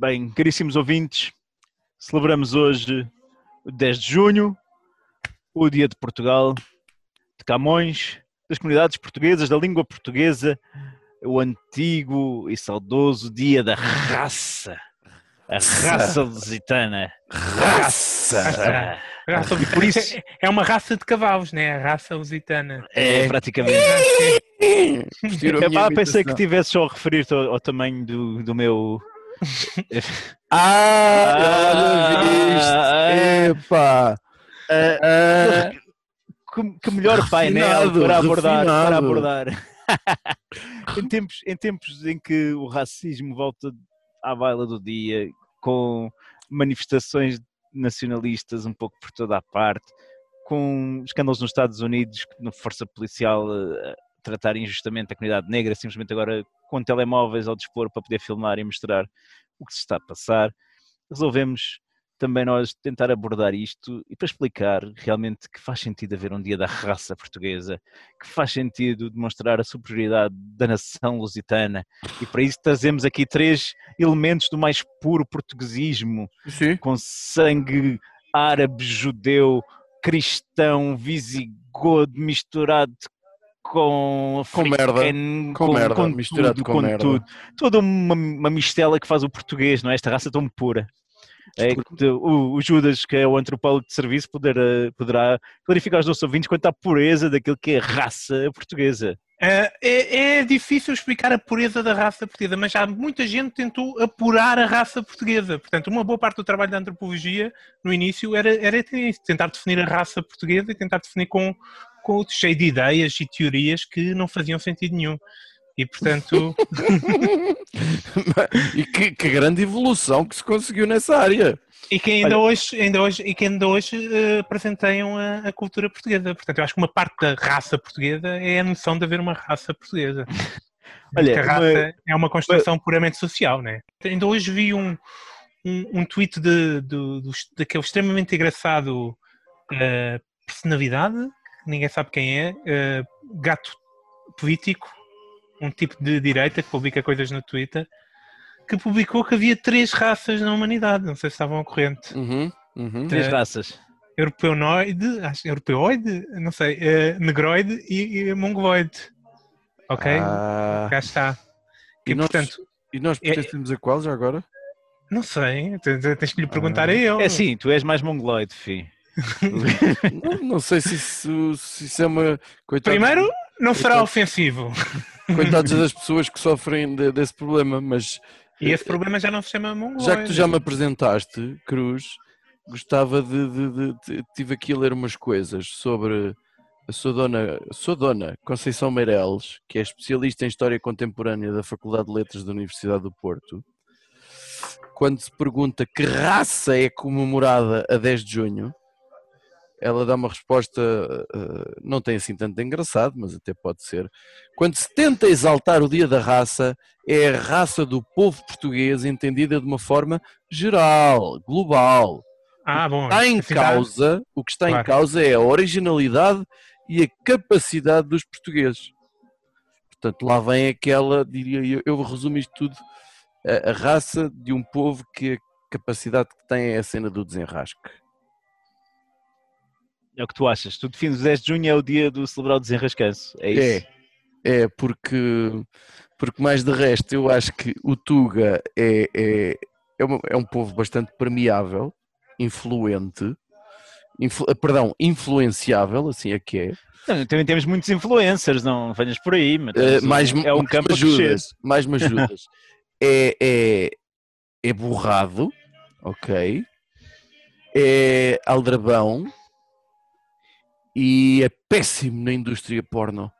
Bem, caríssimos ouvintes, celebramos hoje o 10 de junho, o Dia de Portugal, de Camões, das comunidades portuguesas, da língua portuguesa, o antigo e saudoso Dia da Raça. A raça lusitana. Raça! Raça E por isso- É uma raça de cavalos, né? A raça lusitana. É, É. praticamente. Minha Epá, pensei que tivesse só a referir-te ao, ao tamanho do, do meu. Ah, Ah, olha viste. Epá. Ah, que, que melhor painel Refinado, para abordar, para refinado. abordar. em, tempos, em tempos em que o racismo volta à baila do dia, com manifestações nacionalistas um pouco por toda a parte, com escândalos nos Estados Unidos, na força policial eh, tratar injustamente a comunidade negra, simplesmente agora com telemóveis ao dispor para poder filmar e mostrar o que se está a passar, resolvemos também nós tentar abordar isto e para explicar realmente que faz sentido haver um dia da raça portuguesa, que faz sentido demonstrar a superioridade da nação lusitana e para isso trazemos aqui três elementos do mais puro portuguesismo, Sim. com sangue árabe, judeu, cristão, visigodo misturado com Com merda, africano, com merda, misturado com merda. tudo. Toda uma, uma mistela que faz o português, não é? Esta raça tão pura. É, que o, o Judas, que é o antropólogo de serviço, poderá, poderá clarificar aos nossos ouvintes quanto à pureza daquilo que é raça portuguesa. É, é- é difícil explicar a pureza da raça portuguesa, mas já muita gente tentou apurar a raça portuguesa. Portanto, uma boa parte do trabalho da antropologia, no início, era, era isso, tentar definir a raça portuguesa e tentar definir com, com cheio de ideias e teorias que não faziam sentido nenhum. E, portanto, e que, que grande evolução que se conseguiu nessa área. e que ainda Olha- hoje, ainda hoje, e que ainda hoje eh, apresenteiam a, a cultura portuguesa. Portanto, eu acho que uma parte da raça portuguesa é a noção de haver uma raça portuguesa. Olha, Porque a uma- raça é uma construção puramente social, né? Ainda hoje vi um, um, um tweet de, do, do, daquele extremamente engraçado eh, personalidade, ninguém sabe quem é, eh, gato político, um tipo de direita que publica coisas no Twitter, que publicou que havia três raças na humanidade, não sei se estavam ao corrente. Uhum, uhum. Três É. raças. Europeunoide, acho, europeoide, não sei, eh, negroide e, e mongoloide. Ok? Ah, Cá está. E, E nós- portanto, e nós É- pertencemos a qual já agora? não sei, tens, tens que lhe perguntar Ah. a ele. É sim, tu és mais mongoloide, fi. Não, não sei se isso, se isso é uma. Coitados, Primeiro, não será Coitado. ofensivo. coitados das pessoas que sofrem de- desse problema, mas E esse problema já não se chama mongoloide. já que tu já me apresentaste, Cruz, gostava de, de- de- de- Tive aqui a ler umas coisas sobre a sua dona, a sua dona Conceição Meireles, que é especialista em História Contemporânea da Faculdade de Letras da Universidade do Porto. Quando se pergunta que raça é comemorada a 10 de junho, ela dá uma resposta, eh, não tem assim tanto de engraçado, mas até pode ser. Quando se tenta exaltar o Dia da Raça, é a raça do povo português entendida de uma forma geral, global. Ah, bom. Está em assim dá- causa, o que está em Claro. causa é a originalidade e a capacidade dos portugueses. Portanto, lá vem aquela, diria eu, eu resumo isto tudo, a, a raça de um povo que a capacidade que tem é a cena do desenrasque. É o que tu achas. Tu defines o 10 de junho é o dia do celebrar o desenrascanço. É isso? É, é porque, porque mais de resto eu acho que o Tuga é, é, é, uma- é um povo bastante permeável, influente, influ- perdão, influenciável, assim é que é. Não, também temos muitos influencers, não venhas por aí. Mas Eh, um- mais, é um campo ajudas, mais me ajudas. é, é, é borrado, ok? É aldrabão e é péssimo na indústria porno.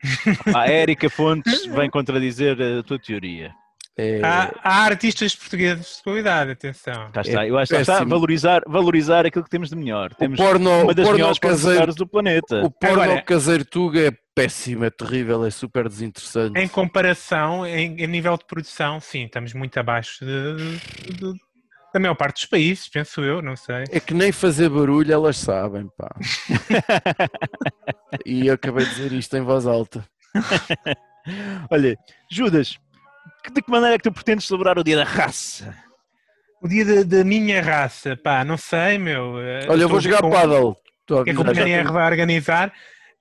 A Érica Fontes vem contradizer a tua teoria. É, Há, há artistas portugueses de qualidade, atenção. Cá está. Eu acho que está valorizar, valorizar aquilo que temos de melhor. o Temos porno, uma o das porno melhores caseiro, do planeta. o porno Agora- caseiro Tuga é péssimo, é terrível, é super desinteressante. Em comparação, em, em nível de produção, sim, estamos muito abaixo de- de- de- da maior parte dos países, penso eu, não sei. É que nem fazer barulho elas sabem, pá. e eu acabei de dizer isto em voz alta. Olha, Judas, de que maneira é que tu pretendes celebrar o dia da raça? O dia da, da minha raça, pá, não sei, meu. Olha, eu vou jogar com- paddle. A que é que o avisar, já PNR tenho- vai organizar,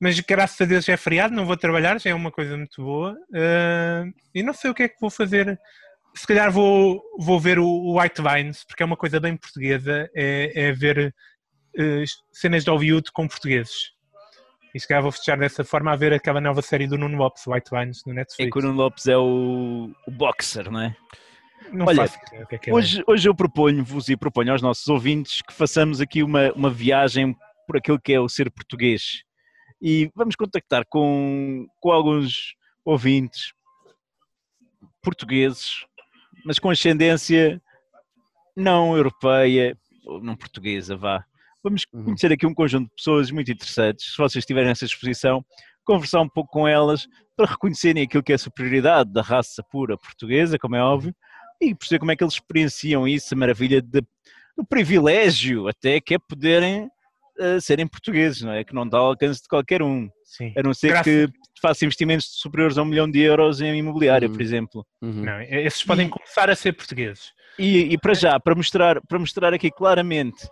mas graças a Deus já é feriado, não vou trabalhar, já é uma coisa muito boa. Eh, e não sei o que é que vou fazer. Se calhar vou, vou ver o, White Vines, porque é uma coisa bem portuguesa, é, é ver eh, cenas de Hollywood com portugueses. E se calhar vou fechar dessa forma a ver aquela nova série do Nuno Lopes, White Vines, no É Netflix. que o Nuno Lopes é o, o boxer, não é? Não Olha, que é que é. Hoje, hoje eu proponho-vos e proponho aos nossos ouvintes que façamos aqui uma, uma viagem por aquilo que é o ser português. E vamos contactar com, com alguns ouvintes portugueses, mas com ascendência não europeia, ou não portuguesa, vá. Vamos Uhum. conhecer aqui um conjunto de pessoas muito interessantes, se vocês tiverem essa exposição, conversar um pouco com elas para reconhecerem aquilo que é a superioridade da raça pura portuguesa, como é óbvio, e perceber como é que eles experienciam isso, a maravilha de, do privilégio até que é poderem eh, serem portugueses, não é? Que não dá ao alcance de qualquer um, Sim. a não ser Graças- que faça investimentos superiores a um milhão de euros em imobiliário, Uhum. por exemplo. Uhum. Não, esses podem começar a ser portugueses. E, e para já, para mostrar, para mostrar aqui claramente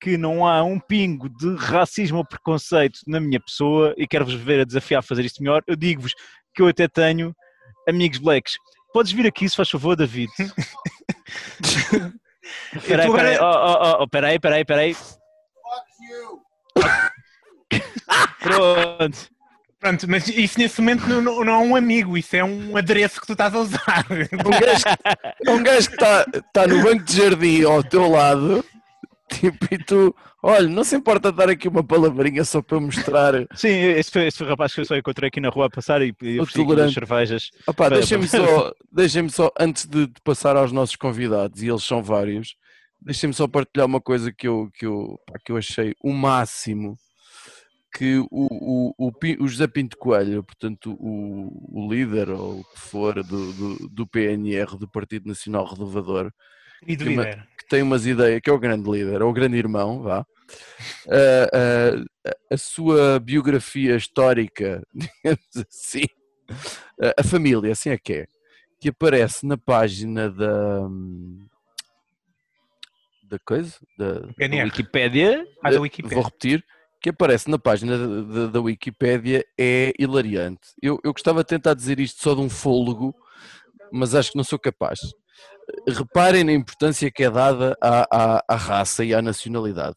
que não há um pingo de racismo ou preconceito na minha pessoa e quero-vos ver a desafiar a fazer isto melhor, eu digo-vos que eu até tenho amigos blacks. Podes vir aqui, se faz favor, David. Espera aí, tu espera aí, agora- oh, oh, oh, espera aí, espera aí, espera aí. Pronto. Pronto, mas isso nesse momento não, não, não é um amigo, isso é um adereço que tu estás a usar. Um gajo, que- um gajo que está tá no banco de jardim ao teu lado, tipo, e tu, olha, não se importa dar aqui uma palavrinha só para mostrar. Sim, esse foi, esse foi o rapaz que eu só encontrei aqui na rua a passar e, e ofereci umas cervejas. Para- deixem-me só, deixem só, antes de, de passar aos nossos convidados, e eles são vários, deixem-me só partilhar uma coisa que eu, que eu, pá, que eu achei o máximo, que o, o, o, o José Pinto Coelho, portanto o, o líder ou o que for do, do, do PNR, do Partido Nacional Renovador, Querido Uma- que tem umas ideias, que é o grande líder, é o grande irmão, vá. A sua biografia histórica, digamos assim, a família, assim é que é, que aparece na página da. da coisa? Da, A PNR. Wikipédia Ah, da Vou Wikipedia. repetir. Que aparece na página da, Wikipédia é hilariante. Eu, eu gostava de tentar dizer isto só de um fôlego, mas acho que não sou capaz. Reparem na importância que é dada à, à, à raça e à nacionalidade.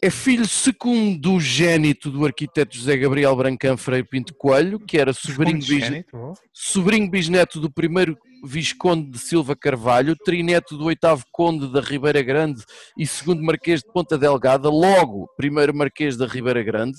É filho secundogénito do arquiteto José Gabriel Brancão Freire Pinto Coelho, que era sobrinho, sobrinho bisneto do primeiro Visconde de Silva Carvalho, trineto do oitavo Conde da Ribeira Grande e segundo Marquês de Ponta Delgada, logo primeiro Marquês da Ribeira Grande,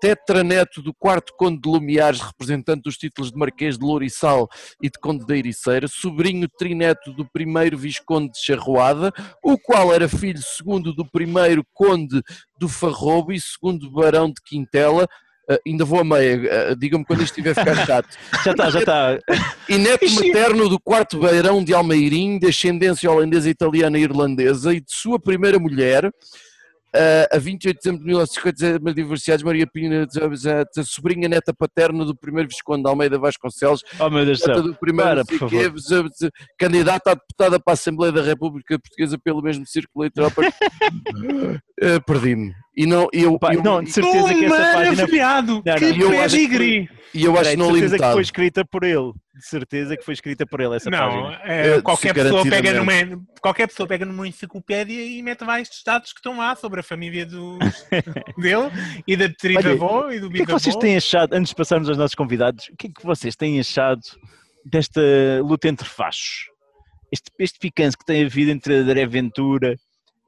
tetraneto do quarto Conde de Lumiares, representante dos títulos de Marquês de Louriçal e de Conde da Ericeira, sobrinho trineto do primeiro Visconde de Charroada, o qual era filho segundo do primeiro Conde do Farrobo e segundo Barão de Quintela, Ah, ainda vou a meia, ah, digam-me quando isto estiver a ficar chato. Já está, já está. E neto materno do quarto beirão de Almeirim, de ascendência holandesa, italiana e irlandesa, e de sua primeira mulher, ah, a 28 de dezembro de 1950, divorciados, Maria Pina, a sobrinha neta paterna do primeiro Visconde de Almeida Vasconcelos, Oh meu Deus do neta do primeiro Para, candidata a deputada para a Assembleia da República Portuguesa pelo mesmo círculo eleitoral. Ah, Perdi-me. E não, eu, Pá, eu- não, de certeza que essa página. afilhado! Não, que não, eu acho que- pedigree! e eu acho Peraí, não certeza que limitado. foi escrita por ele. De certeza que foi escrita por ele essa Não, página. é, É, qualquer, pessoa pega numa, qualquer pessoa pega numa enciclopédia e mete lá estes dados que estão lá sobre a família do, dele e da trisavó e do O que é que vocês têm achado, antes de passarmos aos nossos convidados, o que é que vocês têm achado desta luta entre fachos? Este, este picante que tem havido entre André Ventura,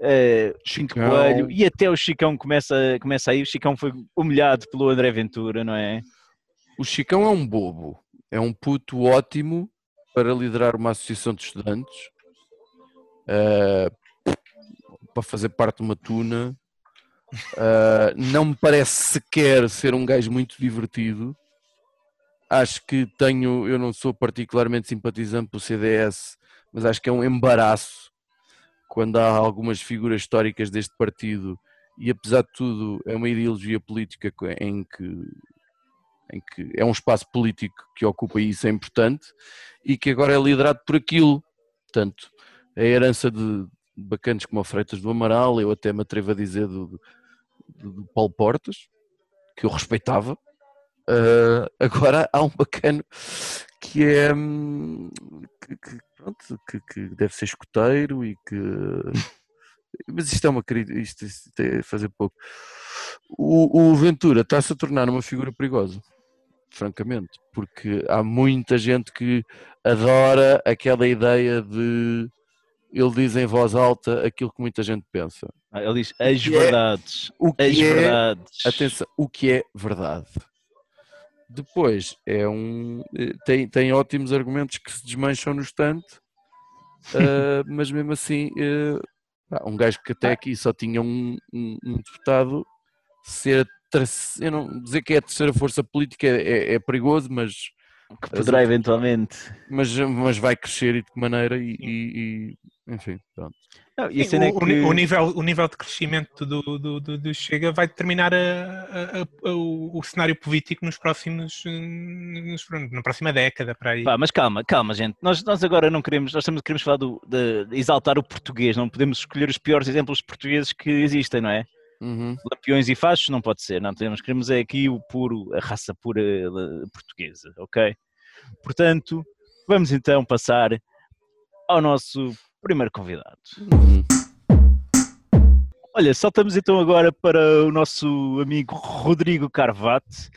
eh, Pinto Chicão. Coelho e até o Chicão começa, começa aí. O Chicão foi humilhado pelo André Ventura, não é? O Chicão é um bobo, é um puto ótimo para liderar uma associação de estudantes, eh, para fazer parte de uma tuna. Eh, não me parece sequer ser um gajo muito divertido. Acho que tenho, eu não sou particularmente simpatizante pelo CDS, mas acho que é um embaraço quando há algumas figuras históricas deste partido e apesar de tudo é uma ideologia política em que em que é um espaço político que ocupa e isso é importante, e que agora é liderado por aquilo. Portanto, a herança de bacanas como a Freitas do Amaral, eu até me atrevo a dizer do, do, do Paulo Portas, que eu respeitava. Uh, agora há um bacano que é hum, que, que, pronto, que, que, deve ser escoteiro e que mas isto é uma isto, isto é fazer pouco o, o Ventura está-se a tornar uma figura perigosa francamente porque há muita gente que adora aquela ideia de ele diz em voz alta aquilo que muita gente pensa. Ah, ele diz as é verdades. o que as é, verdades. Atenção, o que é verdade. Depois é um eh, tem, tem ótimos argumentos que se desmancham no estante, uh, mas mesmo assim uh, um gajo que até aqui só tinha um, um, um deputado ser eu não dizer que é a terceira força política é, é, é perigoso, mas que poderá eventualmente. Mas, mas vai crescer e de que maneira e, e, e enfim, pronto. Não, e Sim, o, é que... o, nível, o nível de crescimento do, do, do, do Chega vai determinar a, a, a, o, o, cenário político nos próximos nos, na próxima década para aí. Pá, mas calma, calma, gente. Nós, nós agora não queremos, nós estamos, queremos falar do, de, de exaltar o português, não podemos escolher os piores exemplos portugueses que existem, não é? Uhum. Lampiões e fachos não pode ser, não temos, queremos é aqui o puro, a raça pura eh, portuguesa, ok? Portanto, vamos então passar ao nosso primeiro convidado. Uhum. Olha, saltamos então agora para o nosso amigo Rodrigo Carvate,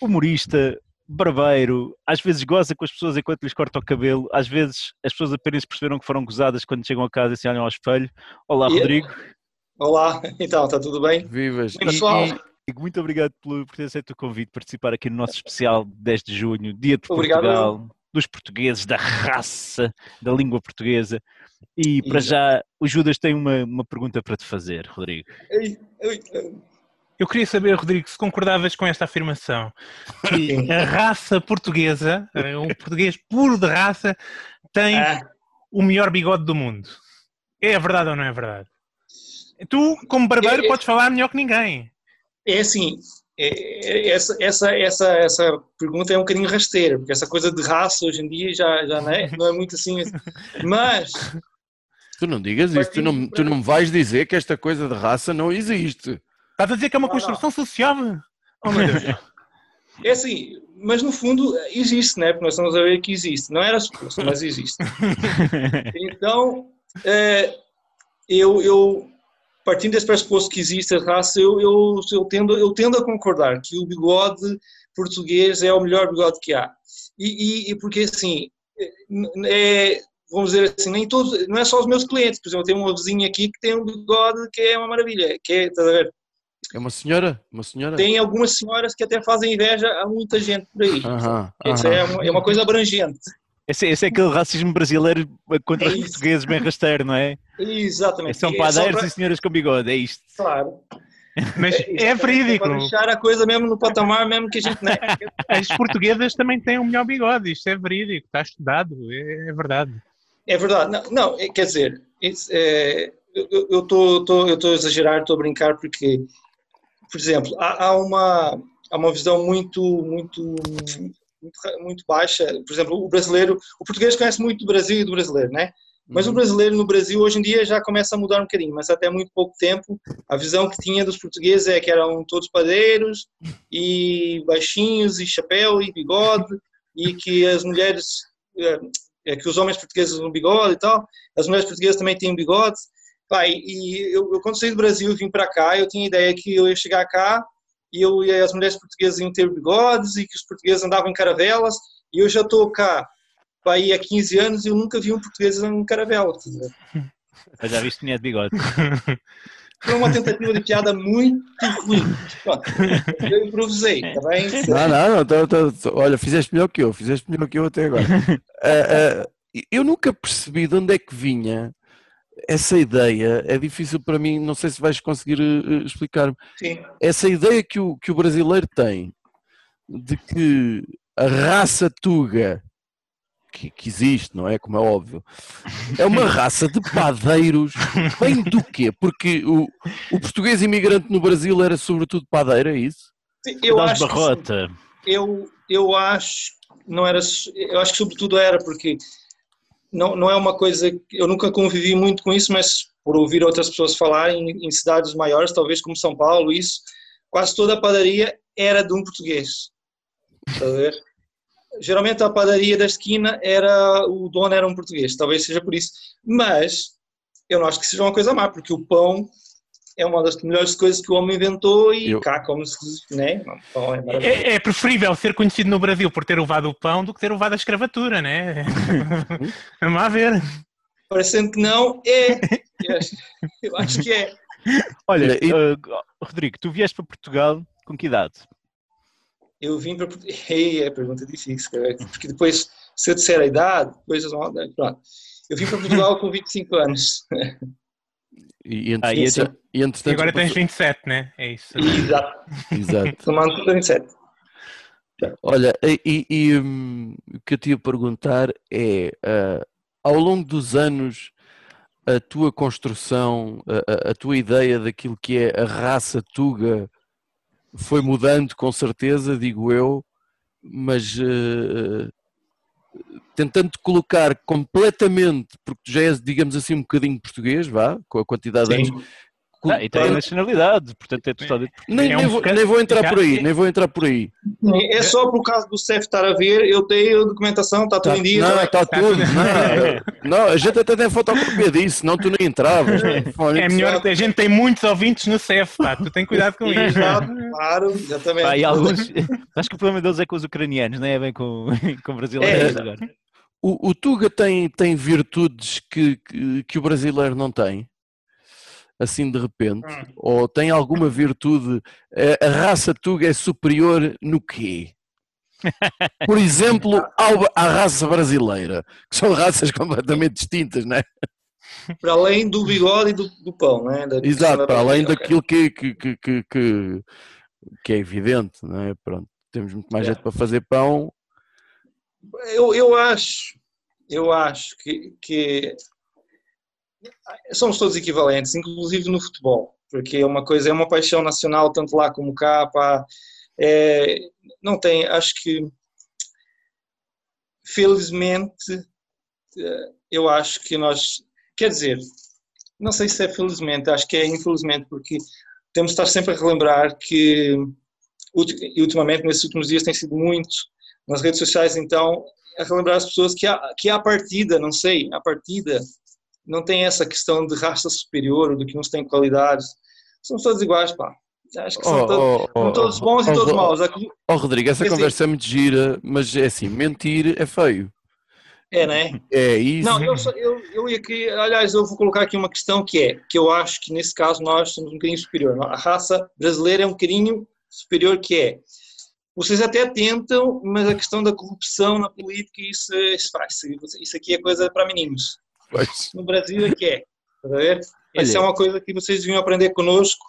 humorista, barbeiro, às vezes goza com as pessoas enquanto lhes corta o cabelo, às vezes as pessoas apenas perceberam que foram gozadas quando chegam a casa e se olham ao espelho. Olá, Rodrigo. Olá, então, está tudo bem? Vivas. E, pessoal. E, muito obrigado por, por ter aceito o convite, participar aqui no nosso especial 10 de junho, Dia de obrigado. Portugal, dos portugueses, da raça, da língua portuguesa. E para já, o Judas tem uma, uma pergunta para te fazer, Rodrigo. Eu queria saber, Rodrigo, se concordavas com esta afirmação, que a raça portuguesa, um português puro de raça, tem ah. o melhor bigode do mundo. É verdade ou não é verdade? Tu, como barbeiro, é, é, podes falar melhor que ninguém. É assim, é, é, essa, essa, essa, essa pergunta é um bocadinho rasteira, porque essa coisa de raça hoje em dia já, já não, é, não é muito assim. Mas. Tu não digas isso, tu não, tu não vais dizer que esta coisa de raça não existe. Estás a dizer que é uma não, construção não. social? Oh meu Deus. É assim, mas no fundo existe, né? Porque nós estamos a ver que existe. Não era suposto, mas existe. Então, é, eu, eu partindo desse pressuposto que existe a raça, eu, eu, eu, tendo, eu tendo a concordar que o bigode português é o melhor bigode que há. E, e, e porque assim, é, vamos dizer assim, nem todos, não é só os meus clientes, por exemplo, eu tenho uma vizinha aqui que tem um bigode que é uma maravilha, que é, estás a ver? É uma senhora? Uma senhora? Tem algumas senhoras que até fazem inveja a muita gente por aí. É uma, é uma coisa abrangente. Esse, esse, é aquele racismo brasileiro contra é os portugueses bem rasteiro, não é? Exatamente. São padeiros é e senhoras com bigode, é isto. Claro. Mas é, é verídico. Para deixar a coisa mesmo no patamar, mesmo que a gente. Né? As portuguesas também têm o melhor bigode, isto é verídico, está estudado, é, é verdade. É verdade. Não, não é, quer dizer, é, eu estou a exagerar, estou a brincar, porque, por exemplo, há, há, uma, há uma visão muito, muito muito, muito baixa. Por exemplo, o brasileiro, o português conhece muito do Brasil e do brasileiro, né? Mas uhum. o brasileiro no Brasil hoje em dia já começa a mudar um bocadinho, mas até muito pouco tempo a visão que tinha dos portugueses é que eram todos padeiros e baixinhos e chapéu e bigode e que as mulheres, é, é que os homens portugueses usam bigode e tal, as mulheres portuguesas também têm bigode. Pai, e eu, eu quando saí do Brasil e vim para cá, eu tinha a ideia que eu ia chegar cá e, eu, e as mulheres portuguesas iam ter bigodes e que os portugueses andavam em caravelas e eu já estou cá para aí há 15 anos e eu nunca vi um português em caravela. Eu já viste tinha de bigode. Foi uma tentativa de piada muito ruim. Pronto, eu improvisei, está bem? Não, não, não tô, tô, tô, olha, fizeste melhor que eu, fizeste melhor que eu até agora. Uh, uh, eu nunca percebi de onde é que vinha essa ideia é difícil para mim, não sei se vais conseguir uh, explicar-me. Essa ideia que o, que o brasileiro tem de que a raça tuga, que, que, existe, não é? Como é óbvio, é uma raça de padeiros. Vem do quê? Porque o, o português imigrante no Brasil era sobretudo padeiro, é isso? Sim, eu acho barrota. eu, eu acho, não era, eu acho que sobretudo era porque não, não é uma coisa, eu nunca convivi muito com isso, mas por ouvir outras pessoas falarem em, em cidades maiores, talvez como São Paulo, isso, quase toda a padaria era de um português. Está a ver? Geralmente a padaria da esquina era, o dono era um português, talvez seja por isso. Mas eu não acho que seja uma coisa má, porque o pão é uma das melhores coisas que o homem inventou e eu... cá como se né? É, é, é, preferível ser conhecido no Brasil por ter levado o pão do que ter levado a escravatura, né? Vamos lá ver. Parecendo que não, é. Eu acho, que é. Olha, uh, Rodrigo, tu vieste para Portugal com que idade? Eu vim para Portugal. É pergunta difícil, porque depois, se eu disser a idade, depois pronto. Eu vim para Portugal com 25 anos. E, entre, ah, e, entre, e, e agora tens 27, né? É isso. Exato. Exato. Tomando 27. Olha, e, e um, o que eu te ia perguntar é, uh, ao longo dos anos, a tua construção, a, a, tua ideia daquilo que é a raça Tuga foi mudando com certeza, digo eu, mas uh, tentando colocar completamente, porque tu já és, digamos assim, um bocadinho português, vá, com a quantidade Sim. de anos. Ah, e tem a nacionalidade, portanto é totalmente nem, é um nem, vou, nem, vou, entrar por aí, nem vou entrar por aí. É só por causa do CEF estar a ver, eu tenho a documentação, está tudo tá, em dia. Não, está tá tudo. Não, não, a gente até tem fotocópia disso, senão tu nem entravas. É melhor, a gente tem muitos ouvintes no CEF, pá, tu tem cuidado com isso. Claro, exatamente. Pá, e alguns, acho que o problema deles é com os ucranianos, não é bem com, com brasileiros é, agora. O, o, Tuga tem, tem virtudes que, que, que, o brasileiro não tem, assim de repente? Hum. Ou tem alguma virtude? A, a, raça Tuga é superior no quê? Por exemplo, ao, à raça brasileira, que são raças completamente distintas, não é? Para além do bigode e do, do pão, não é? Da Exato, para além daquilo que, que, que, que, que, é evidente, não é? Pronto, temos muito mais é. jeito para fazer pão eu, eu acho, eu acho que, que somos todos equivalentes, inclusive no futebol, porque é uma coisa, é uma paixão nacional, tanto lá como cá, pá, é, não tem, acho que felizmente eu acho que nós, quer dizer, não sei se é felizmente, acho que é infelizmente, porque temos de estar sempre a relembrar que ultimamente, nesses últimos dias, tem sido muito nas redes sociais, então, é relembrar as pessoas que a, que a partida, não sei, a partida não tem essa questão de raça superior, ou de que uns têm qualidades. Somos todos iguais, pá. Acho que são, oh, todos, oh, todos, bons oh, e todos oh, maus. Oh, Rodrigo, essa é conversa assim. é muito gira, mas é assim, mentir é feio. É, não é? É isso. Não, eu, eu, eu ia que, aliás, eu vou colocar aqui uma questão que é, que eu acho que nesse caso nós somos um bocadinho superior. A raça brasileira é um bocadinho superior que é vocês até tentam, mas a questão da corrupção na política, isso, isso, isso aqui é coisa para meninos. Pois. No Brasil é que é. Está a ver? Essa é uma coisa que vocês deviam aprender connosco.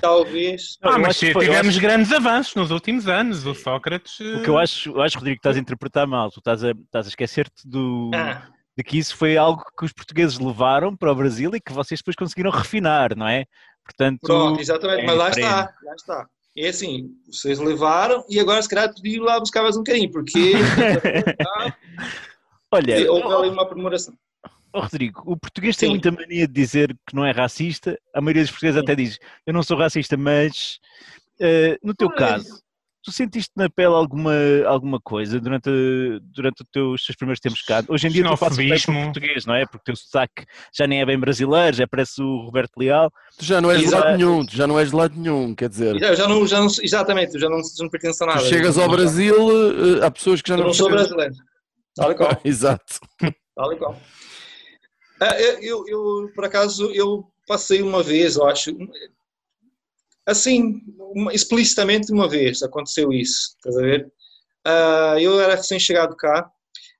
Talvez. Ah, mas tivemos grandes avanços nos últimos anos. O Sócrates. O que eu acho, eu acho Rodrigo, que estás a interpretar mal. Tu estás a, estás a esquecer-te do. Ah. De que isso foi algo que os portugueses levaram para o Brasil e que vocês depois conseguiram refinar, não é? Portanto, Pronto, exatamente, é mas lá está, lá está. É assim, vocês levaram e agora se calhar ir lá buscar mais um bocadinho, porque Olha, houve ali uma aprimoração. Oh, Rodrigo, o português tem Sim. muita mania de dizer que não é racista, a maioria dos portugueses Sim. até diz eu não sou racista, mas uh, no teu caso, Tu sentiste na pele alguma, alguma coisa durante, durante os teus primeiros tempos cá? Hoje em dia tu fazes bem português, não é? Porque o teu sotaque já nem é bem brasileiro, já parece o Roberto Leal. Tu já não és de lado nenhum, tu já não és de lado nenhum, quer dizer. Já, já não, já não, exatamente, já não, já não pertenço a nada. Tu chegas ao Brasil, eh, há pessoas que já não... Eu não sou brasileiro. Tal e qual. Exato. Tal e qual. Ah, eu, eu, por acaso, eu passei uma vez, eu acho, assim, explicitamente uma vez aconteceu isso, estás a ver? Uh, eu era recém-chegado cá,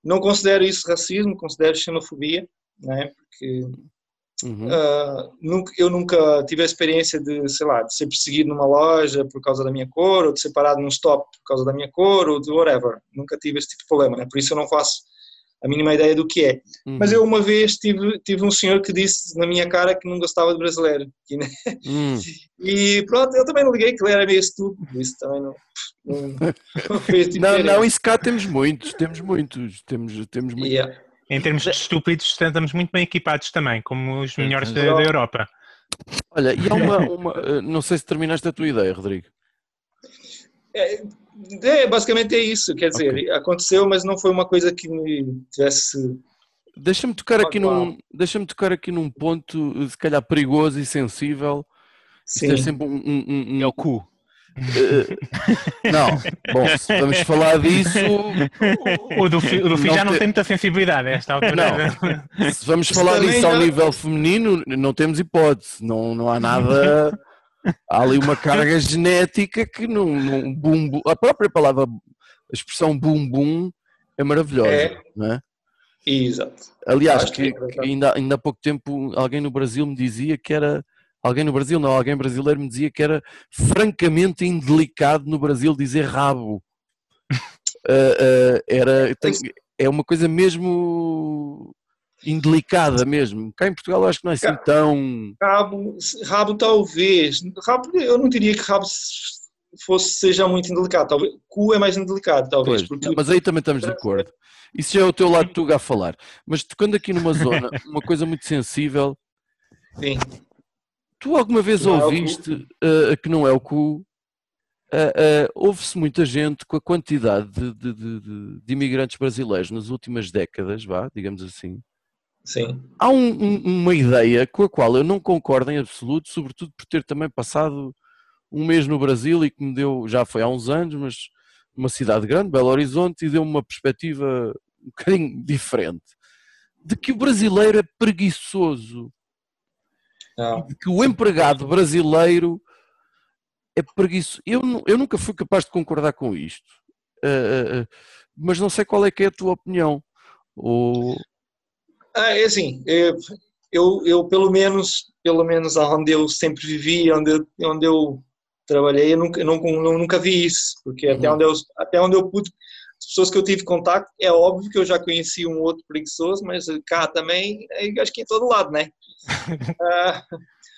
não considero isso racismo, considero xenofobia, né? porque uhum. uh, nunca, eu nunca tive a experiência de, sei lá, de ser perseguido numa loja por causa da minha cor, ou de ser parado num stop por causa da minha cor, ou de whatever. Nunca tive esse tipo de problema, né? por isso eu não faço a mínima ideia do que é. Uhum. Mas eu uma vez tive, tive um senhor que disse na minha cara que não gostava de brasileiro. E, né? Hum. e pronto, eu também não liguei que ele era meio estúpido. Isso também não, não, não fez Não, diferença. não, isso cá temos muitos, temos muitos, temos, temos muitos. Yeah. Em termos de estúpidos, estamos muito bem equipados também, como os melhores da, da Europa. Olha, e há uma, uma, eh, não sei se terminaste a tua ideia, Rodrigo. É, é, basicamente é isso, quer dizer, aconteceu, mas não foi uma coisa que me tivesse. Deixa-me tocar aqui num, deixa-me tocar aqui num ponto, se calhar perigoso e sensível. Isto Sim, é sempre um, um- um- um- É o cu. não, bom, se vamos falar disso, O do, Fi- o do Fi Não já não te- tem muita sensibilidade a esta altura. se vamos falar disso ao nível feminino, não temos hipótese, não, não há nada. Há ali uma carga genética que não, não a própria palavra, a expressão bum bum é maravilhosa, É. não é? exato. Aliás, que que, é ainda, ainda há pouco tempo alguém no Brasil me dizia que era. Alguém no Brasil, não, alguém brasileiro me dizia que era francamente indelicado no Brasil dizer rabo. Ah, ah, era, tem- é uma coisa mesmo indelicada mesmo. Cá em Portugal acho que não é assim tão. Rabo, rabo talvez. Rabo, eu não diria que rabo fosse, seja muito indelicado. Talvez, cu é mais indelicado, talvez. Pois, porque mas aí também estamos de acordo. Isso já é o teu lado tuga a falar. Mas tocando aqui numa zona, uma coisa muito sensível, sim, Tu alguma vez Não é ouviste uh, que não é o cu? Uh, uh, Houve-se muita gente com a quantidade de, de- de- de- de imigrantes brasileiros nas últimas décadas, vá, digamos assim. Sim. Há um- um- uma ideia com a qual eu não concordo em absoluto, sobretudo por ter também passado um mês no Brasil e que me deu, já foi há uns anos, mas uma cidade grande, Belo Horizonte, e deu uma perspectiva um bocadinho diferente. De que o brasileiro é preguiçoso Não. de que o empregado brasileiro é preguiçoso. Eu, eu nunca fui capaz de concordar com isto, Ah, ah, ah, mas não sei qual é que é a tua opinião. Ou, Ah, é assim, é, eu, eu pelo menos, pelo menos onde eu sempre vivi, onde eu, onde eu trabalhei, eu nunca, eu nunca, eu nunca vi isso, porque até Uhum. onde eu, até onde eu pude, as pessoas que eu tive contato, é óbvio que eu já conheci um outro preguiçoso, mas cá também, acho que em todo lado, né? Ah,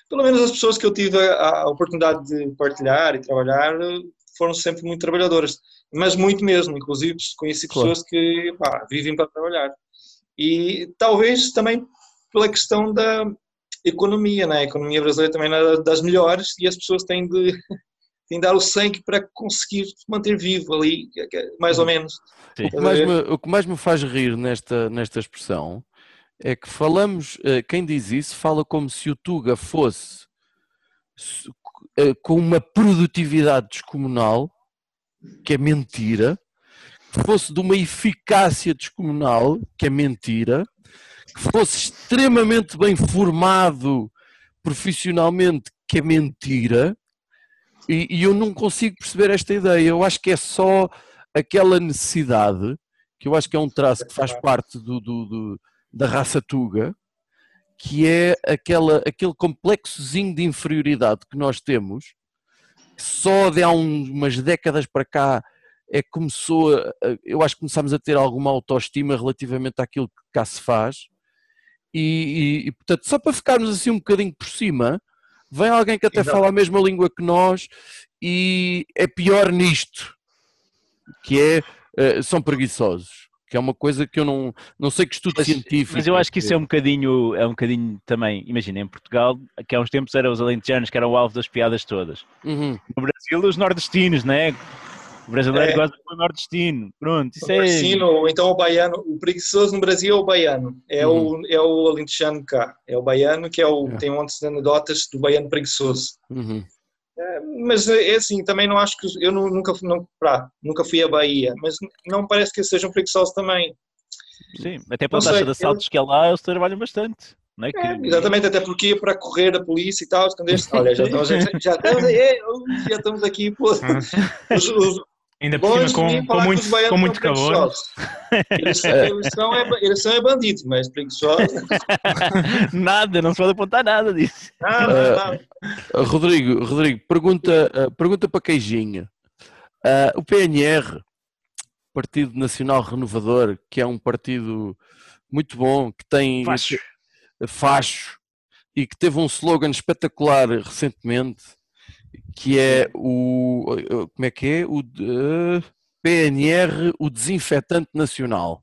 pelo menos as pessoas que eu tive a, a oportunidade de partilhar e trabalhar eh, foram sempre muito trabalhadoras, mas muito mesmo, inclusive conheci Claro. pessoas que pá, vivem para trabalhar. E talvez também pela questão da economia, né? A economia brasileira também é das melhores e as pessoas têm de, têm de dar o sangue para conseguir se manter vivo ali, mais ou menos. Sim. o, que mais me, o que mais me faz rir nesta, nesta expressão é que falamos, eh, quem diz isso fala como se o Tuga fosse se- eh, com uma produtividade descomunal, que é mentira, fosse de uma eficácia descomunal, que é mentira, que fosse extremamente bem formado profissionalmente, que é mentira, e, e eu não consigo perceber esta ideia. Eu acho que é só aquela necessidade, que eu acho que é um traço que faz parte do, do- do- da raça Tuga, que é aquela, aquele complexozinho de inferioridade que nós temos, que só de há umas décadas para cá é que começou, a- eu acho que começámos a ter alguma autoestima relativamente àquilo que cá se faz, e, e- e, portanto, só para ficarmos assim um bocadinho por cima, vem alguém que até Exato. fala a mesma língua que nós e é pior nisto, que é, eh, são preguiçosos, que é uma coisa que eu não, não sei que estudo Mas- científico. Mas eu acho que isso é um bocadinho, é um bocadinho também, imagina, em Portugal, que há uns tempos eram os alentejanos que eram o alvo das piadas todas. Uhum. No Brasil, os nordestinos, né? O brasileiro É. gosta do nordestino. Pronto, isso O é. Ou então o baiano, o preguiçoso no Brasil é o baiano, é, o, é o alentejano cá, é o baiano que é o, É. tem um monte de anedotas do baiano preguiçoso. Uhum. É, mas é assim, também não acho que, eu nu- nunca, não, pá, nunca fui à Bahia, mas não parece que eles sejam preguiçosos também. Sim, até pela Não taxa de assaltos que é lá, eles trabalham bastante. Não é? Que- É, exatamente, até porque para correr a polícia e tal, quando eles, olha, já estamos, já, já estamos, é, já estamos aqui, pô, os, os, Ainda por cima longe com, com muito, com muito calor. Eles, são- eles, são, é, eles são é bandidos, mas preguiçosos, nada, não se pode apontar nada disso. nada, nada. Uh, Rodrigo, Rodrigo, pergunta, uh, pergunta para Queijinho. Uh, o PNR Partido Nacional Renovador, que é um partido muito bom, que tem Facho. facho e que teve um slogan espetacular recentemente, que é o como é que é? O de- PNR, o desinfetante nacional.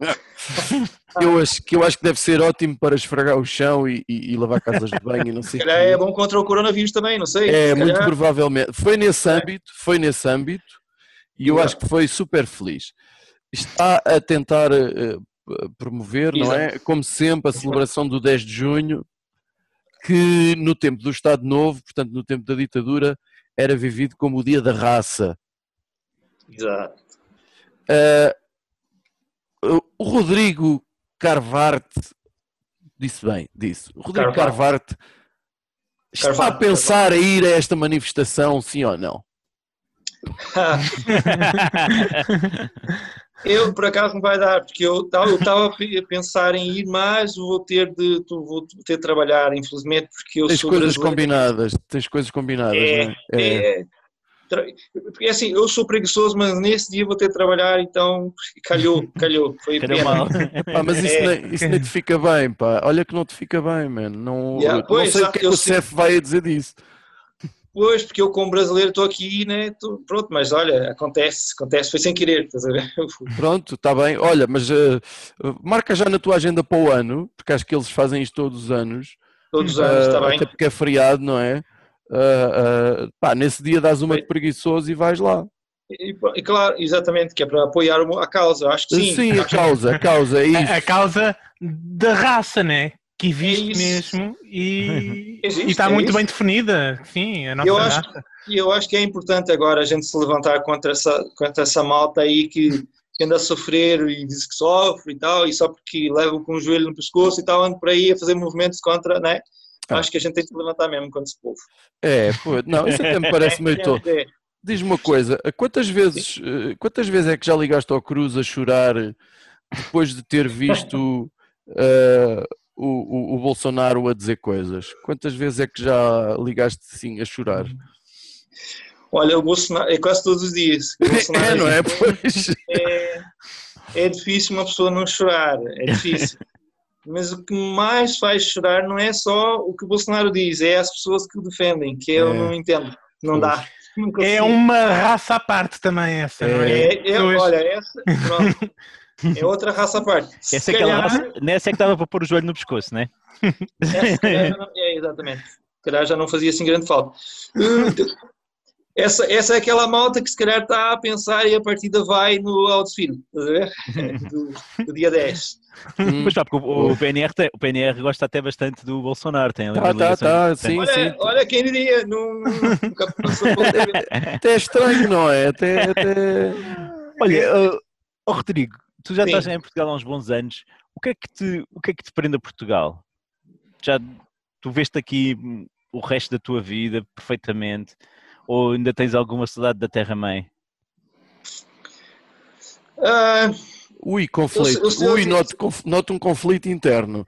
eu, acho, que eu acho que deve ser ótimo para esfregar o chão e, e- e lavar casas de banho e não sei Se calhar é bom contra o coronavírus também, não sei. É, Se muito calhar- provavelmente. Foi nesse âmbito, foi nesse âmbito, e eu Exato. acho que foi super feliz. Está a tentar p- promover, não é? Como sempre, a celebração do 10 de junho, que no tempo do Estado Novo, portanto, no tempo da ditadura, era vivido como o Dia da Raça. Exato. Eh, o Rodrigo Carvarte disse bem, disse. O Rodrigo Carvarte. Carvarte está a Carvarte, pensar a ir a esta manifestação, sim ou não? Eu, por acaso, não vai dar, porque eu estava a pensar em ir, mas vou ter de, tu- vou ter de trabalhar, infelizmente, porque eu Tens sou coisas brasileiro. combinadas, tens coisas combinadas, É, não é? É. É, porque assim, eu sou preguiçoso, mas nesse dia vou ter de trabalhar, então calhou, calhou, foi Calhou mal. Pá, mas isso, É. nem, isso nem te fica bem, pá. Olha que não te fica bem, mano. Não, Yeah, não sei o que é que o. CEF vai a dizer disso. Pois, porque eu como brasileiro estou aqui, né, tô- pronto, mas olha, acontece, acontece, foi sem querer, estás a ver? Pronto, está bem. Olha, mas eh, marca já na tua agenda para o ano, porque acho que eles fazem isto todos os anos. Todos os anos, eh, está bem? Até porque é feriado, não é? Eh, eh, pá, nesse dia dás uma de preguiçoso e vais lá. E, e claro, exatamente, que é para apoiar a causa, acho que sim. Sim, a causa, a causa, é isso. A, a causa da raça, né? Que existe isso. mesmo e, está é muito isso. bem definida. Sim, a nossa Eu acho-. E eu acho que é importante agora a gente se levantar contra essa, contra essa malta aí que, que anda a sofrer e diz que sofre e tal, e só porque leva com o joelho no pescoço e tal, anda por aí a fazer movimentos contra, né? Ah. Acho que a gente tem que se levantar mesmo contra esse povo. É, pô, não, isso até me parece meio tolo. É, Diz-me uma coisa, quantas vezes, eh, quantas vezes é que já ligaste ao Cruz a chorar depois de ter visto eh, o, o, o Bolsonaro a dizer coisas? Quantas vezes é que já ligaste sim a chorar? Olha, o Bolsonaro, é quase todos os dias. É, não é? Pois. é, é difícil uma pessoa não chorar, é difícil. Mas o que mais faz chorar não é só o que o Bolsonaro diz, é as pessoas que o defendem, que eu É. não entendo, não dá. Não É uma raça à parte também essa, não é? É, é, Pois. olha, essa pronto, é outra raça à parte. Se Essa é aquela calhar- raça, nessa é que dava para pôr o joelho no pescoço, né? essa, já não- é, exatamente. Se calhar já não fazia assim grande falta. Uh, Essa, essa é aquela malta que se calhar está a pensar e a partida vai no desfile, estás a ver? Do, do dia 10. Hum, Mas pá, porque o, o PNR, tem- o PNR gosta até bastante do Bolsonaro. Tem ali Tá, tá, tá, sim, Olha, sim. olha quem diria, não, nunca passou por Até é estranho, não é? Até, até... Olha, uh, oh, Rodrigo, tu já Sim. estás em Portugal há uns bons anos. O que é que te, o que é que te prende a Portugal? Já tu veste aqui o resto da tua vida perfeitamente? Ou ainda tens alguma saudade da terra-mãe? Ah, Ui, conflito. Eu eu sei- Ui, noto, conf- noto um conflito interno.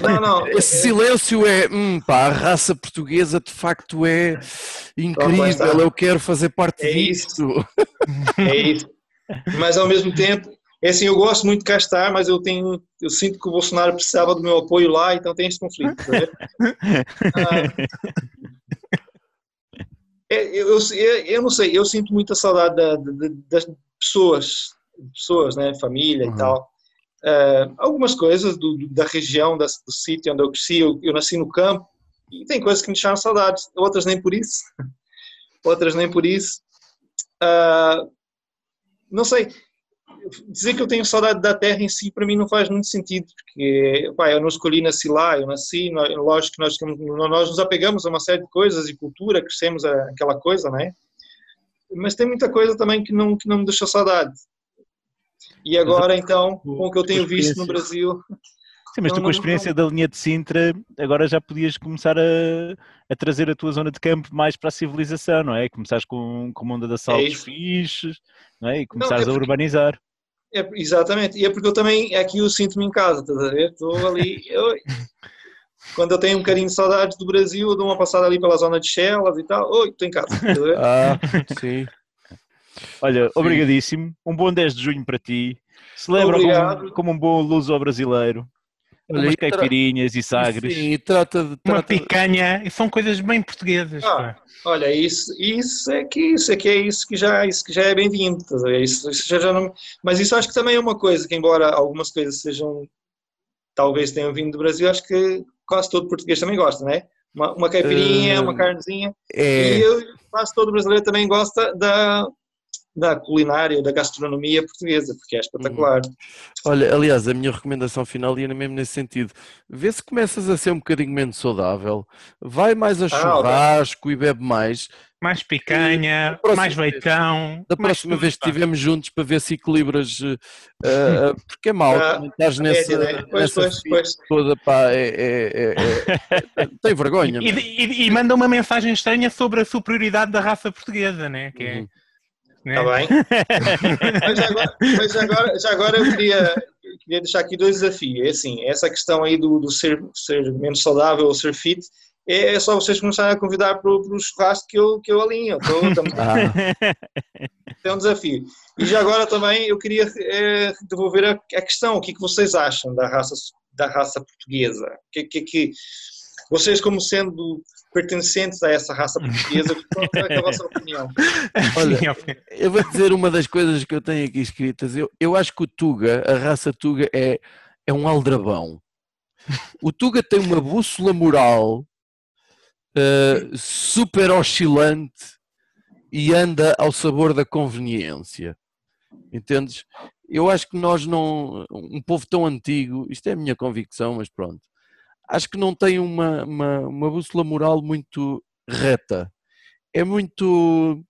não, não. Esse silêncio é, hum, pá, a raça portuguesa de facto é incrível, eu quero fazer parte É disso. É isso. Mas ao mesmo tempo, é assim, eu gosto muito de cá estar, mas eu tenho, eu sinto que o Bolsonaro precisava do meu apoio lá, então tem este conflito. tá? Ah, é, eu, eu, eu não sei, eu sinto muita saudade da- da- das pessoas, pessoas, né, família Uhum. e tal. Ah, algumas coisas do, da região, da- do sítio onde eu cresci, eu, eu nasci no campo, e tem coisas que me deixaram saudades, outras nem por isso, outras nem por isso. Ah, não sei, dizer que eu tenho saudade da terra em si para mim não faz muito sentido, porque pá, eu não escolhi nasci lá, eu nasci, lógico que nós, nós nos apegamos a uma série de coisas e cultura, crescemos a- aquela coisa, né? Mas tem muita coisa também que não, que não me deixou saudade. E agora, então, com o que eu tenho visto no Brasil, Sim, mas Não, tu com não, a experiência da linha de Sintra, agora já podias começar a, a trazer a tua zona de campo mais para a civilização, não é? Começares com, com uma onda de assaltos fixes, não é? E começares é a porque- urbanizar. É, exatamente, e é porque eu também, aqui eu sinto-me em casa, estás a ver? Estou ali, eu- quando eu tenho um bocadinho de saudades do Brasil, eu dou uma passada ali pela zona de Chelas e tal, oi, estou em casa, estás a ver? Ah, sim. Olha, Sim. obrigadíssimo. Um bom 10 de junho para ti. Celebra como, como um bom luso brasileiro. Olha, Umas e tra- caipirinhas e sagres. Sim, e trata de. Uma Trata de- picanha, e são coisas bem portuguesas. Ah. Olha, isso, isso é que isso é que é isso que já, isso que já é bem-vindo. Isso, isso já, já não, mas isso acho que também é uma coisa que, embora algumas coisas sejam, talvez tenham vindo do Brasil, acho que quase todo português também gosta, né? Uma, uma caipirinha, Eh, uma carnezinha. É, E eu, quase todo brasileiro também gosta da, da culinária, da gastronomia portuguesa, porque é espetacular. olha, aliás, a minha recomendação final ia mesmo nesse sentido. Vê se começas a ser um bocadinho menos saudável, vai mais a Ah, churrasco e bebe mais. Mais picanha, mais veitão. Da próxima vez que estivermos juntos para ver se equilibras, eh, porque é mau, Ah, estás nessa, É, né? Pois, nessa pois, toda, pá, é, é- é- é- tem vergonha. E, e- e manda uma mensagem estranha sobre a superioridade da raça portuguesa, né? Que é, Uhum. Né? Está bem. mas agora, mas agora, já agora eu queria, queria deixar aqui dois desafios. É assim, essa questão aí do, do ser, ser menos saudável ou ser fit, é só vocês começarem a convidar para o churrasco que eu, que eu alinho. Então, estamos- Ah, é um desafio. E já agora também eu queria eh, devolver a, a questão, o que, é que vocês acham da raça, da raça portuguesa? O que, que, que vocês, como sendo pertencentes a essa raça portuguesa, qual é, a vossa opinião? Olha, eu vou dizer uma das coisas que eu tenho aqui escritas. Eu, eu acho que o Tuga, a raça Tuga, é, é um aldrabão. O Tuga tem uma bússola moral eh, super oscilante e anda ao sabor da conveniência. Entendes? Eu acho que nós não. Um povo tão antigo, isto é a minha convicção, mas pronto. Acho que não tem uma, uma, uma bússola moral muito reta. É muito.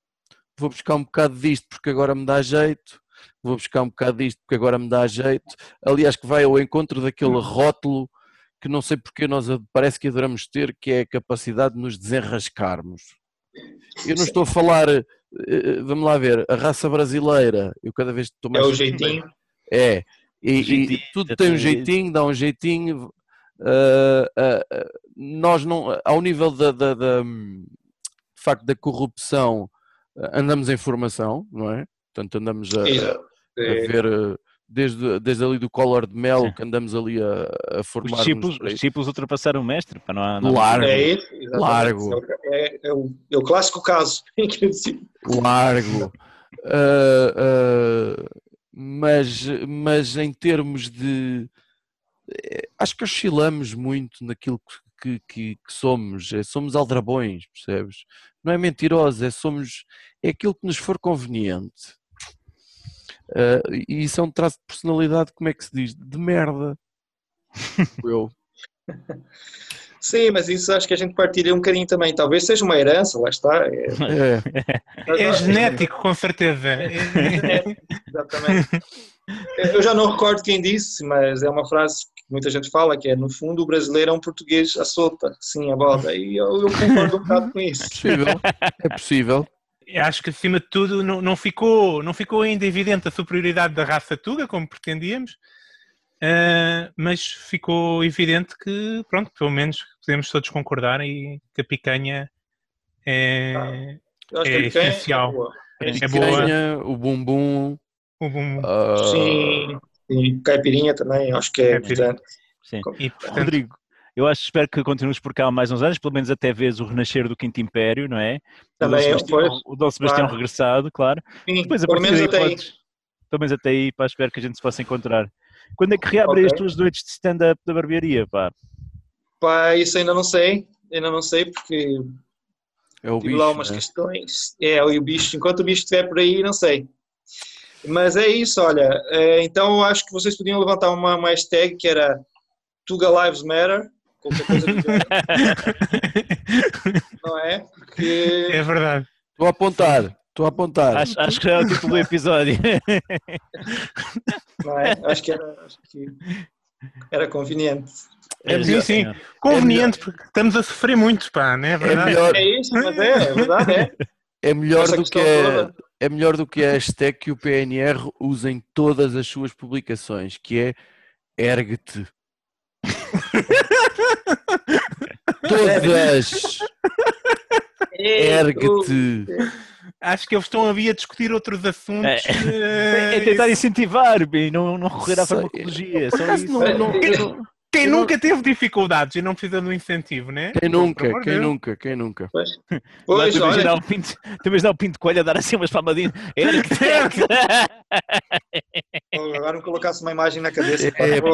Vou buscar um bocado disto porque agora me dá jeito. Vou buscar um bocado disto porque agora me dá jeito. Aliás, que vai ao encontro daquele rótulo que não sei porque nós parece que adoramos ter, que é a capacidade de nos desenrascarmos. Eu não estou a falar, eh, eh, vamos lá ver, a raça brasileira, eu cada vez estou É mais. o jeitinho? É, e, e tudo tem um jeitinho, dá um jeitinho. Ah, ah, ah, nós não, ao nível da, da, da, de facto da corrupção, andamos em formação, não é? Portanto, andamos a, a ver desde, desde ali do Collor de Mel que andamos ali a, a Os formar. discípulos, os discípulos ultrapassaram o mestre. Para não, há- não Largo. É. Largo. É, é o, é o clássico caso. em que eu disse, largo. Ah, ah, mas, mas em termos de. Eh, Acho que oscilamos muito naquilo que, que, que somos. É, somos aldrabões, percebes? Não é mentiroso, é, somos, é aquilo que nos for conveniente. Ah, e isso é um traço de personalidade, como é que se diz? De merda. Eu. Sim, mas isso acho que a gente partilha um bocadinho também. Talvez seja uma herança, lá está. É, É, É genético, com certeza. É- Exatamente. Eu já não recordo quem disse, mas é uma frase que muita gente fala, que é, no fundo, o brasileiro é um português à solta, sim, a boda. E eu, eu concordo um bocado com isso. é possível. É possível. Acho que acima de tudo não, não ficou, não ficou ainda evidente a superioridade da raça Tuga, como pretendíamos, ah, mas ficou evidente que, pronto, pelo menos podemos todos concordar e que a picanha é, acho É que a picanha essencial. boa. é boa. Picanha, o bumbum. o bom- ah, Sim, e caipirinha também, acho que é Caipirinha. importante. Sim. E, portanto, Rodrigo, eu acho, espero que continues por cá mais uns anos, pelo menos até vês o renascer do Quinto Império, não é? Também o Dom Sebastião, o Dom Sebastião Claro. regressado, claro. Sim, Depois a pelo menos daí até aí. podes, pelo menos até aí, pá, espero que a gente se possa encontrar. Quando é que reabrem Ok. as tuas noites de stand-up da barbearia, pá? Pá, isso ainda não sei, ainda não sei, porque É o tive bicho. lá umas né? questões. É, e o bicho, enquanto o bicho estiver por aí, não sei. Mas é isso, olha. é, então eu acho que vocês podiam levantar uma, uma hashtag que era Tuga Lives Matter, qualquer coisa género, não é? Porque, é verdade. Estou a apontar. Estou a apontar. Acho, acho que é o título do episódio. não é? Acho que era, acho que era conveniente. É sim, melhor- sim. Conveniente, porque estamos a sofrer muito, pá, não é É verdade? melhor, É isso, mas é, é verdade, é. é melhor Essa do que toda. É melhor do que a hashtag que o PNR usa em todas as suas publicações, que é ergue-te. Todas! É, Ergue-te! acho que eles estão ali a discutir outros assuntos. É, eh, é tentar incentivar e não, não recorrer à farmacologia. Isso. não- não- não- Quem eu não- nunca teve dificuldades e não precisa de um incentivo, né? Quem nunca, quem Deus. nunca, quem nunca. Pois, pois olha, o pinto, tu imaginar o pinto de coelho a dar assim umas palmadinhas. Era que agora me colocasse uma imagem na cabeça. pá. É, pá,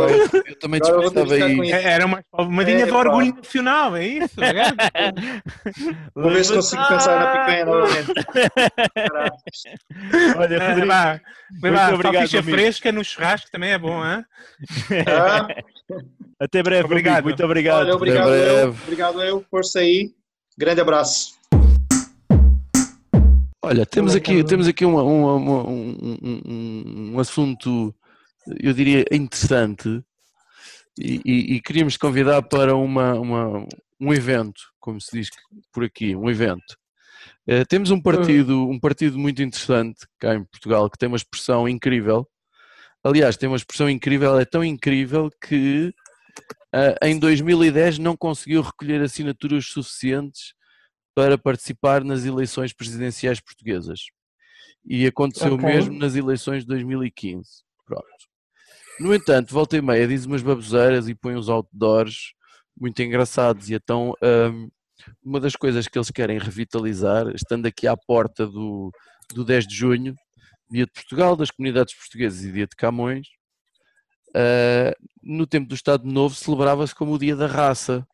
eu também eu isso. isso. É, Era uma palmadinha É, do pá. orgulho nacional, é isso? é? Vou ver se consigo pensar na picanha novamente. Olha, É, Rodrigo, vai lá, obrigado, amigo. fresca no churrasco também é bom, hein? Tá? até breve, Obrigado. amigo. Muito obrigado. Olha, obrigado Até eu. breve. Obrigado eu. Força aí. Grande abraço. Olha, temos aqui, temos aqui um, um- um- um assunto, eu diria, interessante e, e- e queríamos te convidar para uma, uma- um evento, como se diz por aqui, um evento. Eh, temos um partido, um partido muito interessante cá em Portugal que tem uma expressão incrível. Aliás, tem uma expressão incrível, é tão incrível que ah, em 2010 não conseguiu recolher assinaturas suficientes para participar nas eleições presidenciais portuguesas. E aconteceu Ok. mesmo nas eleições de 2015. Pronto. No entanto, volta e meia diz umas baboseiras e põe uns outdoors muito engraçados. E então, hum, uma das coisas que eles querem revitalizar, estando aqui à porta do, do 10 de junho, Dia de Portugal, das comunidades portuguesas e Dia de Camões, ah, no tempo do Estado Novo celebrava-se como o Dia da Raça.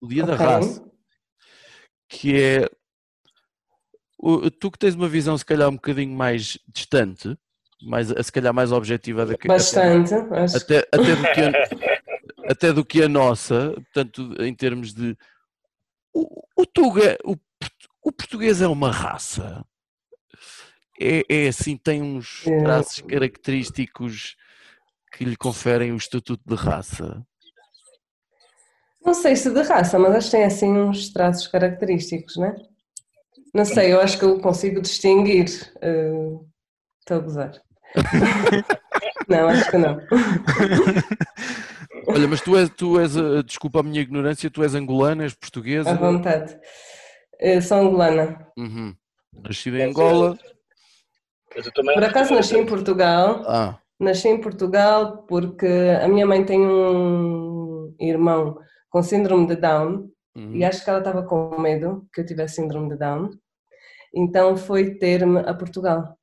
O Dia da Ok. Raça que é o- tu que tens uma visão se calhar um bocadinho mais distante, mais, se calhar mais objetiva da que- Bastante. Acho até, até, do que a, até do que a nossa, portanto, em termos de o, o Tuga, o, o português é uma raça. É, é assim, tem uns É. traços característicos que lhe conferem o estatuto de raça. Não sei se de raça, mas acho que tem assim uns traços característicos, né? Não sei, eu acho que eu consigo distinguir. eh, Estou a gozar. não, acho que não. Olha, mas tu és, tu és, eh, desculpa a minha ignorância, tu és angolana, és portuguesa, À vontade. Eh, Sou angolana. Uhum. nascida em Angola. Mas eu também Por acaso nasci em Portugal. Ah, Nasci em Portugal porque a minha mãe tem um irmão com síndrome de Down uhum. e acho que ela estava com medo que eu tivesse síndrome de Down. Então foi ter-me a Portugal.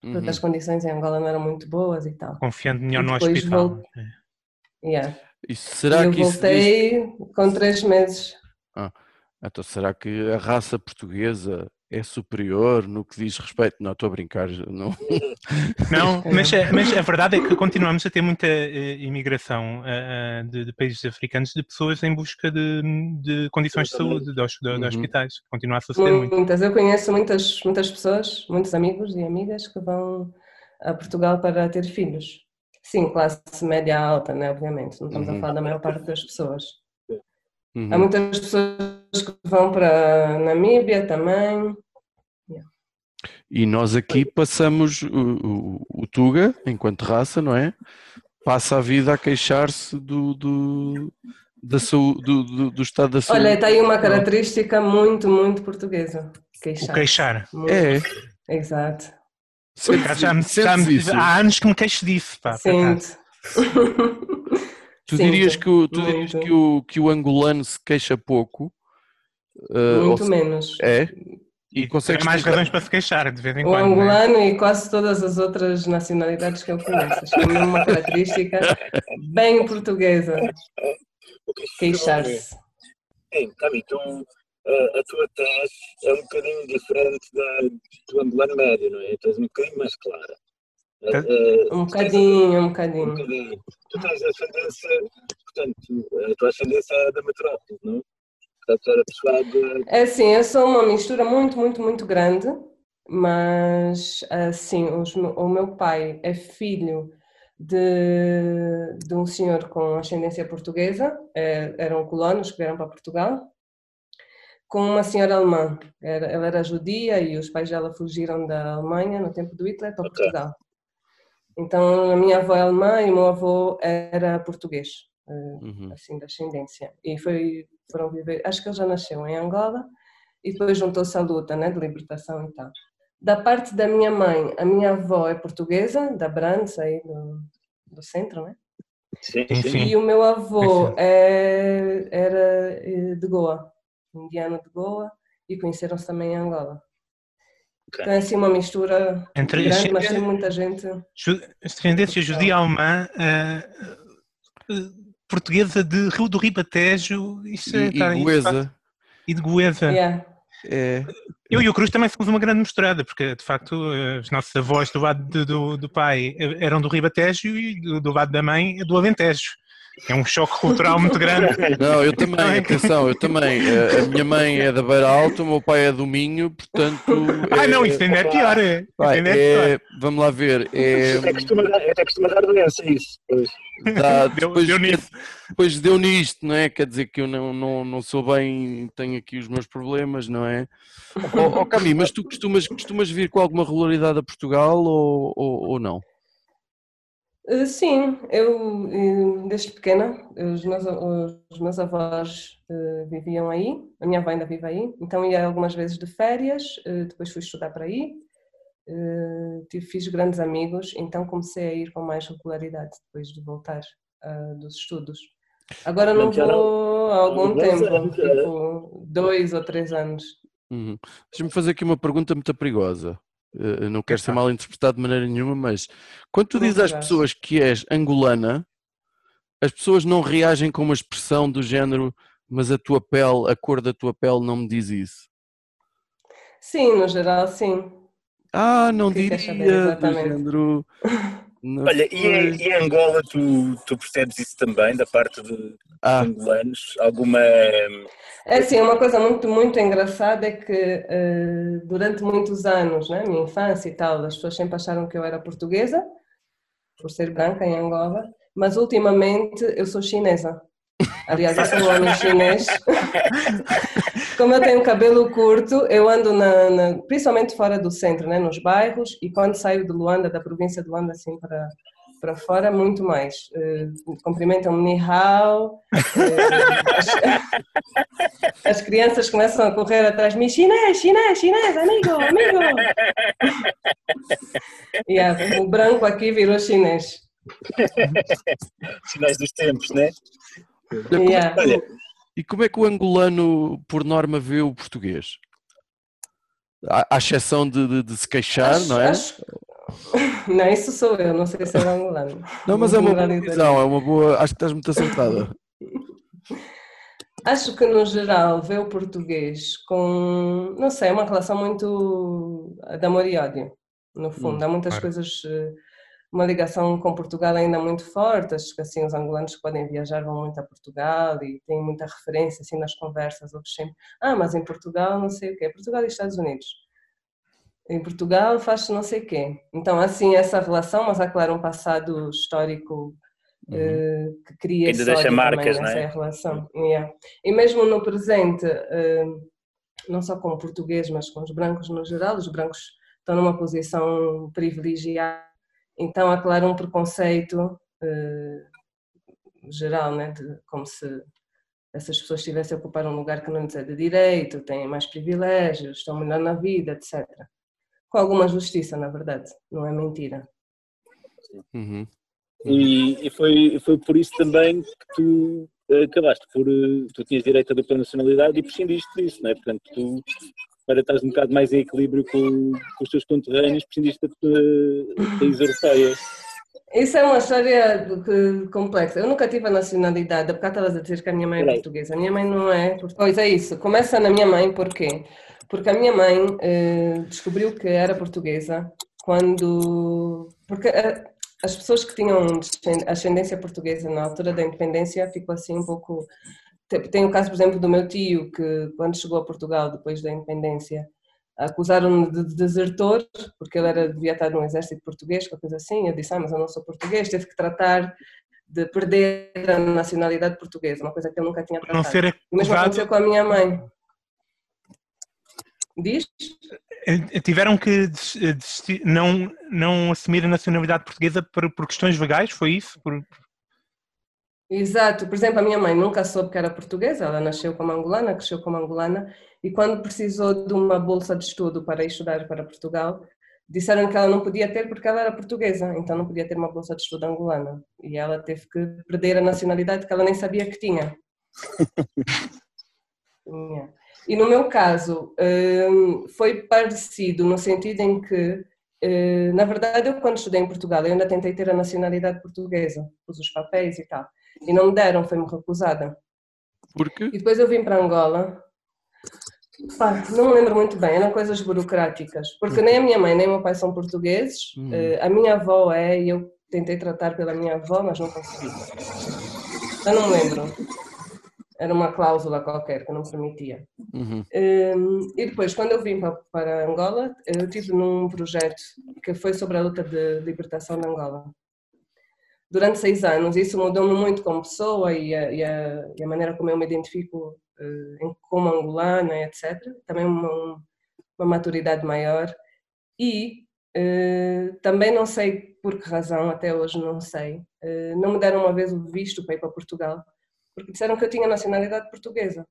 Porque uhum. as condições em Angola não eram muito boas e tal. Confiando melhor no hospital. volto. Yeah. E será e eu que isso voltei com três meses. Então, será que a raça portuguesa é superior no que diz respeito? Não, estou a brincar. Não. Não, mas, a- mas a verdade é que continuamos a ter muita eh, imigração eh, de, de países africanos de pessoas em busca de, de condições de saúde, de, de- de Uhum. hospitais. Continua a suceder muito. Muitas. Eu conheço muitas, muitas pessoas, muitos amigos e amigas que vão a Portugal para ter filhos. Sim, classe média alta, né? obviamente. Não estamos Uhum. a falar da maior parte das pessoas. Uhum. Há muitas pessoas que vão para Namíbia também. E nós aqui passamos o, o- o Tuga, enquanto raça, não é? Passa a vida a queixar-se do, do, da saúde, do, do, do estado da saúde. Olha, está aí uma característica muito, muito portuguesa. O Queixar. queixar. Muito. É, Exato. Acaso Já, já há anos que me queixo disso. Pá. Sinto. Tu Sinto, dirias, que o, tu dirias que, o, que o angolano se queixa pouco? Uh, ou Muito se- menos. É? E Tem consegues mais razões para se queixar, de vez em O quando. né? angolano e quase todas as outras nacionalidades que eu conheço. Acho é mesmo uma característica bem portuguesa. o Queixar-se. Sim, Cami, tu, a, a tua tese é um bocadinho diferente da, do angolano médio, não é? Tu és um bocadinho mais clara. Tá. Eh, eh, Um tu tens- bocadinho, um um bocadinho. bocadinho. Tu tens ascendência, portanto, a tua ascendência é da metrópole, não? De. É assim, eu sou uma mistura muito, muito, muito grande, mas assim, os o meu pai é filho de, de um senhor com ascendência portuguesa, é, eram colonos que vieram para Portugal, com uma senhora alemã. Era, ela era judia e os pais dela fugiram da Alemanha no tempo do Hitler para Ok. Portugal. Então, a minha avó é alemã e o meu avô era português. eh, Uhum. assim, de ascendência. E foi, foram viver, acho que ele já nasceu em Angola e depois juntou-se à luta né, de libertação e tal. Da parte da minha mãe, a minha avó é portuguesa, da Brandes, aí do, do centro, né? Sim, sim. E o meu avô é, era eh, de Goa, indiano de Goa, e conheceram-se também em Angola. Ok. Então é assim uma mistura Entre grande, mas tem muita gente. Ascendência judia alemã, eh, eh, portuguesa de Rio do Ribatejo isso é, E, tá, e isso Goeza. e de Goeza. Yeah. É, Eu e o Cruz também somos uma grande misturada, porque de facto eh, os nossos avós do lado do, do, do pai eh, eram do Ribatejo e do, do lado da mãe é do Alentejo. É um choque cultural muito grande. Não, eu também, atenção, eu também. A, a minha mãe é da Beira Alta, o meu pai é do Minho, portanto. Ah, é- não, isso ainda é pior. É, isso ainda é pior. é- vamos lá ver. É, Até costuma dar, até costuma dar doença isso. Pois. dá- Deu, depois, deu nisso. depois deu nisto, não é? Quer dizer que eu não, não, não sou bem, tenho aqui os meus problemas, não é? Ó oh, Cami, mas tu costumas, costumas vir com alguma regularidade a Portugal ou, ou, ou não? Eh, Sim, eu eh, desde pequena, os meus, os meus avós eh, viviam aí, a minha avó ainda vive aí, então ia algumas vezes de férias, eh, depois fui estudar para aí, eh, tive, fiz grandes amigos, então comecei a ir com mais regularidade depois de voltar ah, dos estudos. Agora não vou há algum tempo, tipo dois ou três anos. Uhum. Deixa-me fazer aqui uma pergunta muito perigosa. Eh, não quero ser mal interpretado de maneira nenhuma, mas quando tu dizes às pessoas que és angolana, as pessoas não reagem com uma expressão do género, mas a tua pele, a cor da tua pele não me diz isso. Sim, no geral, sim. Ah, não que é diria, do género. não Olha, e em, e em Angola tu, tu percebes isso também, da parte de Ah, angolanos? Alguma. É assim, uma coisa muito, muito engraçada é que eh, durante muitos anos, né, minha infância e tal, as pessoas sempre acharam que eu era portuguesa, por ser branca em Angola, mas ultimamente eu sou chinesa. Aliás, eu sou um homem chinês. Como eu tenho cabelo curto, eu ando na, na- principalmente fora do centro, né, nos bairros, e quando saio de Luanda, da província de Luanda, assim para para fora, muito mais. Eh, Cumprimentam-me ni hao, eh, as, as crianças começam a correr atrás de mim, chinês, chinês, chinês, amigo, amigo. Yeah, o branco aqui virou chinês. Sinais dos tempos, né? Olha, como é que- Olha, e como é que o angolano, por norma, vê o português? À, à exceção de, de- de se queixar, Acho- não é? acho- Não, isso sou eu, não sei se é o angolano. Não, mas é uma boa visão, é uma boa. Acho que estás muito acertada. Acho que no geral vê o português com, não sei, uma relação muito de amor e ódio, no fundo. Hum, Há muitas claro. coisas, eh, uma ligação com Portugal ainda muito forte. Acho que assim os angolanos que podem viajar vão muito a Portugal e têm muita referência assim nas conversas. Outros sempre, ah, mas em Portugal não sei o quê, Portugal e Estados Unidos. Em Portugal faz não sei o quê. Então, assim, essa relação, mas há, claro, um passado histórico eh, que cria Ainda deixa marcas, também não é? relação. Yeah. E mesmo no presente, eh, não só com o português, mas com os brancos no geral, os brancos estão numa posição privilegiada, então há, claro, um preconceito eh, geral, né, de, como se essas pessoas estivessem a ocupar um lugar que não lhes é de direito, têm mais privilégios, estão melhor na vida, etc. Com alguma justiça, na verdade, não é mentira. Uhum. E, e foi, foi por isso também que tu eh, acabaste por. eh, Tu tinhas direito à dupla nacionalidade e prescindiste disso, não é? Portanto, tu, para estares um bocado mais em equilíbrio com, com os teus conterrâneos, prescindiste da tua país europeia. Isso é uma história complexa. Eu nunca tive a nacionalidade, bocado estavas a dizer que a minha mãe é portuguesa. A minha mãe não é. Pois é isso, começa na minha mãe, porquê? Porque a minha mãe eh, descobriu que era portuguesa quando. Porque eh, as pessoas que tinham ascendência portuguesa na altura da independência ficou assim um pouco. Tem- o caso, por exemplo, do meu tio, que quando chegou a Portugal depois da independência, acusaram-no de desertor, porque ele era, devia estar no exército português, qualquer coisa assim. Eu disse, ah, mas eu não sou português, teve que tratar de perder a nacionalidade portuguesa, uma coisa que eu nunca tinha Para não tratado. ser O mesmo acusado, aconteceu com a minha mãe. Diz? eh, tiveram que des- eh, desistir- não, não assumir a nacionalidade portuguesa por, por questões legais, foi isso? Por, Exato, por exemplo, a minha mãe nunca soube que era portuguesa, ela nasceu como angolana, cresceu como angolana, e quando precisou de uma bolsa de estudo para estudar para Portugal, disseram que ela não podia ter porque ela era portuguesa, então não podia ter uma bolsa de estudo angolana. E ela teve que perder a nacionalidade que ela nem sabia que tinha. e no meu caso, hum, foi parecido no sentido em que, hum, na verdade, eu quando estudei em Portugal, eu ainda tentei ter a nacionalidade portuguesa, pus os papéis e tal, e não me deram, foi-me recusada. Por quê? E depois eu vim para Angola Pá, não me lembro muito bem, eram coisas burocráticas, porque nem a minha mãe nem o meu pai são portugueses, Hum. eh, a minha avó é, e eu tentei tratar pela minha avó, mas não consegui. Eu não me lembro. Era uma cláusula qualquer que não permitia. Uhum. Um, e depois, quando eu vim para, para Angola, eu estive num projeto que foi sobre a luta de libertação de Angola. Durante seis anos, isso mudou-me muito como pessoa e a, e a, e a maneira como eu me identifico uh, como angolana, etc. Também uma, uma maturidade maior. E uh, também não sei por que razão, até hoje não sei, uh, não me deram uma vez o visto para ir para Portugal, porque disseram que eu tinha nacionalidade portuguesa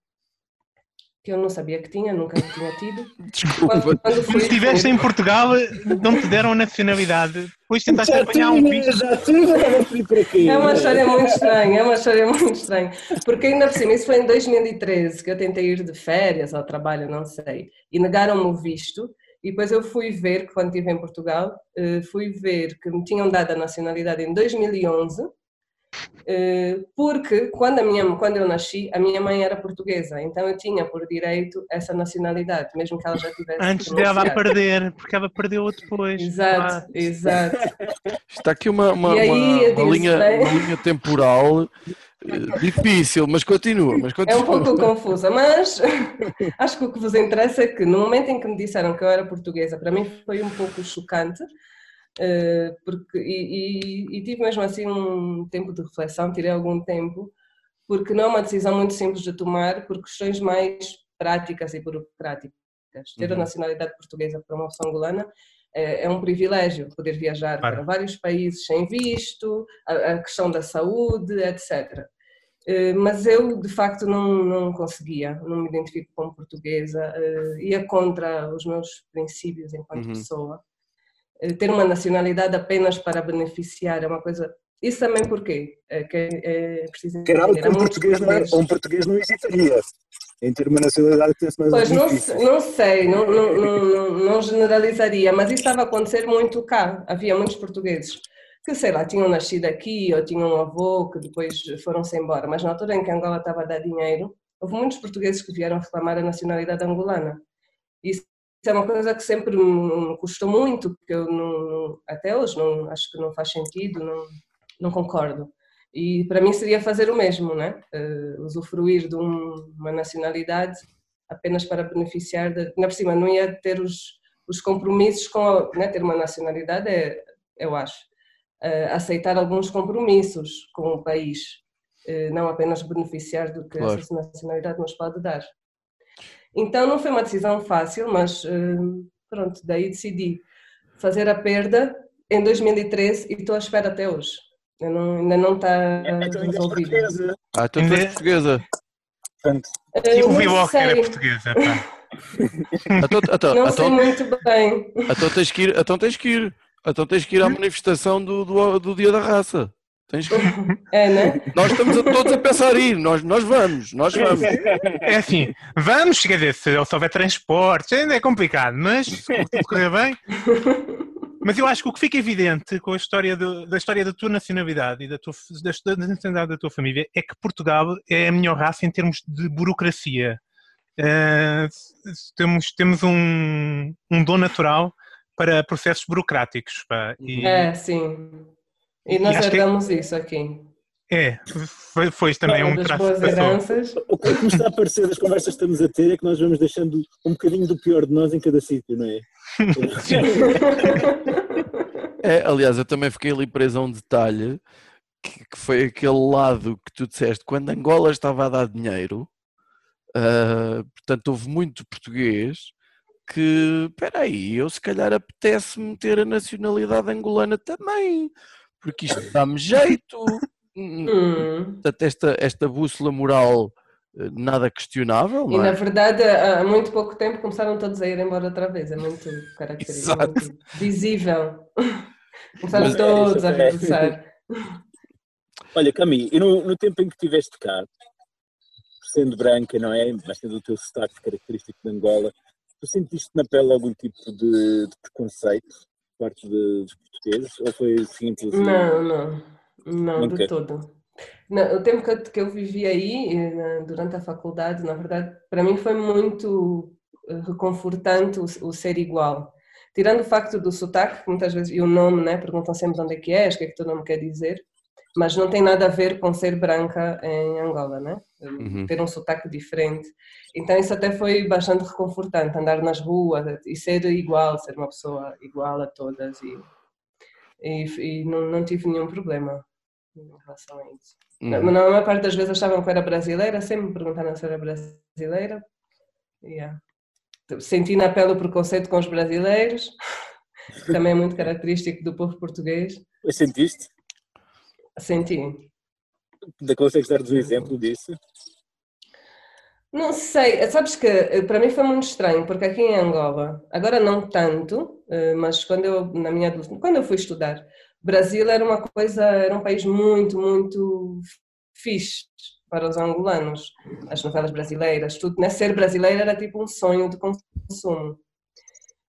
que eu não sabia que tinha, nunca tinha tido. Desculpa. Quando, quando Se fui, estiveste em Portugal, não te deram a nacionalidade. Depois tentaste Já apanhar um tinha, visto. já tinha, para quê? É uma história muito estranha, é uma história muito estranha. Porque ainda por cima, isso foi em 2013 que eu tentei ir de férias ao trabalho, não sei, e negaram-me o visto. E depois eu fui ver, que quando estive em Portugal, eh, fui ver que me tinham dado a nacionalidade em 2011, eh, porque quando, a minha, quando eu nasci, a minha mãe era portuguesa, então eu tinha por direito essa nacionalidade, mesmo que ela já tivesse. Antes dela renunciado. perder, porque ela perdeu depois. Exato, Ah, exato. Está aqui uma, uma, aí, uma- eu uma disse, linha, bem- uma linha temporal eh, difícil, mas continua. Mas É continua. um pouco confusa, mas acho que o que vos interessa é que no momento em que me disseram que eu era portuguesa, para mim foi um pouco chocante, eh, porque, e, e- e tive mesmo assim um tempo de reflexão, tirei algum tempo, porque não é uma decisão muito simples de tomar por questões mais práticas e burocráticas. Ter a Uhum. nacionalidade portuguesa para uma pessoa angolana é, é um privilégio poder viajar Claro. para vários países sem visto, a, a questão da saúde, etc. Eh, Mas eu, de facto, não, não conseguia, não me identifico como portuguesa, eh, ia contra os meus princípios enquanto Uhum. pessoa. Eh, Ter uma nacionalidade apenas para beneficiar é uma coisa. Isso também porquê? É, que é preciso entender. que um muitos português, não, portugueses- um português não hesitaria em ter uma nacionalidade que tivesse mais Pois não, não sei, não, não, não, não- não generalizaria, mas isso estava a acontecer muito cá. Havia muitos portugueses que, sei lá, tinham nascido aqui ou tinham um avô que depois foram-se embora, mas na altura em que Angola estava a dar dinheiro, houve muitos portugueses que vieram reclamar a nacionalidade angolana. Isso é uma coisa que sempre me custou muito, porque eu não, até hoje não, acho que não faz sentido, não, não concordo. E para mim seria fazer o mesmo, né? Eh, usufruir de um- uma nacionalidade apenas para beneficiar, de, ainda por cima não ia ter os, os compromissos com, a, né? ter uma nacionalidade, é, eu acho, eh, aceitar alguns compromissos com o país, eh, não apenas beneficiar do que Claro. essa nacionalidade nos pode dar. Então não foi uma decisão fácil, mas eh, pronto, daí decidi fazer a perda em 2013 e estou à espera até hoje. Eu não- ainda não está Então resolvido. portuguesa. Ah, então tu és Ainda- portuguesa. Portanto, E o não Vivoca era sei, portuguesa, pá. Então, então, não sei então, muito bem. então tens que ir, então tens que ir. Então tens que ir à manifestação do, do, do Dia da Raça. Tens. É, né? Nós estamos a- todos a pensar em ir, nós, nós vamos, nós vamos. É assim, vamos, quer dizer, se houver transportes, ainda é complicado, mas se tudo correr bem. Mas eu acho que o que fica evidente com a história do- da história da tua nacionalidade e da, tua, da, da nacionalidade da tua família é que Portugal é a melhor raça em termos de burocracia. Eh, temos temos um, um dom natural para processos burocráticos. pá, e- É, sim. E nós acho que- herdamos isso aqui. É, foi, foi também Uma um das traço que passou. heranças. o que me está a parecer das conversas que estamos a ter é que nós vamos deixando um bocadinho do pior de nós em cada sítio, não é? É, aliás, eu também fiquei ali preso a um detalhe que, que foi aquele lado que tu disseste, quando Angola estava a dar dinheiro, ah, portanto houve muito português que, espera aí, eu se calhar apetece-me ter a nacionalidade angolana também, porque isto dá-me jeito, Hum. Portanto, esta, esta bússola moral eh, nada questionável, E não na é? verdade, há muito pouco tempo começaram todos a ir embora outra vez. É muito característico, Exato. muito visível. Começaram Mas- todos a É, isso é- regressar. Olha, Cami, e no, no tempo em que estiveste cá, sendo branca, não é? Mas tendo o teu sotaque característico de Angola, tu sentiste na pele algum tipo de, de preconceito parte de- dos portugueses? Ou foi simples? Não, não, não, Nunca? de todo. Não, o tempo que eu, que eu vivi aí, eh, durante a faculdade, na verdade, para mim foi muito eh, reconfortante o, o ser igual. Tirando o facto do sotaque, que muitas vezes, e o nome, né? Perguntam sempre de onde é que és, o que é que teu nome quer dizer, mas não tem nada a ver com ser branca em Angola, né? Uhum. Ter um sotaque diferente. Então isso até foi bastante reconfortante, andar nas ruas e ser igual, ser uma pessoa igual a todas e, e, e não, não tive nenhum problema em relação a isso. Uhum. Na, maior parte das vezes achavam que eu era brasileira, sempre me perguntaram se eu era brasileira. Yeah. Senti na pele o preconceito com os brasileiros, que também é muito característico do povo português. Mas Sentiste? Senti. Da consegues dar-nos um exemplo disso? Não sei, sabes que eh, para mim foi muito estranho, porque aqui em Angola, agora não tanto, eh, mas quando eu, na minha quando eu fui estudar, Brasil era uma coisa, era um país muito, muito fixe para os angolanos. As novelas brasileiras, tudo, né? Ser brasileira era tipo um sonho de consumo.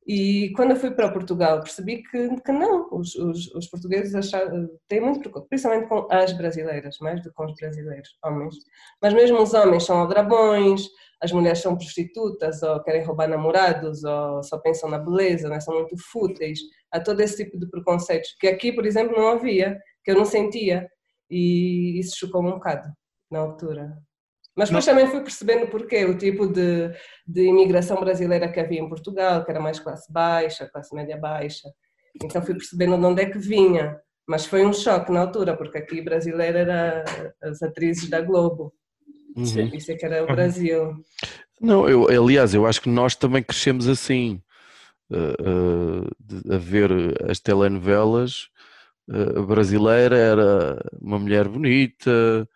E quando eu fui para Portugal, percebi que, que não, os, os, os portugueses acharam, têm muito preconceito, principalmente com as brasileiras, mais do que com os brasileiros, homens. Mas mesmo os homens são aldrabões, as mulheres são prostitutas, ou querem roubar namorados, ou só pensam na beleza, né? são muito fúteis. Há todo esse tipo de preconceitos, que aqui, por exemplo, não havia, que eu não sentia. E isso chocou-me um bocado, na altura. Mas depois também fui percebendo porquê, o tipo de, de imigração brasileira que havia em Portugal, que era mais classe baixa, classe média baixa. Então fui percebendo de onde é que vinha. Mas foi um choque na altura, porque aqui brasileira era as atrizes da Globo. Uhum. Isso é que era o Brasil. Não, eu, aliás, eu acho que nós também crescemos assim, eh, eh, de- a ver as telenovelas. A brasileira era uma mulher bonita,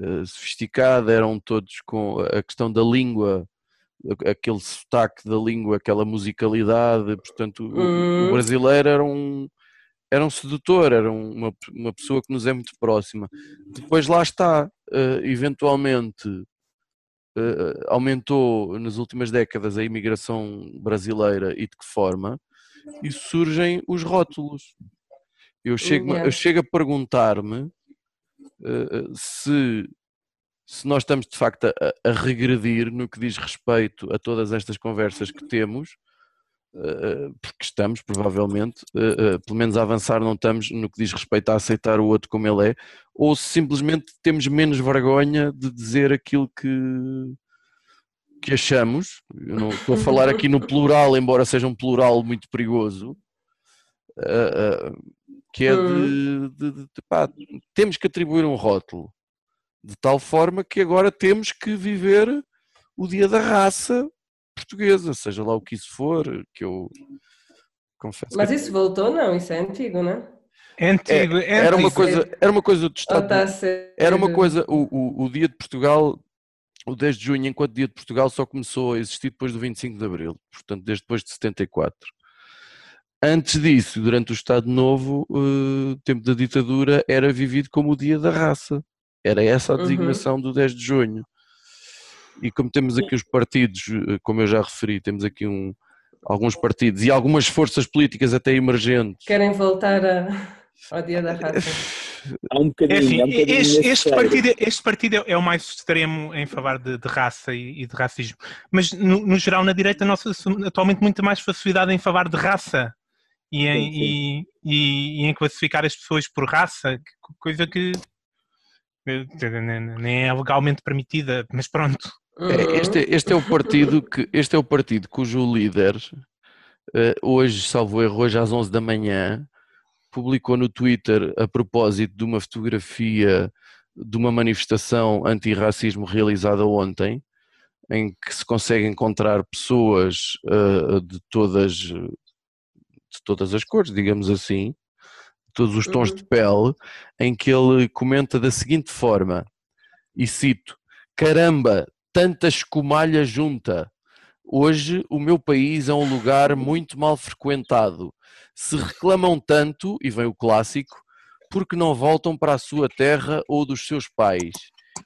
eh, sofisticada, eram todos com a questão da língua, aquele sotaque da língua, aquela musicalidade. Portanto, o- o, Hum. brasileiro era um, era um sedutor, era um- uma, uma pessoa que nos é muito próxima. Depois lá está, eh, eventualmente eh, aumentou nas últimas décadas a imigração brasileira e de que forma, e surgem os rótulos. Eu chego, Yeah. eu chego a perguntar-me se, se nós estamos de facto a, a regredir no que diz respeito a todas estas conversas que temos, eh, porque estamos, provavelmente, eh, eh, pelo menos a avançar não estamos no que diz respeito a aceitar o outro como ele é, ou se simplesmente temos menos vergonha de dizer aquilo que, que achamos. Eu não estou a falar aqui no plural, embora seja um plural muito perigoso, eh, eh, que é de, de- de- de- pá, temos que atribuir um rótulo de tal forma que agora temos que viver o dia da raça portuguesa, seja lá o que isso for, que eu confesso Mas que isso voltou, não? Isso é antigo, não é? É antigo, é era uma antigo. coisa, era uma coisa do Estado. está a ser... Era uma coisa, o, o, o dia de Portugal, o 10 de junho, enquanto dia de Portugal, só começou a existir depois do 25 de Abril, portanto, desde depois de 74. Antes disso, durante o Estado Novo, eh, tempo da ditadura, era vivido como o dia da raça. Era essa a Uhum. designação do 10 de junho. E como temos aqui os partidos, eh, como eu já referi, temos aqui um, alguns partidos e algumas forças políticas até emergentes. Querem voltar a... ao dia da raça. Há um É bocadinho. assim, há um bocadinho este, nesse este partido, este partido é- é o mais extremo em favor de, de raça e, e de racismo. Mas, no, no geral, na direita, nós assumimos atualmente muita mais facilidade em falar de raça e em, Sim, e- e- e em classificar as pessoas por raça, coisa que eh, nem- é legalmente permitida, mas pronto. É, Este, este é o partido que este é o partido cujo líder eh, hoje, salvo erro, hoje às 11 da manhã publicou no Twitter a propósito de uma fotografia de uma manifestação antirracismo realizada ontem, em que se consegue encontrar pessoas eh, de todas de todas as cores, digamos assim, todos os tons Uhum. de pele, em que ele comenta da seguinte forma, e cito: Caramba, tanta escumalha junta. Hoje o meu país é um lugar muito mal frequentado. Se reclamam tanto, e vem o clássico, porque não voltam para a sua terra ou dos seus pais.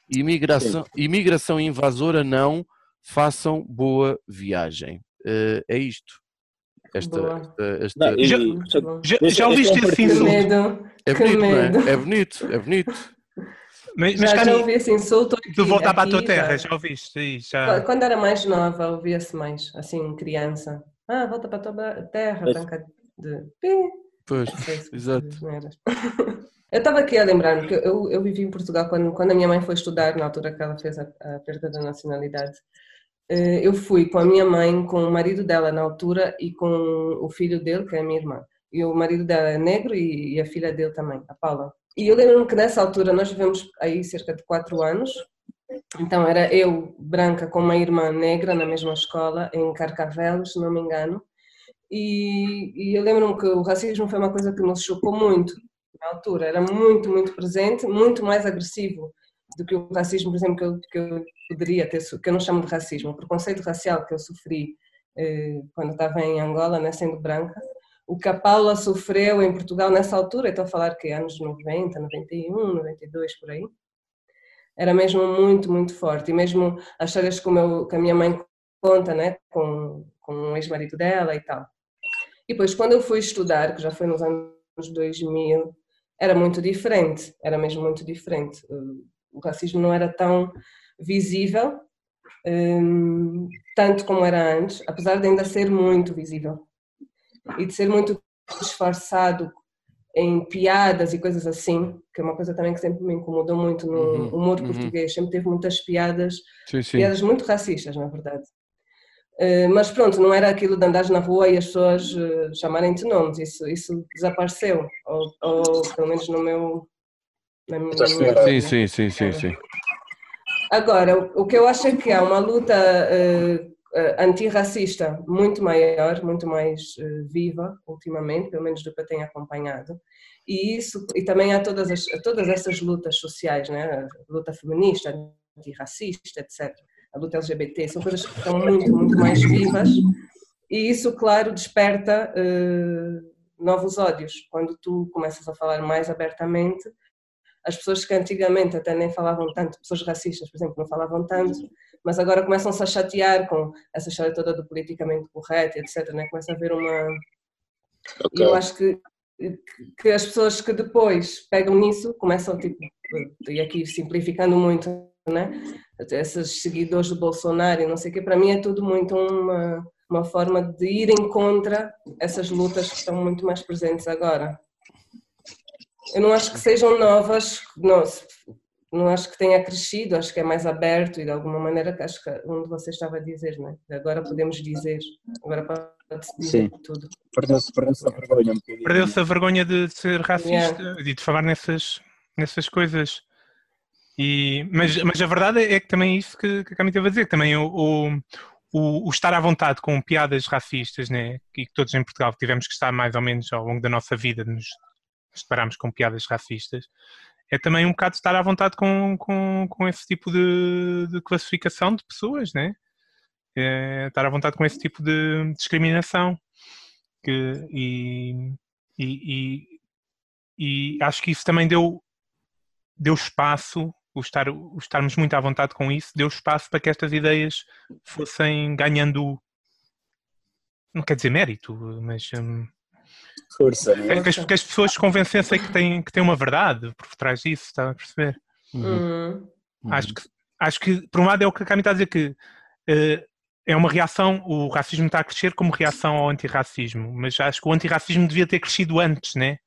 Imigração, imigração invasora não, façam boa viagem. Eh, é isto. Esta, esta- esta- Não, Já-. Já, já ouviste é esse Que partido- insulto? medo. é bonito, é? medo. É bonito, é bonito. Mas, mas Já, já ouvi esse insulto aqui, de voltar para a tua terra, já. já ouviste? Aí, já... Quando era mais nova, ouvia-se mais, assim, criança. Ah, volta para a tua terra, branca de... Pi. Pois, se- exato. Eu estava aqui a lembrar-me que eu, eu vivi em Portugal quando, quando a minha mãe foi estudar, na altura que ela fez a, a perda da nacionalidade. Eh, Eu fui com a minha mãe, com o marido dela na altura e com o filho dele, que é a minha irmã. E o marido dela é negro e, a filha dele também, a Paula. E eu lembro-me que nessa altura nós vivemos aí cerca de quatro anos. Então era eu, branca, com uma irmã negra na mesma escola, em Carcavelos, se não me engano. E, e eu lembro-me que o racismo foi uma coisa que nos chocou muito na altura. Era muito, muito presente, muito mais agressivo do que o racismo, por exemplo, que eu, que eu poderia ter, que eu não chamo de racismo, o preconceito racial que eu sofri eh, quando estava em Angola, né, sendo branca. O que a Paula sofreu em Portugal nessa altura, estou a falar que anos 90, 91, 92, por aí, era mesmo muito, muito forte. E mesmo as histórias que, meu, que a minha mãe conta, né, com, com o ex-marido dela e tal. E depois, quando eu fui estudar, que já foi nos anos 2000, era muito diferente, era mesmo muito diferente. O racismo não era tão visível, hum, tanto como era antes, apesar de ainda ser muito visível. E de ser muito disfarçado em piadas e coisas assim, que é uma coisa também que sempre me incomodou muito no Uhum, humor uhum. português, sempre teve muitas piadas Sim, sim. piadas muito racistas, na verdade. Eh, Mas pronto, não era aquilo de andares na rua e as pessoas eh, chamarem-te nomes, isso, isso desapareceu, ou, ou pelo menos no meu. Na minha, Sim, sim, sim, sim, sim. Agora, o, o que eu acho é que há uma luta eh, antirracista muito maior, muito mais eh, viva ultimamente, pelo menos do que eu tenho acompanhado. E isso e também há todas as, todas essas lutas sociais, né? A luta feminista, antirracista, etc. A luta LGBT, são coisas que estão muito, muito mais vivas. E isso, claro, desperta eh, novos ódios. Quando tu começas a falar mais abertamente, as pessoas que antigamente até nem falavam tanto, pessoas racistas, por exemplo, não falavam tanto, mas agora começam-se a chatear com essa história toda do politicamente correto, etc. Né? Começa a haver uma. E Ok. eu acho que, que as pessoas que depois pegam nisso começam, tipo, e aqui simplificando muito, né? Esses seguidores do Bolsonaro e não sei o quê, para mim é tudo muito uma, uma forma de ir em contra essas lutas que estão muito mais presentes agora. Eu não acho que sejam novas, não, não acho que tenha crescido, acho que é mais aberto e de alguma maneira acho que onde você estava a dizer, não é? Agora podemos dizer, agora pode-se dizer Sim. tudo. Perdeu-se perdeu-se a vergonha um bocadinho. Perdeu-se a vergonha de ser racista e de falar nessas, nessas coisas. E, mas, mas a verdade é que também é isso que, que a Cami teve a dizer, que também o, o, o, o estar à vontade com piadas racistas, né, e que todos em Portugal tivemos que estar mais ou menos ao longo da nossa vida, nos nos depararmos com piadas racistas, é também um bocado estar à vontade com, com, com esse tipo de, de classificação de pessoas, né? É, estar à vontade com esse tipo de discriminação. Que, e, e, e, e acho que isso também deu, deu espaço, o, estar, o estarmos muito à vontade com isso, deu espaço para que estas ideias fossem ganhando, não quer dizer mérito, mas hum, Força, não é? que, as, que as pessoas se convencessem que têm, que têm uma verdade por trás disso, está a perceber? Uhum. Acho que, acho que, por um lado, é o que a Cami está a dizer, que eh, é uma reação, o racismo está a crescer como reação ao antirracismo, mas acho que o antirracismo devia ter crescido antes, né?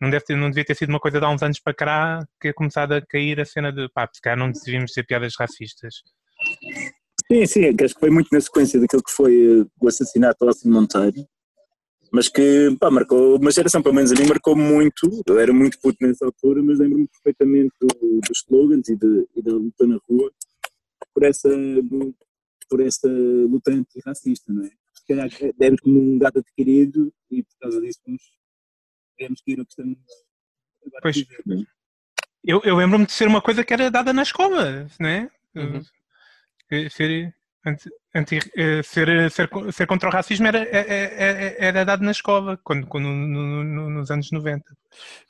Não, deve ter, não devia ter sido uma coisa de há uns anos para cá que é começado a cair a cena de pá, se calhar não devíamos ter piadas racistas. Sim, sim, acho que foi muito na sequência daquilo que foi eh, o assassinato ao Monteiro, mas que pá, marcou uma geração, pelo menos a mim marcou muito, eu era muito puto nessa altura, mas lembro-me perfeitamente do- dos slogans e, de- e da luta na rua por essa, por essa luta antirracista, não é? Se calhar demos como um dado adquirido e por causa disso Temos que ir o que estamos agora Pois. dizer, não é? Eu, eu lembro-me de ser uma coisa que era dada na escola, né? Uhum. Eh, Ser, anti, eh, ser, ser, co- ser contra o racismo era, é- é- é- era dado na escola, quando, quando, no- no- nos anos 90.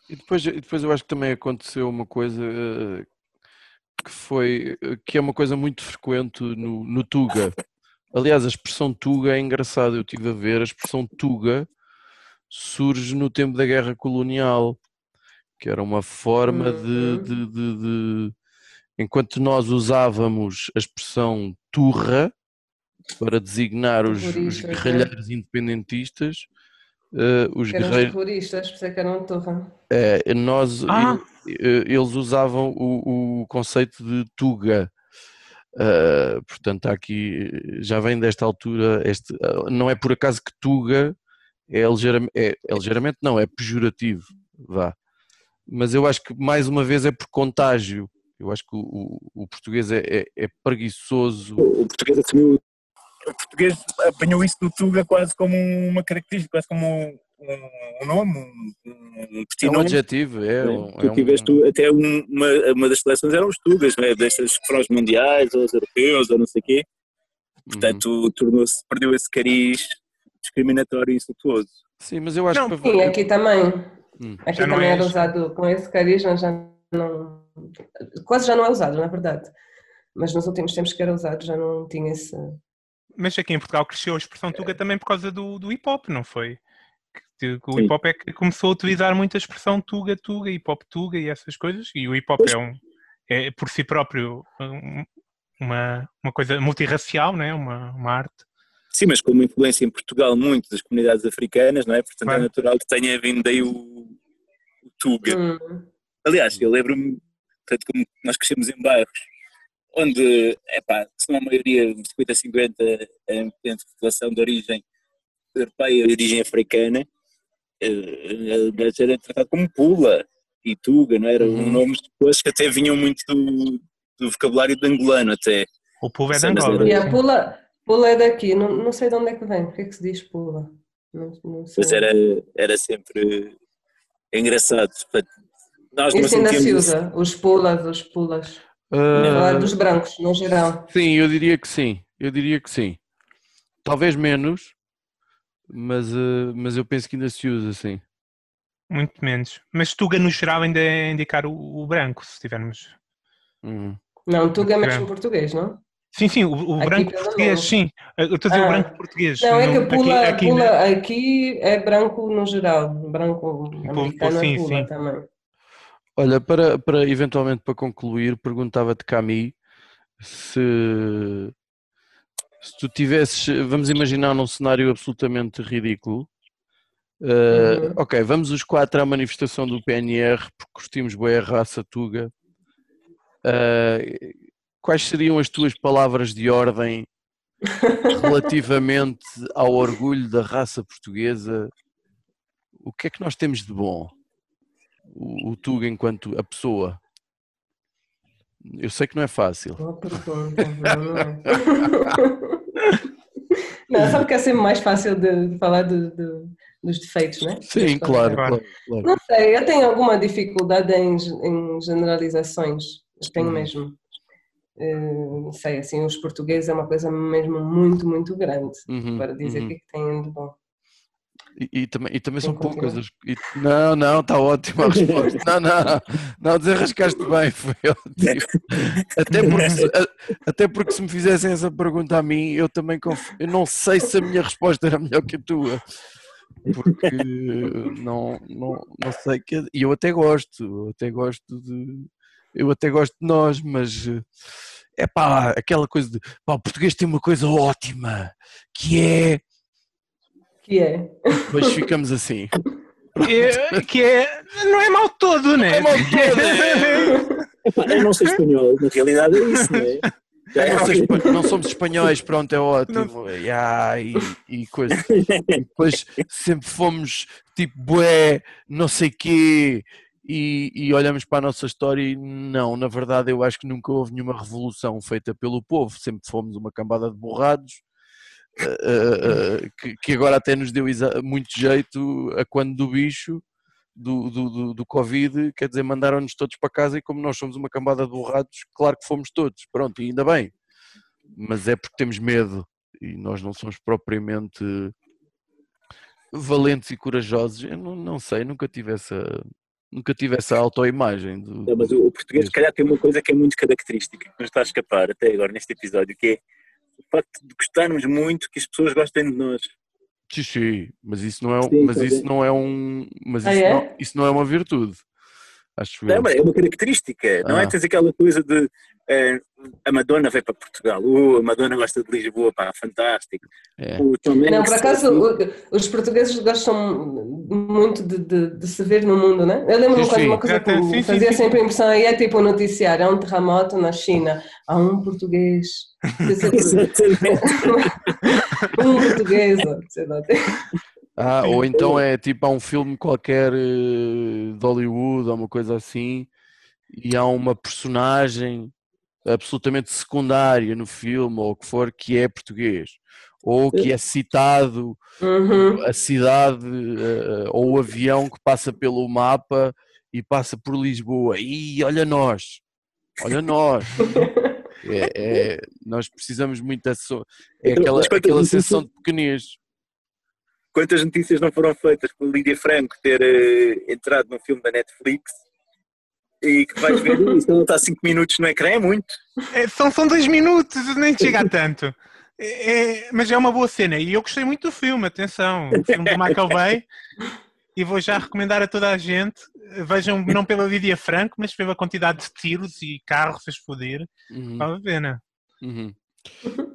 E depois, depois eu acho que também aconteceu uma coisa eh, que foi eh, que é uma coisa muito frequente no, no Tuga. Aliás, a expressão Tuga é engraçada, eu estive a ver, a expressão Tuga surge no tempo da guerra colonial, que era uma forma de, Uhum. de- de- de- enquanto nós usávamos a expressão turra para designar os, os né? guerrilheiros independentistas, eh, os Que eram guerreiros terroristas, por isso é que eram turra. é, nós, Ah. e- e- eles usavam o, o conceito de Tuga. Ah, portanto, há aqui já vem desta altura. Este, não é por acaso que Tuga é ligeiramente, é, é ligeiramente não, é pejorativo. Vá. Mas eu acho que mais uma vez é por contágio. Eu acho que o, o- o português é, é, é preguiçoso. O o português assumiu. O português apanhou isso do Tuga quase como uma característica, quase como um, um nome, um, um É petit um nome. adjetivo, é, um- Tu é um- tiveste até um- uma, uma das seleções eram os Tugas, não é? destas que foram os mundiais, ou os europeus, ou não sei o quê. Uhum. Portanto, tornou-se, perdeu esse cariz discriminatório e insultuoso. Sim, mas eu acho Não, que Sim, aqui também. Hum. Aqui Já também é era usado com esse carisma, já não. Quase já não é usado, na verdade. Mas nos últimos tempos que era usado já não tinha esse. Mas aqui em Portugal cresceu a expressão Tuga também por causa do, do hip hop, não foi? Que, que o hip hop é que começou a utilizar muito a expressão Tuga, Tuga, hip hop Tuga e essas coisas. E o hip hop é, um, é por si próprio um- uma, uma coisa multirracial, né? uma, uma arte. Sim, mas com uma influência em Portugal muito das comunidades africanas, não é? Portanto, Claro. é natural que tenha vindo daí o, o Tuga. Hum, Aliás, eu lembro-me, portanto, como nós crescemos em bairros onde, epá, se não a maioria, 50-50, é entre população de origem europeia e origem africana, eh, o gajo era tratado como pula e tuga, não era? Uhum. Nomes depois que até vinham muito do, do vocabulário de angolano até. O povo é de Angola. E a pula, pula é daqui, não, não sei de onde é que vem, porque é que se diz pula? Não, não sei. Mas era, era sempre engraçado. Nós Isso ainda se usa, os pulas, os pulas. Falar dos brancos, no geral. Sim, eu diria que sim. Eu diria que sim. Talvez menos, mas, eh, mas eu penso que ainda se usa, sim. Muito menos. Mas Tuga no geral ainda é indicar o, o branco, se tivermos. Uhum. Não, Tuga é mesmo português, não? Sim, sim, o, o branco português, sim. Eu estou a dizer o Ah. branco português. Não, é que pula, aqui, aqui, pula aqui é branco no geral, branco americano sim, é pula sim. também. Olha, para, para eventualmente para concluir, perguntava-te, Cami, se, se tu tivesses, vamos imaginar num cenário absolutamente ridículo. Uhum. Ok, vamos os quatro à manifestação do PNR porque curtimos bem a raça Tuga. Eh, quais seriam as tuas palavras de ordem relativamente ao orgulho da raça portuguesa? O que é que nós temos de bom? O, o Tuga enquanto a pessoa. Eu sei que não é fácil. Boa pergunta, não, não é? Não, sabe que é sempre mais fácil de, falar de- de- dos defeitos, né? Sim, Das claro, Claro. claro. Não sei, eu tenho alguma dificuldade em, em generalizações, eu tenho Uhum. mesmo. Eh, Não sei, assim, os portugueses é uma coisa mesmo muito, muito grande Uhum, para dizer o uhum. que é que têm de bom. E, e também, e também são poucas as. e- não, não, está ótima a resposta. Não, não, não, desenrascaste bem, foi ótimo. Até porque, se, a- até porque se me fizessem essa pergunta a mim, eu também conf... eu não sei se a minha resposta era melhor que a tua. Porque não, não, não sei que. E eu até gosto, eu até gosto de. Eu até gosto de nós, mas é pá, aquela coisa de pá, o português tem uma coisa ótima que é. Que é? Depois ficamos assim. É, que é, não é mal todo, né? É mal todo, Epá, eu não sou espanhol, na realidade é isso, não é? Já é Não, sei espa- não somos espanhóis, pronto, é ótimo. Ya, e, e coisa. E depois sempre fomos tipo bué, não sei quê, e, e olhamos para a nossa história e não, na verdade eu acho que nunca houve nenhuma revolução feita pelo povo, sempre fomos uma cambada de borrados. Eh, eh, que, que agora até nos deu muito jeito a quando do bicho do, do, do, do Covid, quer dizer, mandaram-nos todos para casa e como nós somos uma cambada de borrados, claro que fomos todos, pronto, e ainda bem. Mas é porque temos medo e nós não somos propriamente valentes e corajosos. Eu não, não sei, nunca tive essa, nunca tive essa autoimagem. Do, Não, mas o, português, se calhar, tem uma coisa que é muito característica, que nos está a escapar até agora neste episódio, que é facto de gostarmos muito que as pessoas gostem de nós. Sim, sim, mas isso não é, um- Sim, mas isso não é um, mas Ah, isso, é? não, isso não é uma virtude. Acho. Não, mas é uma característica, não Ah. é? Tens aquela coisa de eh, a Madonna veio para Portugal, uh, a Madonna gosta de Lisboa, pá, fantástico. É. O Tom Não, por acaso, o- os portugueses gostam muito de, de- de se ver no mundo, né? Eu lembro Sim, uma coisa, que Sim, sim, fazia sim. sempre impressão aí é tipo um noticiário, há um terremoto na China, há um português, Exatamente. um português, sei lá. Ah, ou então é tipo há um filme qualquer eh, de Hollywood ou uma coisa assim e há uma personagem absolutamente secundária no filme ou o que for que é português ou que é citado Uhum. a cidade eh, ou o avião que passa pelo mapa e passa por Lisboa e olha nós, olha nós. É, é- nós precisamos muito dessa é aquela, aquela sensação de pequenez. Quantas notícias não foram feitas por Lídia Franco ter eh, entrado num filme da Netflix e que vais ver, "Ui, se ela está 5 minutos no ecrã, é muito. É, são, são dois minutos, nem chega a tanto. É, é- mas é uma boa cena e eu gostei muito do filme, atenção, o filme do Michael Bay e vou já recomendar a toda a gente, vejam não pela Lídia Franco, mas pela quantidade de tiros e carros a explodir, Uhum. vale a pena. Uhum.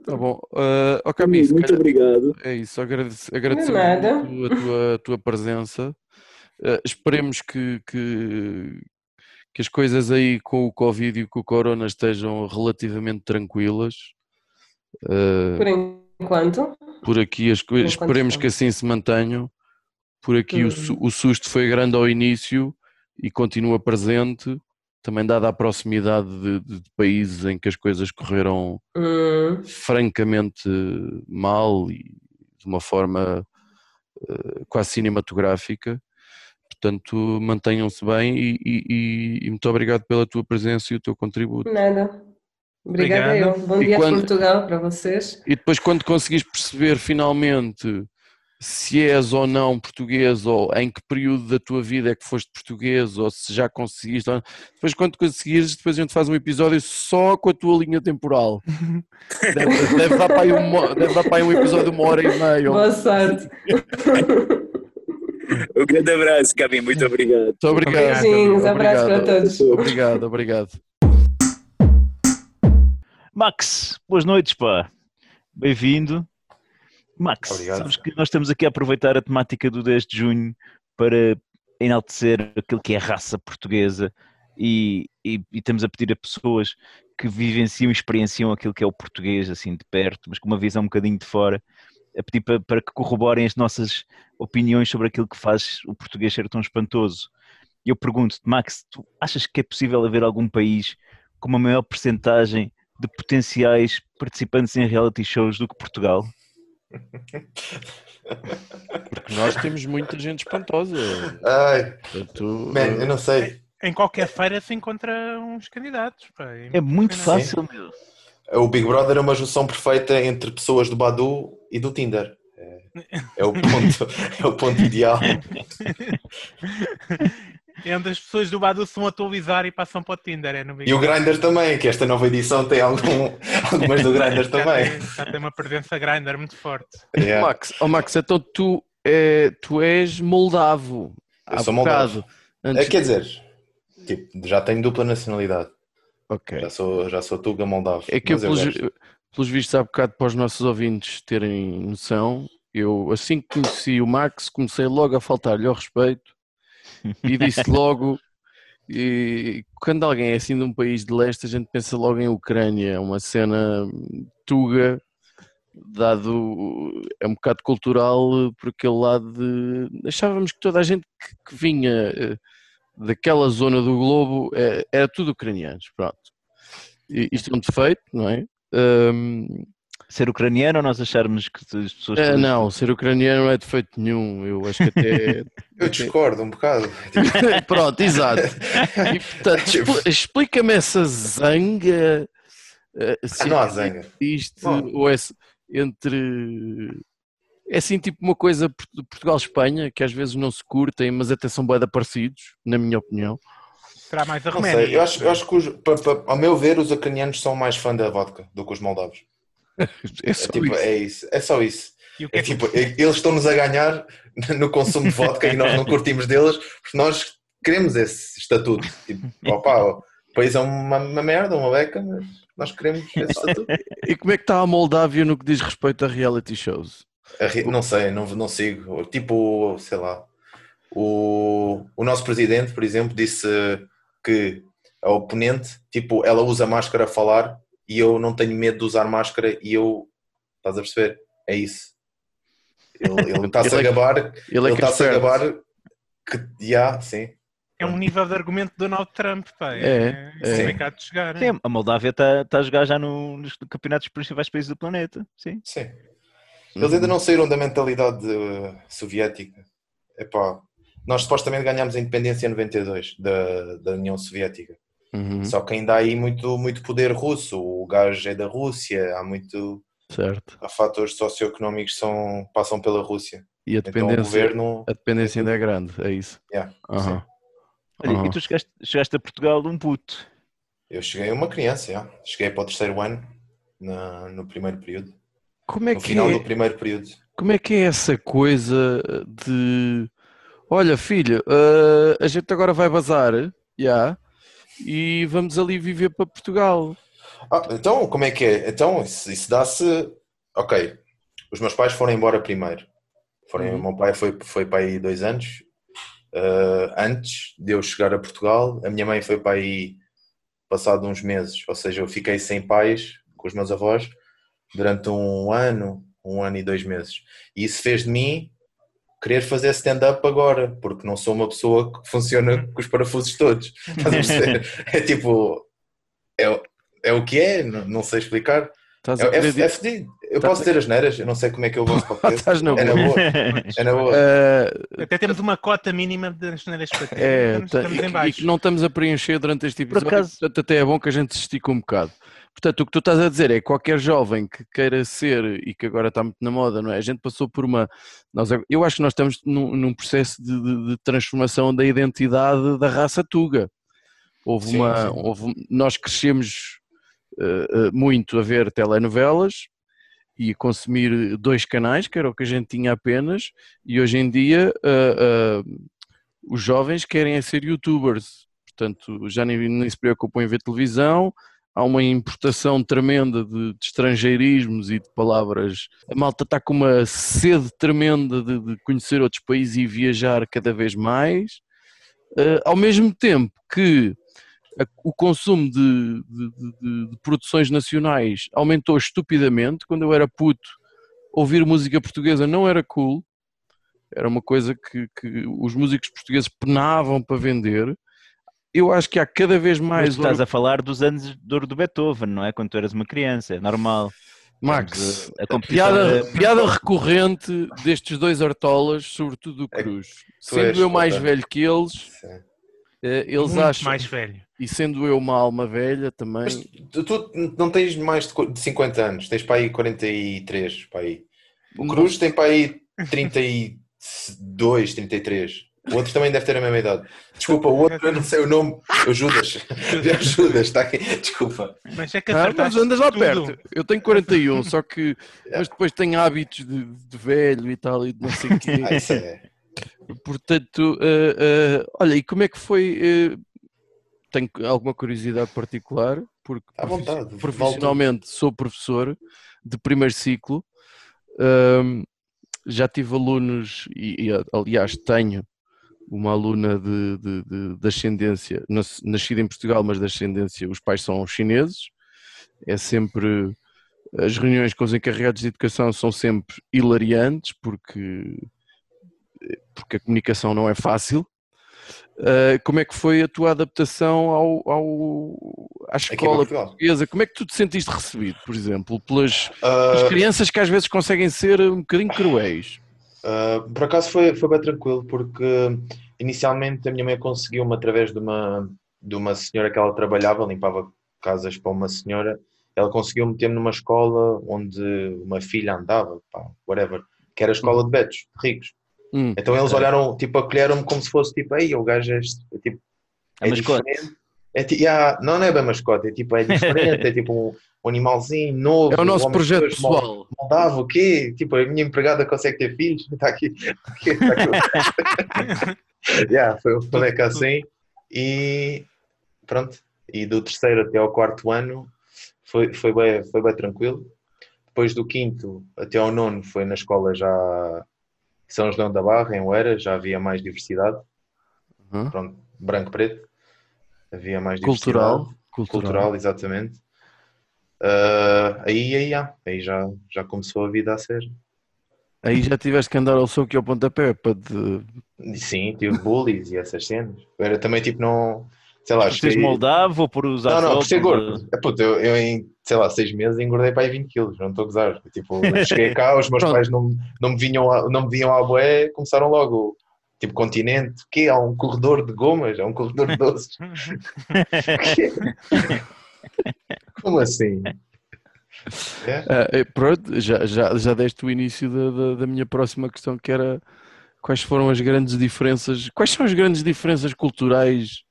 Tá bom. Uh, se muito calhar- obrigado. é isso, nada. muito a tua, a tua presença. Uh, esperemos que, que, que as coisas aí com o Covid e com o Corona estejam relativamente tranquilas. Uh, Por enquanto. por aqui as coisas, esperemos que assim se mantenham. Por aqui o, Uhum. o susto foi grande ao início e continua presente, também dada a proximidade de, de- de países em que as coisas correram Hum. francamente mal e de uma forma eh, quase cinematográfica. Portanto, mantenham-se bem e, e- e- e muito obrigado pela tua presença e o teu contributo. Nada. Obrigada eu. Obrigado. Bom E dia quando- a Portugal para vocês. E depois, quando conseguires perceber finalmente se és ou não português, ou em que período da tua vida é que foste português, ou se já conseguiste, ou depois, quando conseguires, depois a gente faz um episódio só com a tua linha temporal. Deve, deve dar para aí uma- deve dar para aí um episódio de uma hora e meia. Boa sorte. Um grande abraço, Cabim, muito obrigado. Muito obrigado. Beijinhos, abraços para todos. Obrigado, obrigado. Max, boas noites, pá. Bem-vindo. Max, Obrigado. sabes que nós estamos aqui a aproveitar a temática do 10 de junho para enaltecer aquilo que é a raça portuguesa e, e, e estamos a pedir a pessoas que vivenciam e experienciam aquilo que é o português assim de perto, mas com uma visão um bocadinho de fora, a pedir para, para que corroborem as nossas opiniões sobre aquilo que faz o português ser tão espantoso. E eu pergunto-te, Max, tu achas que é possível haver algum país com uma maior percentagem de potenciais participantes em reality shows do que Portugal? Porque nós temos muita gente espantosa. Ai, Portanto, man, eu não sei. Em qualquer feira se encontra uns candidatos. pá, É muito fácil, meu. O Big Brother é uma junção perfeita entre pessoas do Badu e do Tinder. É, é o ponto, é o ponto ideal. É onde as pessoas do Badu se vão atualizar e passam para o Tinder. É no Big E o. Grindr também, que esta nova edição tem algum, algumas do Grindr também. tem- Já tem uma presença Grindr muito forte. Yeah. Max, oh Max, então tu, é, tu és moldavo. Eu sou moldavo. bocado, antes- É, quer dizer, tipo, já tenho dupla nacionalidade. Ok. Já sou, já sou Tuga Moldavo. É que eu, eu pelos, gosto. pelos vistos, há bocado, para os nossos ouvintes terem noção, eu assim que conheci o Max, comecei logo a faltar-lhe ao respeito e disse logo. E quando alguém é assim de um país de leste, a gente pensa logo em Ucrânia, uma cena tuga, dado é um bocado cultural por aquele lado de. Achávamos que toda a gente que, que vinha eh, daquela zona do globo eh, era tudo ucranianos, pronto. E Isto é um defeito, não é? Hum, ser ucraniano ou nós acharmos que as pessoas. Todas- não, ser ucraniano não é defeito nenhum. Eu acho que até. Eu discordo um bocado. Pronto, exato. E, portanto, expl- explica-me essa zanga. eh, se Ah, não há é zanga. existe, Bom. ou é entre. É assim, tipo uma coisa Port- Portugal-Espanha, que às vezes não se curtem, mas até são bem parecidos, na minha opinião. Será mais a Não Roménia. sei, eu acho, eu acho que, os, pa- pa- ao meu ver, os ucranianos são mais fã da vodka do que os moldavos. É É, só tipo, isso. é isso, é só isso. E o que É é tipo, é- eles estão-nos a ganhar no consumo de vodka e nós não curtimos deles porque nós queremos esse estatuto. Tipo, opá, o país é uma, uma merda, uma beca, mas nós queremos esse estatuto. E como é que está a Moldávia no que diz respeito a reality shows? A ri- Não sei, não, não sigo. Tipo, sei lá. O, o nosso presidente, por exemplo, disse que a oponente, tipo, ela usa máscara a falar e eu não tenho medo de usar máscara e eu. Estás a perceber? É isso. Ele ele está-se a é- gabar, Ele é que está-se a gabar que. Já, sim. É um nível de argumento de Donald Trump, pá. É, É, é. complicado de chegar. Sim, a Moldávia está tá a jogar já no- nos campeonatos dos principais países do planeta. Sim. Sim. Eles ainda não saíram da mentalidade eh, soviética. Epá, nós supostamente ganhámos a independência em 92 da, da União Soviética. Uhum, Só que ainda há aí muito, muito poder russo. O gás é da Rússia, há muito. certo. Há fatores socioeconómicos que são, passam pela Rússia. E a Então o dependência, governo. a dependência ainda é grande, é isso. Yeah. Olha, Aham. e tu chegaste, chegaste a Portugal de um puto. Eu cheguei a uma criança, já. cheguei para o terceiro ano, na- no primeiro período. Como é No que final é? do primeiro período. Como é que é essa coisa de olha, filho, eh, a gente agora vai bazar, já, e vamos ali viver para Portugal. Ah, então, como é que é? Então, isso, isso dá-se. Ok, os meus pais foram embora primeiro. Foram, Uhum. O meu pai foi, foi para aí dois anos ah, antes de eu chegar a Portugal. A minha mãe foi para aí passado uns meses. Ou seja, eu fiquei sem pais com os meus avós durante um ano, um ano e dois meses. E isso fez de mim querer fazer stand-up agora, porque não sou uma pessoa que funciona com os parafusos todos. Estás a perceber? É tipo. É, o- é o que é, não, não sei explicar. Estás É, a é, é fedido. Eu Tá- posso ter as neiras, eu não sei como é que eu vou para. Estás na É na boa. boa. É na boa. Eh, Até temos uma cota mínima de asneiras para ter. É, Estamos, tá- estamos e, e não estamos a preencher durante este episódio, acaso- portanto até é bom que a gente se estique um bocado. Portanto, o que tu estás a dizer é que qualquer jovem que queira ser e que agora está muito na moda, não é? A gente passou por uma. Nós, eu acho que nós estamos num, num processo de, de- de transformação da identidade da raça tuga. Houve Sim, uma. sim. houve- nós crescemos eh, eh, muito a ver telenovelas e a consumir dois canais, que era o que a gente tinha apenas, e hoje em dia ah, os jovens querem é ser youtubers, portanto já nem, nem se preocupam em ver televisão, há uma importação tremenda de, de estrangeirismos e de palavras. A malta está com uma sede tremenda de, de conhecer outros países e viajar cada vez mais, Ah, ao mesmo tempo que a- o consumo de- de produções nacionais aumentou estupidamente. Quando eu era puto, ouvir música portuguesa não era cool, era uma coisa que, que os músicos portugueses penavam para vender. Eu acho que há cada vez Mas mais. tu estás a falar dos anos de ouro do Beethoven, não é? Quando tu eras uma criança, é normal. Max, a competição piada, é- piada recorrente destes dois artolas, sobretudo do É, Cruz. tu Sendo és, eu mais portanto. velho que eles, Sim. eh, eles Muito acham, mais velho. e sendo eu uma alma velha também, Mas tu, tu não tens mais de qu- de 50 anos, tens para aí 43. Para aí. O Cruz tem para aí 32, 33. O outro também deve ter a mesma idade. Desculpa, o outro eu não sei o nome. O Judas. O Judas está aqui. Desculpa. Mas é que Ah, mas andas lá tudo. perto. Eu tenho 41, só que mas depois tenho hábitos de, de velho e tal e de não sei o quê. Ah, isso é. Portanto, eh, eh, olha, e como é que foi? eh, tenho alguma curiosidade particular, porque À vontade, profi- profissionalmente sou professor de primeiro ciclo. Ahm, já tive alunos, e, e, aliás tenho uma aluna de, de- de- de ascendência, nas- nascida em Portugal, mas de ascendência, os pais são chineses. É sempre. As reuniões com os encarregados de educação são sempre hilariantes, porque porque a comunicação não é fácil. Uh, como é que foi a tua adaptação ao, ao, à escola portuguesa? Como é que tu te sentiste recebido, por exemplo, pelas, Ah, pelas crianças que às vezes conseguem ser um bocadinho cruéis? Uh, por acaso foi, foi bem tranquilo, porque inicialmente a minha mãe conseguiu-me através de uma, de uma senhora que ela trabalhava, limpava casas para uma senhora, ela conseguiu meter-me numa escola onde uma filha andava, pá, whatever, que era a escola de betos, de ricos. Hum. Então eles olharam, tipo, acolheram-me como se fosse tipo, ei, o gajo é, este", é tipo, É mascote. diferente. É, yeah, não, não é bem mascote, é tipo, é diferente, é tipo um, um animalzinho novo. É o nosso homem projeto pessoal. Moldavo, o quê? Tipo, a minha empregada consegue ter filhos? Está aqui. Está aqui, está aqui. yeah, foi um boneco assim. E pronto. E do terceiro até ao quarto ano foi, foi, bem, foi bem tranquilo. Depois do quinto até ao nono foi na escola já São João da Barra, em Oeiras, já havia mais diversidade. Uhum. Pronto, branco-preto. Havia mais Cultural. Cultural. Cultural, exatamente. Ah, aí, aí, já, aí já, já começou a vida a ser. Aí já tiveste que andar ao soco e ao pontapé para te... Sim, tive bullies e essas cenas. Era também tipo, não. Sei lá, cheguei- moldavo ou por usar Não, não, por ser gordo. É, puto, eu, eu em, sei lá, seis meses engordei para aí 20 quilos, não estou a gozar. Tipo, cheguei cá, os meus pais não, não, me vinham a, não me vinham à boé, começaram logo. Tipo, continente, que Há um corredor de gomas, há um corredor de doces. Como assim? É? Eh, pronto, já, já, já deste o início da, da, da minha próxima questão, que era quais foram as grandes diferenças, quais são as grandes diferenças culturais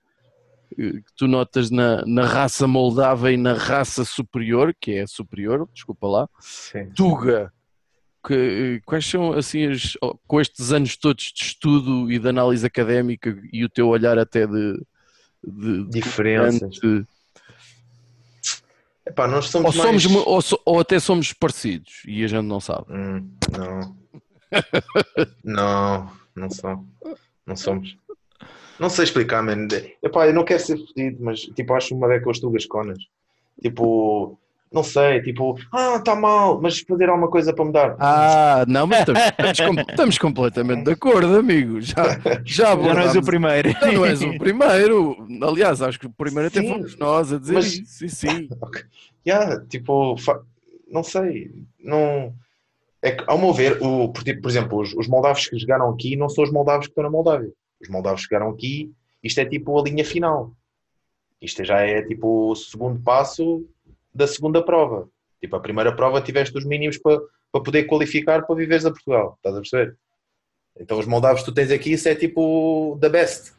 eh, que tu notas na, na raça moldava e na raça superior, que é a superior, desculpa lá, Sim. Tuga. Que, eh, quais são, assim, as, com estes anos todos de estudo e de análise académica e o teu olhar até de, de, de Diferenças. governante, Epá, nós somos ou, somos, mais... ou, so- ou até somos parecidos e a gente não sabe. Hum, não. não, não são. Não somos. Não sei explicar, mano. Epá, eu não quero ser fedido, mas tipo, acho uma beca os tugas conas. Tipo, não sei, tipo, ah, está mal, mas fazer alguma coisa para mudar. Ah, não, mas estamos, estamos com- estamos completamente de acordo, amigo. Já, já, Já não és o primeiro. Já não és o primeiro. Aliás, acho que o primeiro até Sim, fomos nós a dizer mas- isso. Sim, sim. Yeah, tipo, fa- não sei, não. É que, ao meu ver, o, por, tipo, por exemplo, os, os moldavos que chegaram aqui não são os moldavos que estão na Moldávia. Os moldavos chegaram aqui, isto é tipo a linha final. Isto já é tipo o segundo passo da segunda prova. Tipo, a primeira prova tiveste os mínimos para, para poder qualificar para viveres a Portugal. Estás a perceber? Então, os moldavos que tu tens aqui, isso é tipo the best.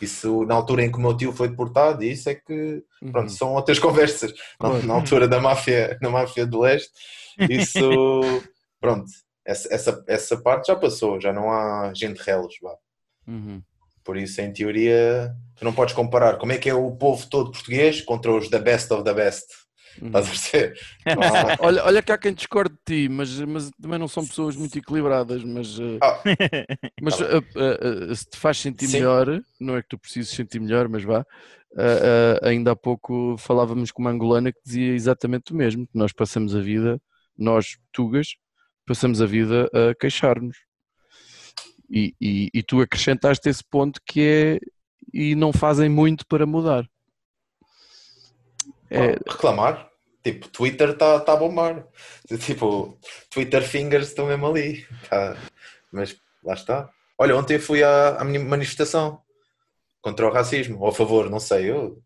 Isso, na altura em que o meu tio foi deportado, isso é que Pronto, são outras conversas. Na, na altura da máfia, na máfia do leste, isso, pronto, essa, essa, essa parte já passou, já não há gente reles, vá. Uhum. Por isso, em teoria, tu não podes comparar como é que é o povo todo português contra os the best of the best. Uhum. Estás a perceber? Olha, olha que há quem discorde de ti, mas, mas também não são pessoas muito equilibradas. Mas, eh, Ah. mas Tá eh, eh, se te faz sentir Sim. melhor, não é que tu precises sentir melhor, mas vá. ainda há pouco falávamos com uma angolana que dizia exatamente o mesmo: que nós passamos a vida, nós, tugas, passamos a vida a queixar-nos. E, e, e tu acrescentaste esse ponto que é e não fazem muito para mudar. É, reclamar. Tipo, Twitter está tá a bombar. Tipo, Twitter fingers estão mesmo ali. Tá. Mas lá está. Olha, ontem eu fui à, à minha manifestação contra o racismo, ou a favor, não sei. Eu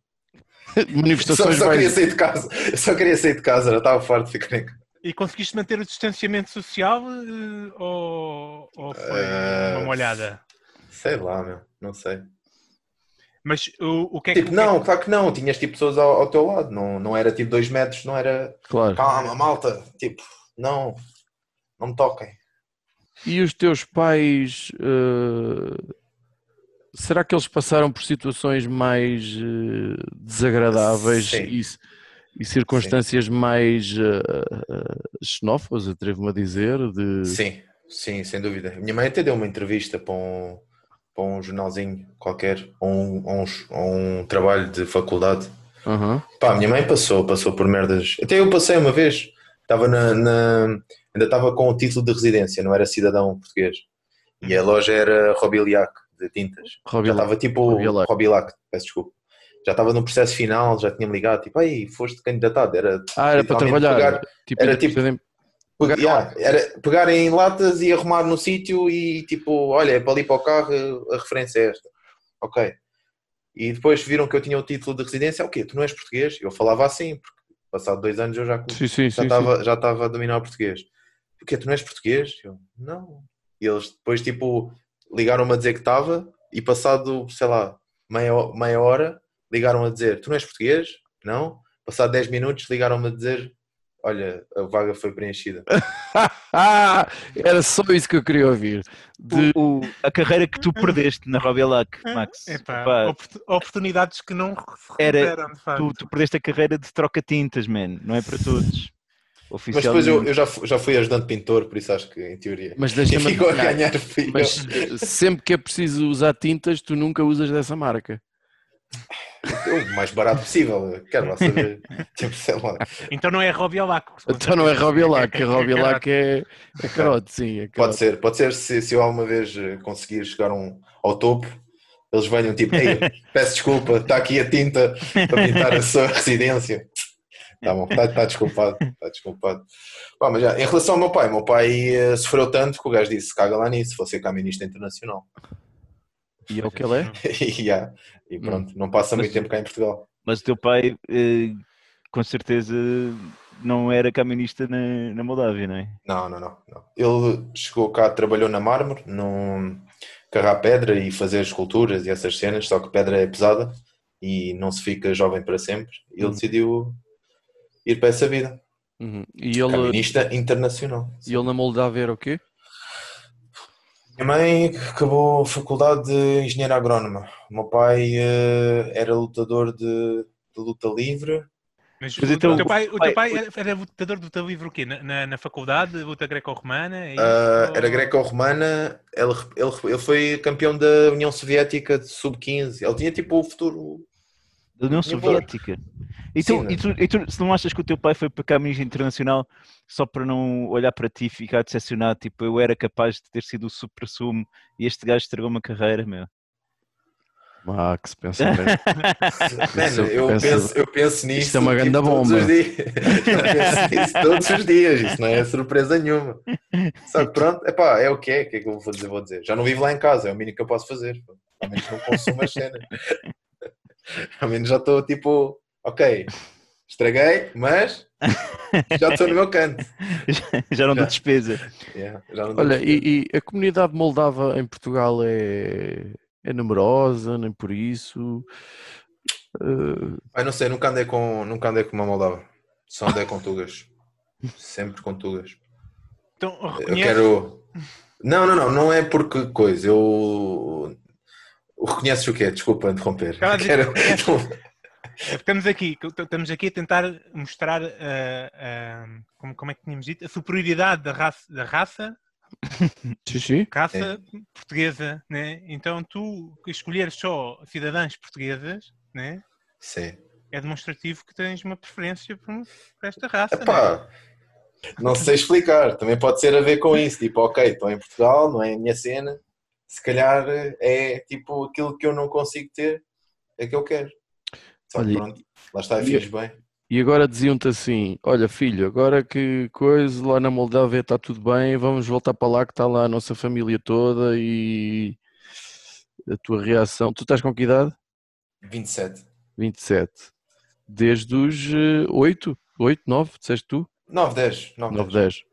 só, manifestações só queria mais. sair de casa. Eu só queria sair de casa, já estava farto de ficar em casa. E conseguiste manter o distanciamento social eh, ou, ou foi Eh, uma molhada? Sei lá, meu, não sei. Mas o, o que é que. Tipo, não, claro que não. Tinhas tipo pessoas ao, ao teu lado. Não, não era tipo dois metros, não era Claro. calma, malta. Tipo, não, não me toquem. E os teus pais, eh, será que eles passaram por situações mais eh, desagradáveis Sim. e, e circunstâncias mais eh, eh, xenófobas, atrevo-me a dizer? De... Sim, sim, sem dúvida. A minha mãe até deu uma entrevista para um, para um jornalzinho qualquer, ou um, ou um, ou um trabalho de faculdade. Aham. Pá, a minha mãe passou, passou por merdas. Até eu passei uma vez, estava na, na- ainda estava com o título de residência, não era cidadão português. E a loja era Robiliac, de tintas. Robbie já estava tipo peço desculpa. Já estava no processo final, já tinha-me ligado, tipo, aí, foste candidatado. Era, Ah, era para trabalhar. tipo, era ainda tipo- precisam- Pega- yeah, era pegar em latas e arrumar no sítio e tipo, olha, é para ali para o carro, a referência é esta. Ok. E depois viram que eu tinha o título de residência, o quê? Tu não és português? Eu falava assim, porque passado dois anos eu já, Sim, sim, já, sim. sim. estava, já estava a dominar o português. O quê? Tu não és português? Eu, não. E eles depois tipo ligaram-me a dizer que estava e passado, sei lá, meia, meia hora, ligaram a dizer, tu não és português? Não. Passado 10 minutos ligaram-me a dizer, olha, a vaga foi preenchida. Ah, era só isso que eu queria ouvir. De- O- o- a carreira que tu perdeste na Robbie Lac, Max. Epá, Pá, oportu- oportunidades que não Era- recuperam, de facto. tu, tu perdeste a carreira de troca-tintas, man. Não é para todos. Mas depois eu, eu já, fui, já fui ajudante pintor, por isso acho que em teoria. Mas deixa-me ficou a adivinhar. ganhar eu. Mas sempre que é preciso usar tintas, tu nunca usas dessa marca. O mais barato possível, quero lá saber. tipo, sei lá. Então não é Robbie Lac. Então não é Robbie Lac, a Robbie Lac é, é carote, sim. É Pode carote. ser, pode ser se, se eu alguma vez eh, conseguir chegar um, ao topo, eles venham tipo, Ei, peço desculpa, está aqui a tinta para pintar a sua residência. Tá bom, está tá desculpado, está desculpado. Pá, mas já, em relação ao meu pai, meu pai eh, sofreu tanto que o gajo disse, caga lá nisso, vou ser caminista internacional. E é o que ele é? e, já, e pronto, não passa Mas- muito tempo cá em Portugal. Mas o teu pai, eh, com certeza, não era camionista na, na Moldávia, não é? Não, não, não, não. Ele chegou cá, trabalhou na mármore, num carrar pedra e fazer esculturas e essas cenas, só que pedra é pesada e não se fica jovem para sempre. E ele Uhum. decidiu ir para essa vida. Uhum. E ele, Caminista internacional. e ele na Moldávia era o quê? Minha mãe acabou a faculdade de engenheiro agrónoma. O meu pai eh, era lutador de, de luta livre. Mas, Mas o, então, o teu pai, o teu pai era, era lutador do teu livro o quê? Na, na, na faculdade, luta greco-romana? é isso? Ah, era greco-romana. Ele, ele, ele foi campeão da União Soviética de sub-15. Ele tinha tipo o futuro Da União Soviética. E tu, Sim, e, tu, e tu, se não achas que o teu pai foi para caminho internacional só para não olhar para ti e ficar decepcionado? Tipo, eu era capaz de ter sido o supra-sumo e este gajo estragou uma carreira, meu. Max, pensa bem. Mano, eu, penso- penso, eu penso nisso isto é uma tipo, grande todos bomba. os dias. Eu penso nisso todos os dias, isso não é surpresa nenhuma. Só que pronto, epá, é o que é, o que é que eu vou dizer, vou dizer. Já não vivo lá em casa, é o mínimo que eu posso fazer. pô. Ao menos não consumo as cenas. Ao menos já estou tipo, ok, estraguei, mas já estou no meu canto. Já não dou Já. despesa. Yeah, já não dou Olha, despesa. e, e a comunidade moldava em Portugal é, é numerosa, nem por isso. Ai, não sei, nunca andei com, nunca andei com uma Moldava. Só andei com Tugas. Sempre com Tugas. Então, Eu reconhece, quero. Não, não, não, não é porque coisa. Eu. Reconheces o quê? Desculpa interromper. Dizer Quero- que estamos aqui, estamos aqui a tentar mostrar ah, ah, como, como é que tínhamos dito, a superioridade da raça, da raça, raça portuguesa, né? Então tu escolheres só cidadãs portuguesas, né? Sim. É demonstrativo que tens uma preferência por, por esta raça, né? Epá, não sei explicar. Também pode ser a ver com isso. Tipo, ok, estou em Portugal, não é a minha cena. Se calhar é tipo aquilo que eu não consigo ter, é que eu quero. Só que Olha, pronto, lá está, e- fiz bem. E agora diziam-te assim: Olha, filho, agora que coisa, lá na Moldávia está tudo bem, vamos voltar para lá que está lá a nossa família toda e a tua reação. Tu estás com que idade? 27. 27. Desde os 8, 8, 9, disseste tu? 9, 10. 9, 9, 10.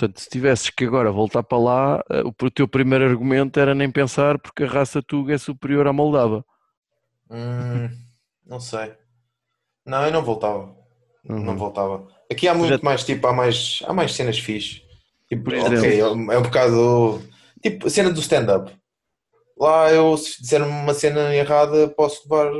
Portanto, se tivesses que agora voltar para lá, eh, o teu primeiro argumento era nem pensar porque a raça Tuga é superior à Moldava. Hum, não sei. Não, eu não voltava. Uhum. Não voltava. Aqui há muito Já- mais, tipo, há mais, há mais cenas fixe. Tipo, Por ok, exemplo? é um- é um bocado. Tipo, a cena do stand-up. Lá eu, se disser uma cena errada, posso levar.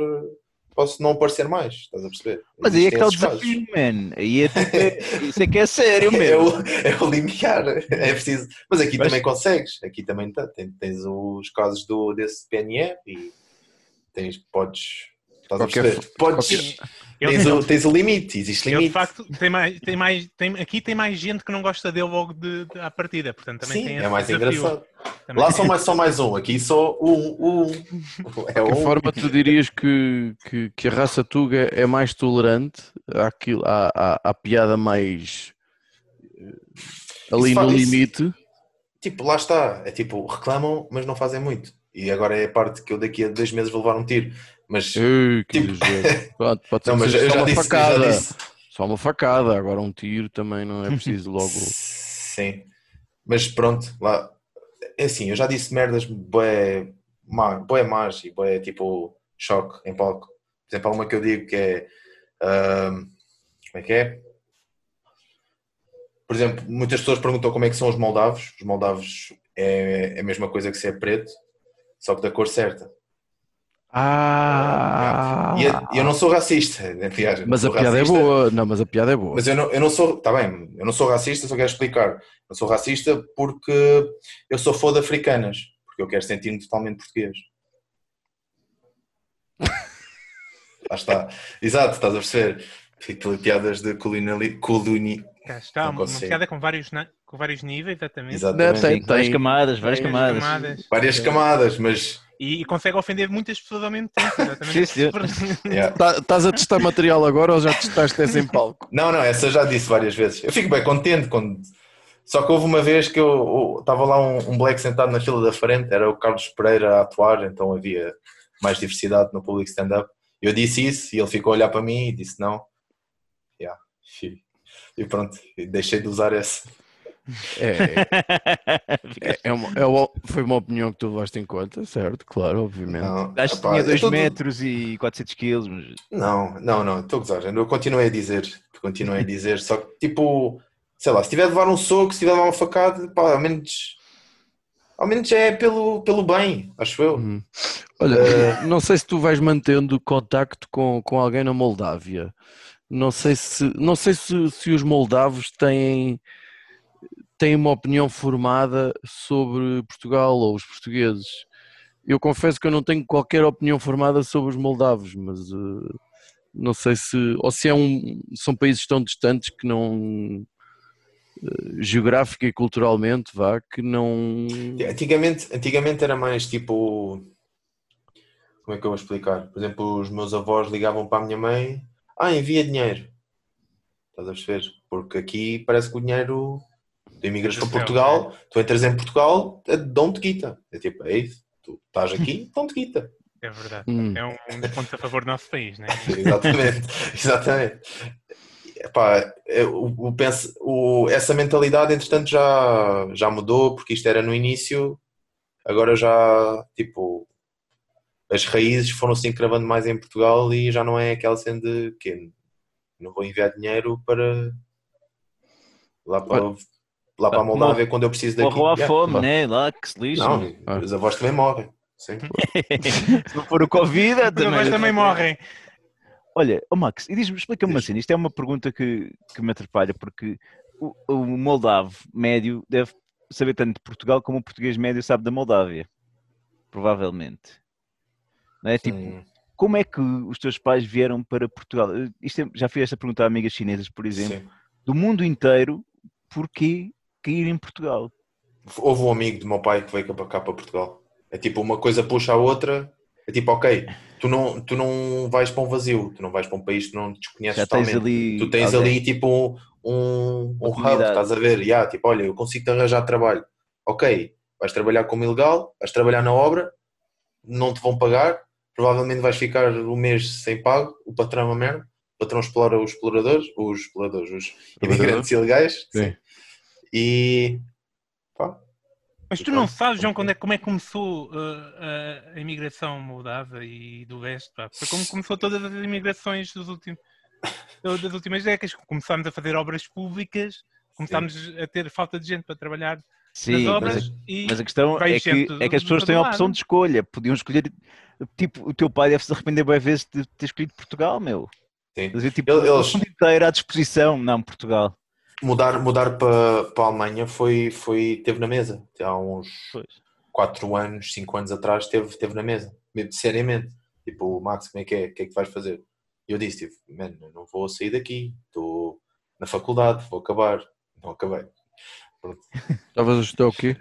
Posso não aparecer mais, estás a perceber? Mas aí é que está o desafio, man. Aí é, tipo, é- isso é que é sério, casos. É o, é o limiar, é preciso. Mas aqui Mas- também consegues. Aqui também tá- tem- tens os casos do, desse PNE e tens, podes. Estás a Qualquer perceber? fo- Podes, Ele, tens, o, ele- tens o limite, existe ele, de limite. facto tem mais, tem mais, tem, aqui tem mais gente que não gosta dele logo de, de- à partida, portanto também Sim, tem é mais desafio. engraçado. Também Lá só mais, só mais um, aqui só um. um. É De que um. forma tu dirias que, que, que a raça Tuga é mais tolerante àquilo, à, à, à piada mais eh, ali Isso no isso- limite? Tipo, lá está. É tipo, reclamam, mas não fazem muito. E agora é a parte que eu daqui a dois meses vou levar um tiro. Mas. Ei, que Tipo-. Pronto, pode Não, mas ser eu só já uma disse, facada. disse. Só uma facada, agora um tiro também não é preciso logo. Sim. Mas pronto, lá. É assim, eu já disse merdas boé, boé más e boé tipo choque em palco. Por exemplo, há uma que eu digo que é. como é que é? Por exemplo, muitas pessoas perguntam como é que são os moldavos. Os moldavos é, é a mesma coisa que ser preto, só que da cor certa. Ah! E eu- eu não sou racista, aliás, Mas a piada é racista. boa. Não, mas a piada é boa. Mas eu não, eu não sou, tá bem, eu não sou racista, só quero explicar. Eu sou racista porque eu sou fã de africanas, porque eu quero sentir-me totalmente português. Lá está. Exato, estás a perceber? Piadas de coloniali, coloni, Cá está, uma piada com vários, na- com vários níveis, exatamente. exatamente. Não, tem- Várias camadas, várias Várias camadas. camadas. Várias camadas, mas E, e consegue ofender muitas pessoas ao mesmo tempo, exatamente. Sim, yeah. Tá- Estás a testar material agora ou já testaste essa em palco? Não, não, essa eu já disse várias vezes. Eu fico bem contente quando. Só que houve uma vez que eu estava lá um, um black sentado na fila da frente, era o Carlos Pereira a atuar, então havia mais diversidade no público stand-up. Eu disse isso e ele ficou a olhar para mim e disse não. Yeah. E pronto, e deixei de usar esse. É, é, é uma- é uma- foi uma opinião que tu levaste em conta, certo? Claro, obviamente. Não, Acho que tinha eu 2 tô- metros e 400 quilos, mas Não, não, não, estou a gozar. Eu continuei a dizer, continuei a dizer, só que tipo, sei lá, se tiver de levar um soco, se tiver de levar uma facada, pá, ao menos, ao menos é pelo, pelo bem, acho eu. Uhum. Olha, Eh, não sei se tu vais mantendo contacto com, com alguém na Moldávia. Não sei se, não sei se, se os moldavos têm, têm uma opinião formada sobre Portugal ou os portugueses. Eu confesso que eu não tenho qualquer opinião formada sobre os moldavos, mas eh, não sei se ou se é um, são países tão distantes que não eh, geográfica e culturalmente vá que não Antigamente, antigamente era mais tipo. Como é que eu vou explicar? Por exemplo, os meus avós ligavam para a minha mãe: Ah, envia dinheiro. Estás a perceber? Porque aqui parece que o dinheiro. Tu imigras para Portugal, tu entras em Portugal, é dão-te guita. É tipo, é isso. Tu estás aqui, dão-te guita. É verdade. Hum. É um, um ponto a favor do nosso país, né? Exatamente, exatamente. Epá, eu- o, o penso- o- essa mentalidade, entretanto, já, já mudou, porque isto era no início, agora já, tipo, as raízes foram se encravando mais em Portugal e já não é aquela cena de que não vou enviar dinheiro para lá para, lá para a Moldávia quando eu preciso daqui. morram à Yeah. fome, né? Lá que se lixam. Não, Ah. os avós também morrem. Sim. se não for o Covid, Os avós também. também morrem. Olha, oh Max, e diz-me, explica-me cena. Isto é uma pergunta que, que me atrapalha, porque o, o moldavo médio deve saber tanto de Portugal como o português médio sabe da Moldávia. Provavelmente. Não é? Tipo, como é que os teus pais vieram para Portugal? Isto é- já fiz esta pergunta a amigas chinesas, por exemplo. Sim. Do mundo inteiro, porquê cair em Portugal? Houve um amigo do meu pai que veio cá para cá para Portugal. É tipo, uma coisa puxa a outra. É tipo, ok, tu não, tu não vais para um vazio, tu não vais para um país que não desconheces Já tens totalmente. ali. Tu tens alguém. ali tipo um, um, um hub, estás a ver? Yeah, tipo, olha, eu consigo te arranjar trabalho. Ok, vais trabalhar como ilegal, vais trabalhar na obra, não te vão pagar, provavelmente vais ficar um mês sem pago, o patrão é uma merda, o patrão explora os exploradores, os exploradores, os imigrantes ilegais. Sim. E pá, Mas tu não sabes, João, quando é, como é que começou uh, a, a imigração moldava e do leste? Pá? Foi como começou todas as imigrações dos últimos, das últimas décadas. Começámos a fazer obras públicas, começámos a ter falta de gente para trabalhar Sim, nas obras mas, a- e mas a questão é que, é que as pessoas têm a opção de escolha. Podiam escolher. Tipo, o teu pai deve se arrepender bem vezes de ter escolhido Portugal, meu. sim. Dizer, tipo, Eles- o mundo inteiro à disposição. Não, Portugal. Mudar, mudar para, para a Alemanha foi, foi, teve na mesa. Há uns Pois. 4 anos, 5 anos atrás, teve, teve na mesa. Mesmo Seriamente. Tipo, Max, como é que é? O que é que vais fazer? E eu disse, tipo, man, eu não vou sair daqui, estou na faculdade, vou acabar. Não acabei. Estavas a estudar o quê?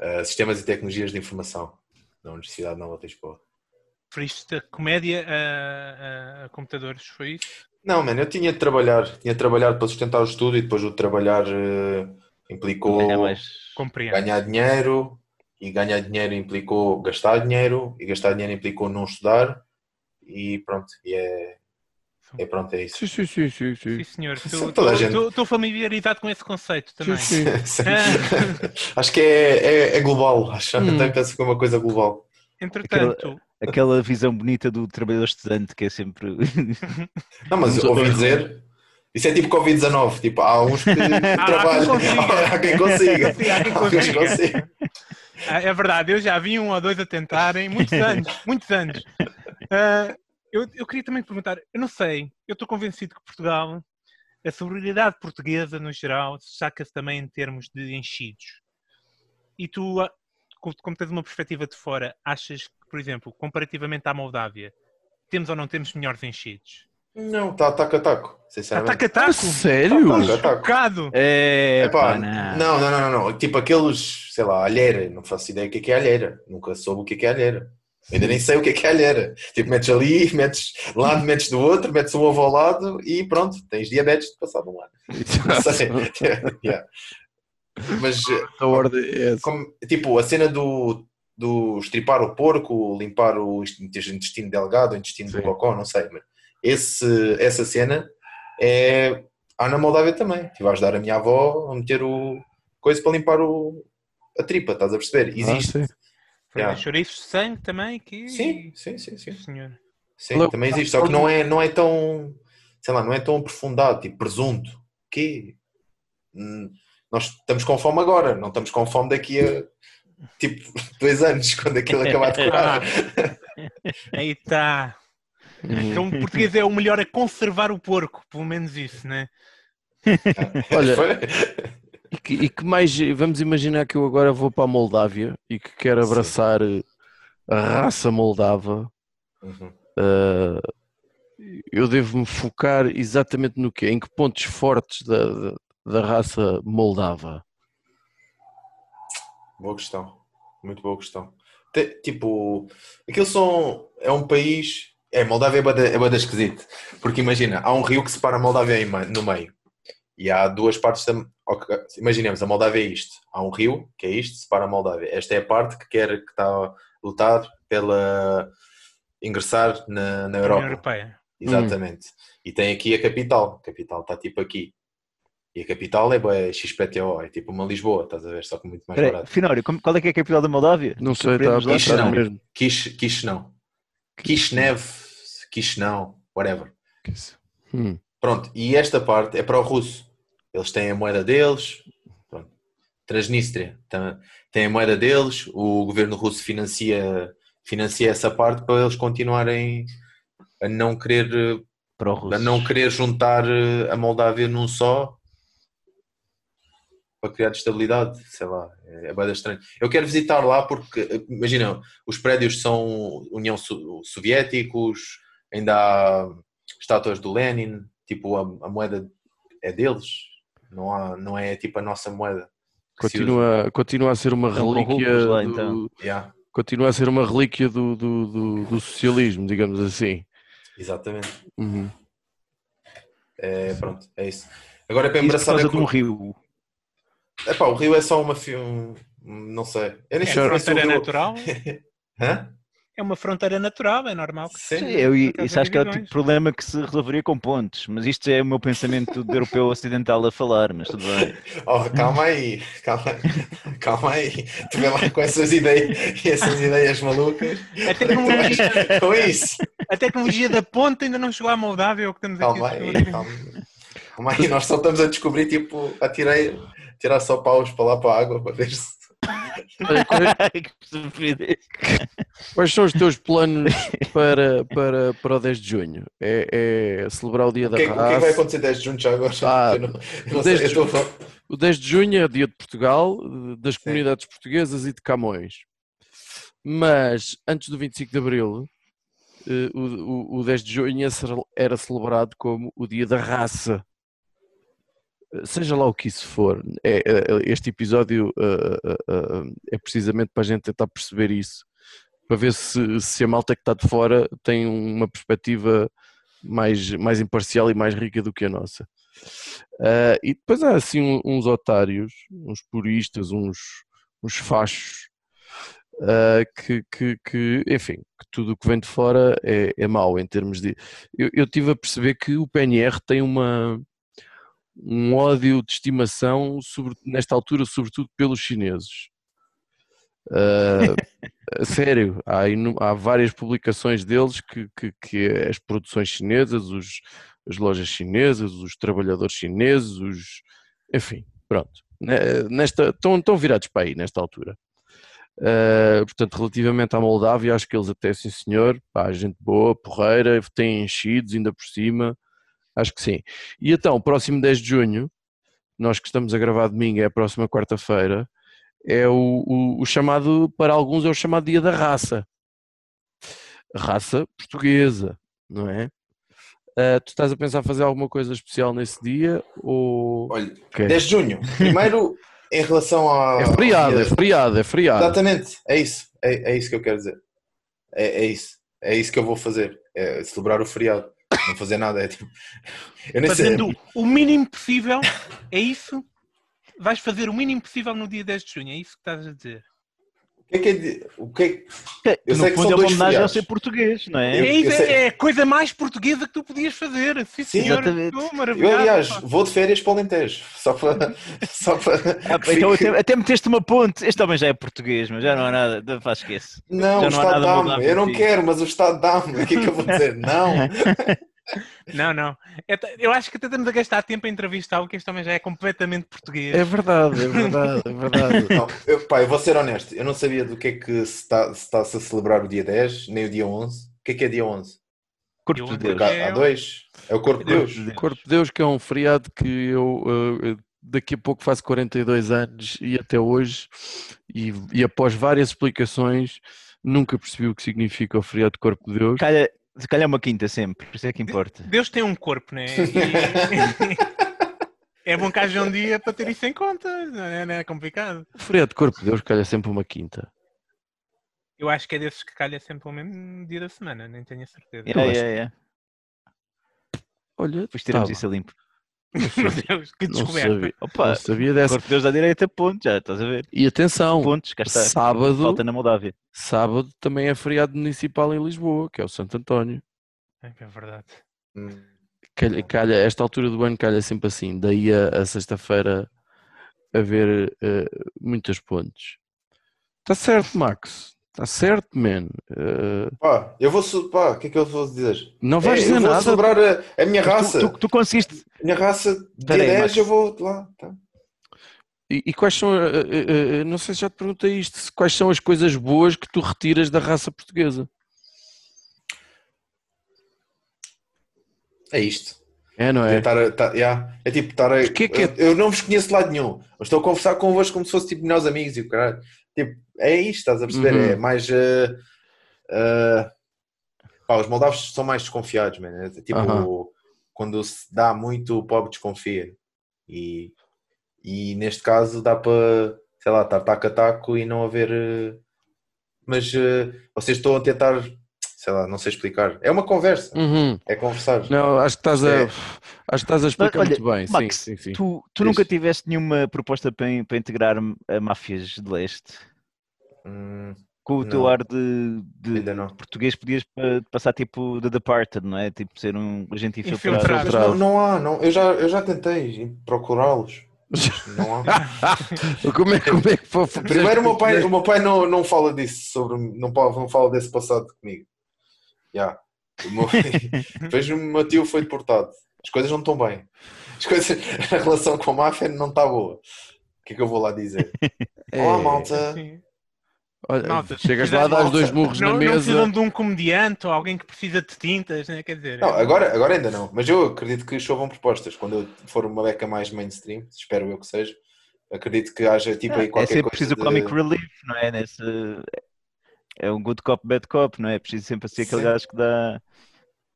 Uh, Sistemas e Tecnologias de Informação, na Universidade Nova de Lisboa. Referiste comédia a, a- a computadores, foi isso? Não, mano, eu tinha de trabalhar, tinha de trabalhar para sustentar o estudo e depois o trabalhar eh, implicou É. Compreendo. ganhar dinheiro e ganhar dinheiro implicou gastar dinheiro e gastar dinheiro implicou não estudar e pronto, e é, é pronto, é isso. Sim, sim, sim, sim. sim. Sim, senhor. Sim, toda a gente. Estou familiarizado com esse conceito também. Sim, sim. acho que é, é, é global, acho Hum. até penso que é uma coisa global. Entretanto, Aquela visão bonita do trabalhador estudante que é sempre. Não, mas ouvi dizer, isso é tipo Covid-19, tipo, há uns que trabalham, consiga. há quem consiga, Sim, há quem há quem consiga. consiga. Ah, É verdade, eu já vi um ou dois a tentarem, muitos anos, muitos anos. Ah, eu, eu queria também perguntar, eu não sei, eu estou convencido que Portugal, a sobriedade portuguesa no geral, saca-se também em termos de enchidos. E tu, ah, como tens uma perspectiva de fora, achas que, por exemplo, comparativamente à Moldávia, temos ou não temos melhores enchidos? Não, está taco a taco, sinceramente. Taco! Ah, sério? Taco a taco. Chocado! É, Epá, pá, não. não. não, não. Tipo aqueles, sei lá, alheira. Não faço ideia o que é que é alheira. Nunca soube o que é que é alheira. Ainda nem sei o que é que é alheira. Tipo, metes ali, metes lado, metes do outro, metes um ovo ao lado e pronto, tens diabetes de passar de um lado. Não sei. Yeah. Mas, A ordem é essa. como, tipo, a cena do, do estripar o porco, limpar o intestino delgado, o intestino Sim. do cocó, não sei. Mas esse, essa cena é. Há na Moldávia também. Estive a ajudar a minha avó a meter o coisa para limpar o, a tripa, estás a perceber? Existe. Ah, sim. Foi Yeah. chouriços de sangue também aqui. sim, sim, sim, sim. Senhor. Sim, Logo- também existe. Só que não é, não é tão. Sei lá, não é tão aprofundado. Tipo, presunto. Que nós estamos com fome agora, não estamos com fome daqui a tipo dois anos, quando aquilo acabar de curar. Aí está. Então o português é o melhor a conservar o porco, pelo menos isso, né? Olha? E que, e que mais, vamos imaginar que eu agora vou para a Moldávia e que quero Sim. abraçar eh, a raça moldava, Uhum. eh, eu devo me focar exatamente no quê? Em que pontos fortes da, da, da raça moldava? Boa questão. Muito boa questão. Te- tipo, aquilo são. É um país. É, Moldávia é bada, é bada esquisito. Porque imagina, há um rio que separa a Moldávia no meio. E há duas partes da. ok, Imaginemos, a Moldávia é isto. Há um rio, que é isto, separa a Moldávia. Esta é a parte que quer, que está a lutar pela. ingressar na, na União Europa. Europeia. Exatamente. E tem aqui a capital. A capital está tipo aqui. E a capital é, bué XPTO, é tipo uma Lisboa, estás a ver? Só que muito mais Peraí, barato. Finório, como- qual é que é a capital da Moldávia? Não sei, a lá. Isto pensar não. mesmo. Kish, Kishnão. Kishinev, Kishnão, whatever. Hum. Pronto, e esta parte é para o russo. Eles têm a moeda deles. Pronto. Transnistria tem a moeda deles. O governo russo financia, financia essa parte para eles continuarem a não querer, Para o russo. a não querer juntar eh, a Moldávia num só para criar estabilidade, sei lá, é bem estranho. Eu quero visitar lá porque, imagina, os prédios são União Soviéticos, ainda há estátuas do Lenin, tipo, a, a moeda é deles, não, há, não é tipo a nossa moeda. Continua, continua a ser uma com relíquia rublos lá, do- então. Yeah, continua a ser uma relíquia do, do, do, do socialismo, digamos assim. exatamente. Uhum. É, pronto, é isso. Agora é para Isso por causa é de um rio. Epá, o Rio é só uma um, não sei. Eu nem É sei se o fronteira Rio- natural. Hã? É uma fronteira natural, é normal. que Sim. Eu, isso acho que é o tipo de problema que se resolveria com pontes, mas isto é o meu pensamento de europeu ocidental a falar, mas tudo bem. Oh, calma aí, calma aí, calma aí. Tu vê lá com essas ideias, essas ideias malucas. A tecnologia, Com isso. a tecnologia da ponte ainda não chegou à Moldávia, é o que estamos aqui Calma a aí, calma aí. Calma aí, nós só estamos a descobrir, tipo, a tirar, só paus para lá para a água para ver se. Quais, são os teus planos para, para, para o 10 de junho? É, é celebrar o dia O da que, é que- o que é que vai raça? acontecer 10 de junho já agora? Ah, eu não, eu não sei, estou falar- O 10 de junho é o dia de Portugal, das Sim. comunidades portuguesas e de Camões. Mas antes do 25 de Abril eh, o, o, o 10 de junho ce- era celebrado como o dia da raça. Seja lá o que isso for, é, é- este episódio eh, eh, eh, é precisamente para a gente tentar perceber isso, para ver se, se a malta que está de fora tem uma perspectiva mais, mais imparcial e mais rica do que a nossa. E depois há assim uns otários, uns puristas, uns, uns fachos, que, que, que, enfim, que tudo o que vem de fora é, é mau em termos de. Eu, eu tive a perceber que o PNR tem uma, um ódio de estimação, sobre, nesta altura, sobretudo pelos chineses. A sério, há, há várias publicações deles que, que, que as produções chinesas, os, as lojas chinesas, os trabalhadores chineses, os, enfim, pronto. Ne- Nesta, estão, estão virados para aí nesta altura. Uh, portanto, relativamente à Moldávia, acho que eles até sim senhor, pá, gente boa, porreira, têm enchidos ainda por cima, acho que sim. E então, próximo 10 de junho, nós que estamos a gravar domingo, é a próxima quarta-feira, é o, o- o chamado, para alguns, é o chamado Dia da Raça. Raça portuguesa, não é? Uh, tu estás a pensar fazer alguma coisa especial nesse dia? Ou... Olha, Ok. 10 de junho. Primeiro, em relação a. É feriado, é feriado, é feriado. Exatamente, é isso. É, é isso que eu quero dizer. É, é isso. É isso que eu vou fazer. É celebrar o feriado. Não fazer nada. É tipo. Eu nem sei. Fazendo o mínimo possível, é isso? Vais fazer o mínimo possível no dia 10 de junho, é isso que estás a dizer? O que é que é. de- O que é que- Que, Eu no sei que fundo são é uma homenagem ao ser português, não é? Eu- é, sei- é a coisa mais portuguesa que tu podias fazer. Sim, Sim, senhor. exatamente. Oh, Eu, aliás, pá. vou de férias para o Alentejo. Só para. Só para Ah, que então fique- até, até meteste uma ponte. Este homem já é português, mas já não há nada. não Faz esquece. Não, Já o não Estado dá-me. Eu não quero, mas o Estado dá-me. O que é que eu vou dizer? Não. Não, não. Eu acho que até estamos a gastar tempo a entrevistá-lo, que este homem já é completamente português. É verdade, é verdade, é verdade. Não, eu, pá, eu vou ser honesto. Eu não sabia do que é que se está, se está-se a celebrar o dia 10, nem o dia 11. O que é que é dia 11? Corpo de Deus. há, há dois. É o Corpo de Deus. Corpo de Deus, que é um feriado que eu uh, daqui a pouco faço 42 anos e até hoje, e, e após várias explicações, nunca percebi o que significa o feriado de Corpo de Deus. Calha, se calhar uma quinta sempre, por isso é que importa. Deus tem um corpo, né? E... é bom que haja um dia para ter isso em conta, não é, não é complicado. O feriado de Corpo de Deus calha sempre uma quinta. Eu acho que é desses que calha sempre o mesmo dia da semana, nem tenho a certeza. Acho- yeah, yeah. Olha, Depois tiramos tá isso a limpo. Meu Deus, que não descoberta. sabia, Opa, não sabia dessa. Corpo de Deus à direita, ponto, já estás a ver. E atenção, Pontos, cá está. sábado, Falta na Moldávia. sábado também é feriado municipal em Lisboa, que é o Santo António. É que é verdade. Hum, Calha, calha, esta altura do ano calha sempre assim, daí a, a sexta-feira haver eh, muitas pontes. Está certo, Max. Está certo, man. Eh, Pá, eu vou. Pá, o que é que eu vou dizer? não vais É, dizer eu vou nada. celebrar a, a minha raça. Tu, tu, tu conseguiste. A minha raça, dia Peraí, 10, Max. eu vou lá. Tá. E, e quais são, eh, eh, não sei se já te perguntei isto, quais são as coisas boas que tu retiras da raça portuguesa? É isto. É, não É, é? tá- tá- yeah. é tipo estar a. Porquê que é- eu, eu não vos conheço de lado nenhum. Eu estou a conversar convosco como se fosse tipo meus amigos e o caralho. Tipo, é isto, estás a perceber? Uhum. É mais. eh, eh, pá, os moldavos são mais desconfiados, man. É tipo, Aham. quando se dá muito, o pobre desconfia. E, e neste caso dá para, sei lá, estar taco a taco e não haver. eh, Mas vocês estão a tentar, sei lá, não sei explicar. É uma conversa, Uhum. é conversar. Não, acho que estás a, É. acho que estás a explicar Olha, muito bem. Max, sim, sim, sim. Tu, tu nunca tiveste nenhuma proposta para, para integrar a máfias de leste? Hum, Com o teu Não. ar de, de português podias pa- passar tipo The Departed, não é? Tipo ser um agente infiltrado. Infiltrado. Não, não há, não. Eu, já, eu já tentei procurá-los. Não há. como, é, como é que foi? Primeiro, o meu pai, o meu pai não, não fala disso, sobre, não, não fala desse passado comigo. Já. O meu- Depois o meu tio foi deportado. As coisas não estão bem. As coisas, a relação com a máfia não está boa. O que é que eu vou lá dizer? Olá, malta. Malta, chegas se lá, dás dois murros Não, na não mesa. precisam de um comediante ou alguém que precisa de tintas, né? quer dizer. Não, agora, agora ainda não. Mas eu acredito que chovam propostas. Quando eu for uma beca mais mainstream, espero eu que seja, acredito que haja tipo aí é qualquer sempre coisa preciso de... comic relief, não é? Nesse... é um good cop, bad cop, não é? É preciso sempre ser aquele Sim. gajo que dá.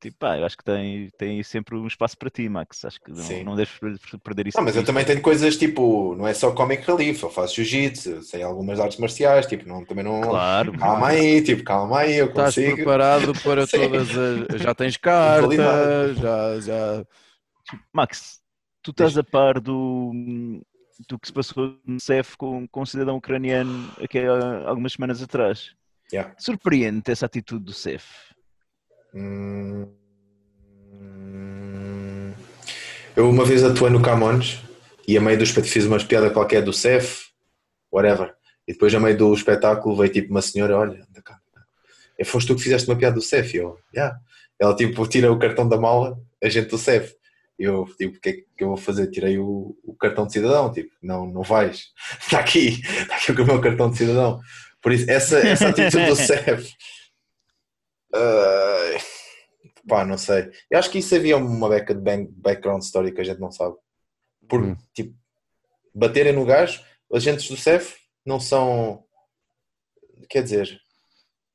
Tipo, pá, eu acho que tem, tem sempre um espaço para ti, Max. Acho que não, não deves per- perder isso. Não, mas eu também tenho coisas tipo, não é só comic relief, eu faço jiu-jitsu, sei algumas artes marciais, tipo, não, também não. Claro, Calma aí, tipo, calma aí, eu Estás consigo. preparado para todas as. Já tens carta, já, já. Max, tu estás a par do, do que se passou no CEF com, com um cidadão ucraniano aqui há algumas semanas atrás. Yeah. Surpreende essa atitude do CEF. Hum, Eu uma vez atuei no Camões e a meio do espetáculo fiz uma piada qualquer do CEF, whatever. E depois a meio do espetáculo veio tipo uma senhora, olha, anda cá. E foste tu que fizeste uma piada do CEF? E eu, yeah. Ela tipo tira o cartão da mala, agente do CEF. E eu, tipo, o que é que eu vou fazer? Tirei o, o cartão de cidadão, tipo, não, não vais. Está aqui, está aqui o meu cartão de cidadão. Por isso, essa, essa atitude do CEF. Ai, pá, não sei. Eu acho que isso havia uma beca de background story que a gente não sabe. Por, Hum. tipo, baterem no gajo, os agentes do CEF não são. Quer dizer,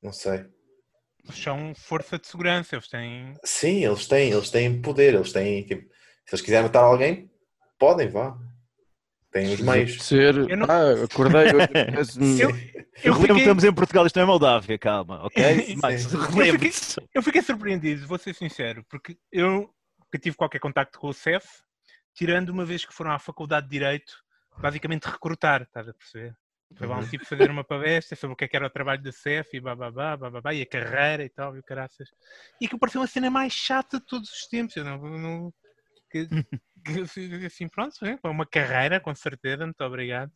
não sei. Eles são força de segurança, eles têm. Sim, eles têm, eles têm poder, eles têm, tipo, se eles quiserem matar alguém, podem, vá. Têm os meios. Ser. Não- Ah, acordei. Eu, eu, fiquei, estamos em Portugal, isto não é Moldávia, calma, ok? Max, Eu relembro-te. eu fiquei surpreendido, vou ser sincero, porque eu nunca tive qualquer contacto com o CEF, tirando uma vez que foram à Faculdade de Direito, basicamente recrutar, estás a perceber? Foi lá um Uhum. tipo fazer uma palestra sobre o que é que era o trabalho da CEF e bababá, bababá, e a carreira e tal, e o caraças. E que pareceu uma cena mais chata de todos os tempos. Eu não, não- que- que- assim, pronto, é, uma carreira, com certeza, muito obrigado.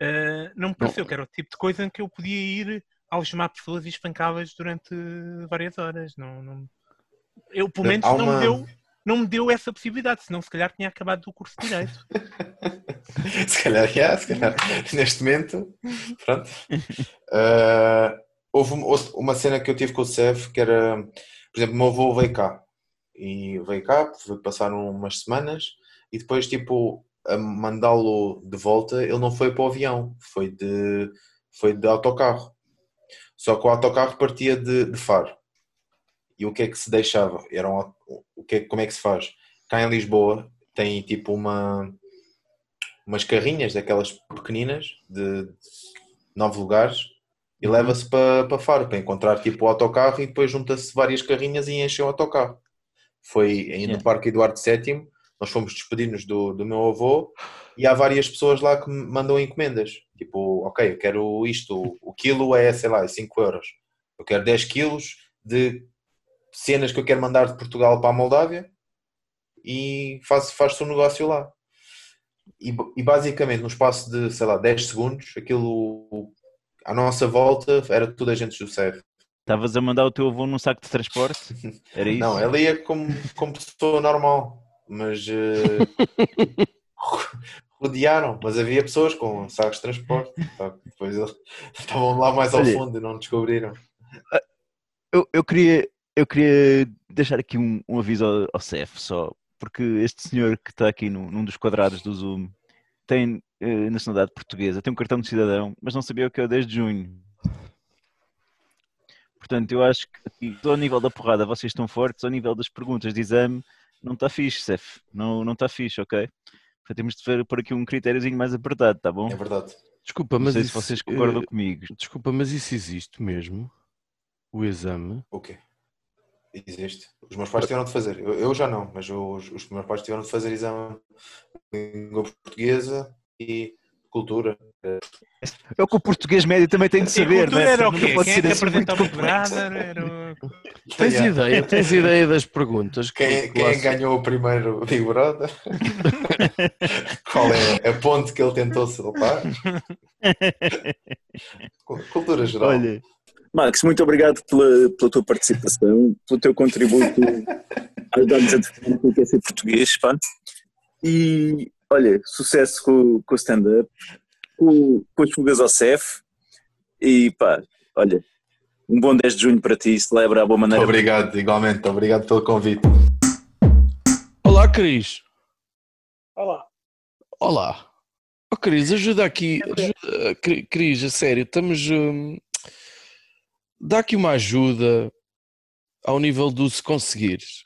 Ah, não me pareceu que era o tipo de coisa em que eu podia ir algemar pessoas e espancá-las durante várias horas. Não, não- Eu, pelo menos, Há não, uma- me deu, não me deu essa possibilidade, senão se calhar tinha acabado o curso de Direito. se calhar, yeah, se calhar, neste momento, pronto. Ah, houve um- uma cena que eu tive com o CEF que era, por exemplo, o meu avô veio cá e veio cá, foi passar umas semanas e depois, tipo, a mandá-lo de volta, ele não foi para o avião, foi de, foi de autocarro. Só que o autocarro partia de, de Faro. E o que é que se deixava? Era um, o que é, como é que se faz? Cá em Lisboa tem tipo uma umas carrinhas daquelas pequeninas de nove lugares e leva-se para, para Faro para encontrar tipo o autocarro e depois junta-se várias carrinhas e enchem o autocarro. Foi aí no Yeah. Parque Eduardo VII, nós fomos despedir-nos do, do meu avô e há várias pessoas lá que me mandam encomendas. Tipo, ok, eu quero isto, o- quilo é, sei lá, 5 euros. Eu quero 10 quilos de cenas que eu quero mandar de Portugal para a Moldávia e faz- faz-se um negócio lá. E, e basicamente, no espaço de, sei lá, 10 segundos, aquilo à nossa volta era tudo agentes do CEF. Estavas a mandar o teu avô num saco de transporte? Era isso? Não, ela ia como, como pessoa normal, mas eh, rodearam. Mas havia pessoas com sacos de transporte. Depois eles estavam lá mais ao Olha, fundo e não descobriram. Eu, eu queria, eu queria deixar aqui um, um aviso ao, ao CEF só, porque este senhor que está aqui no- num dos quadrados do Zoom tem eh, nacionalidade portuguesa, tem um cartão de cidadão, mas não sabia o que é o 10 de junho. Portanto, eu acho que ao nível da porrada vocês estão fortes, ao nível das perguntas de exame não está fixe, CEF. Não, não está fixe, ok? Portanto, temos de ver por aqui um critériozinho mais apertado, tá bom? É verdade. Desculpa, Não mas sei se isso, vocês concordam eh, comigo. Desculpa, mas isso existe mesmo? O exame? O quê? Existe. Os meus pais tiveram de fazer. Eu, eu já não, mas os, os meus pais tiveram de fazer exame de língua portuguesa e cultura. É o que o português médio também tem de a saber, cultura não é? era o quê? pode Quem é que assim apresentava o brother? Era o- Tens Yeah. ideia? Tens ideia das perguntas? que- Quem, quem é se- que ganhou o primeiro Big Brother? Qual é a ponte que ele tentou saltar? Cultura geral. Olha, Max, muito obrigado pela, pela tua participação, pelo teu contributo a ajudar-nos a definir o que é ser português, pá. E, olha, sucesso com, com o stand-up, com, com as fugas ao CEF e, pá, olha, um bom 10 de junho para ti, celebra a boa maneira. Obrigado, igualmente. Obrigado pelo convite. Olá, Cris. Olá. Olá. Oh, Cris, ajuda aqui. Ajuda, Cri- Cris, a sério, estamos. hum, dá aqui uma ajuda ao nível do se conseguires.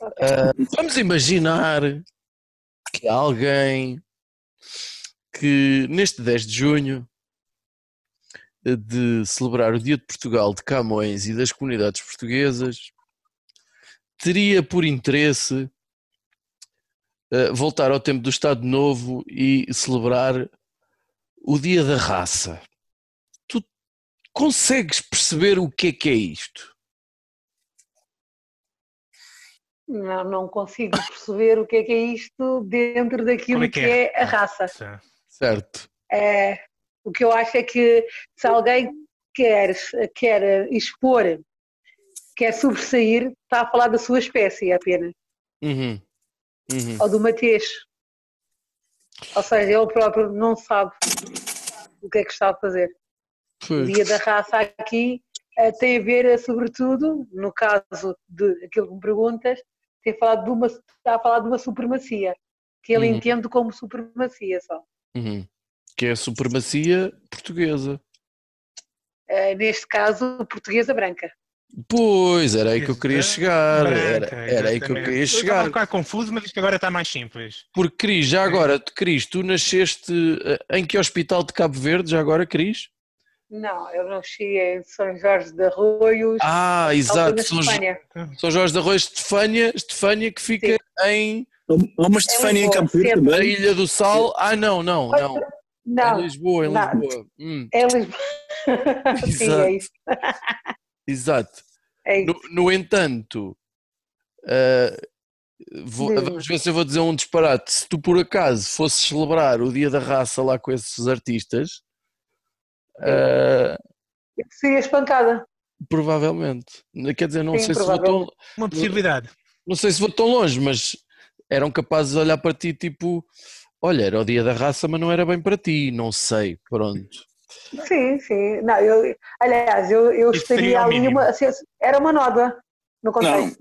Ah, vamos imaginar alguém que neste 10 de junho de celebrar o Dia de Portugal de Camões e das comunidades portuguesas teria por interesse eh, voltar ao tempo do Estado Novo e celebrar o Dia da Raça. Tu consegues perceber o que é que é isto? Não, não consigo perceber o que é que é isto dentro daquilo é que, que é? é a raça. Certo. É, o que eu acho é que se alguém quer, quer expor, quer sobressair, está a falar da sua espécie apenas, Uhum. Uhum. ou do matês. Ou seja, ele próprio não sabe o que é que está a fazer. O Pois. dia da raça aqui eh, tem a ver, eh, sobretudo, no caso de aquilo que me perguntas, tem falado de uma, está a falar de uma supremacia, que ele Uhum. entende como supremacia só. Uhum. Que é a supremacia portuguesa. Eh, neste caso, portuguesa branca. Pois, era aí que eu queria chegar. Branca, Era, era aí que eu queria estava um chegar. bocado confuso, mas isto agora está mais simples. Porque, Cris, já agora, Cris, tu nasceste eh, em que hospital de Cabo Verde? Já agora, Cris? Não, eu nasci em São Jorge de Arroios, Ah, exato. São. São Jorge de Arroz, Estefânia, Estefânia que fica em Há uma Estefânia em Lisboa, Campo Verde sempre. na também. Ilha do Sal. Ah, não, não, não. Em Não, Lisboa, em não. Lisboa. Hum, é Lisboa. Sim, Exato. é isso. exato. É isso. No, no entanto, ah, vou- vamos ver se eu vou dizer um disparate. Se tu por acaso fosses celebrar o Dia da Raça lá com esses artistas, ah, Seria espancada. provavelmente. Quer dizer, não Sim, sei se vou tão. Uma possibilidade. não sei se vou tão longe, mas eram capazes de olhar para ti tipo, olha, era o dia da raça, mas não era bem para ti, não sei, pronto. Sim, sim. Não, eu, aliás, eu, eu Isso estaria ali uma. assim, Era uma nota no Não, contexto.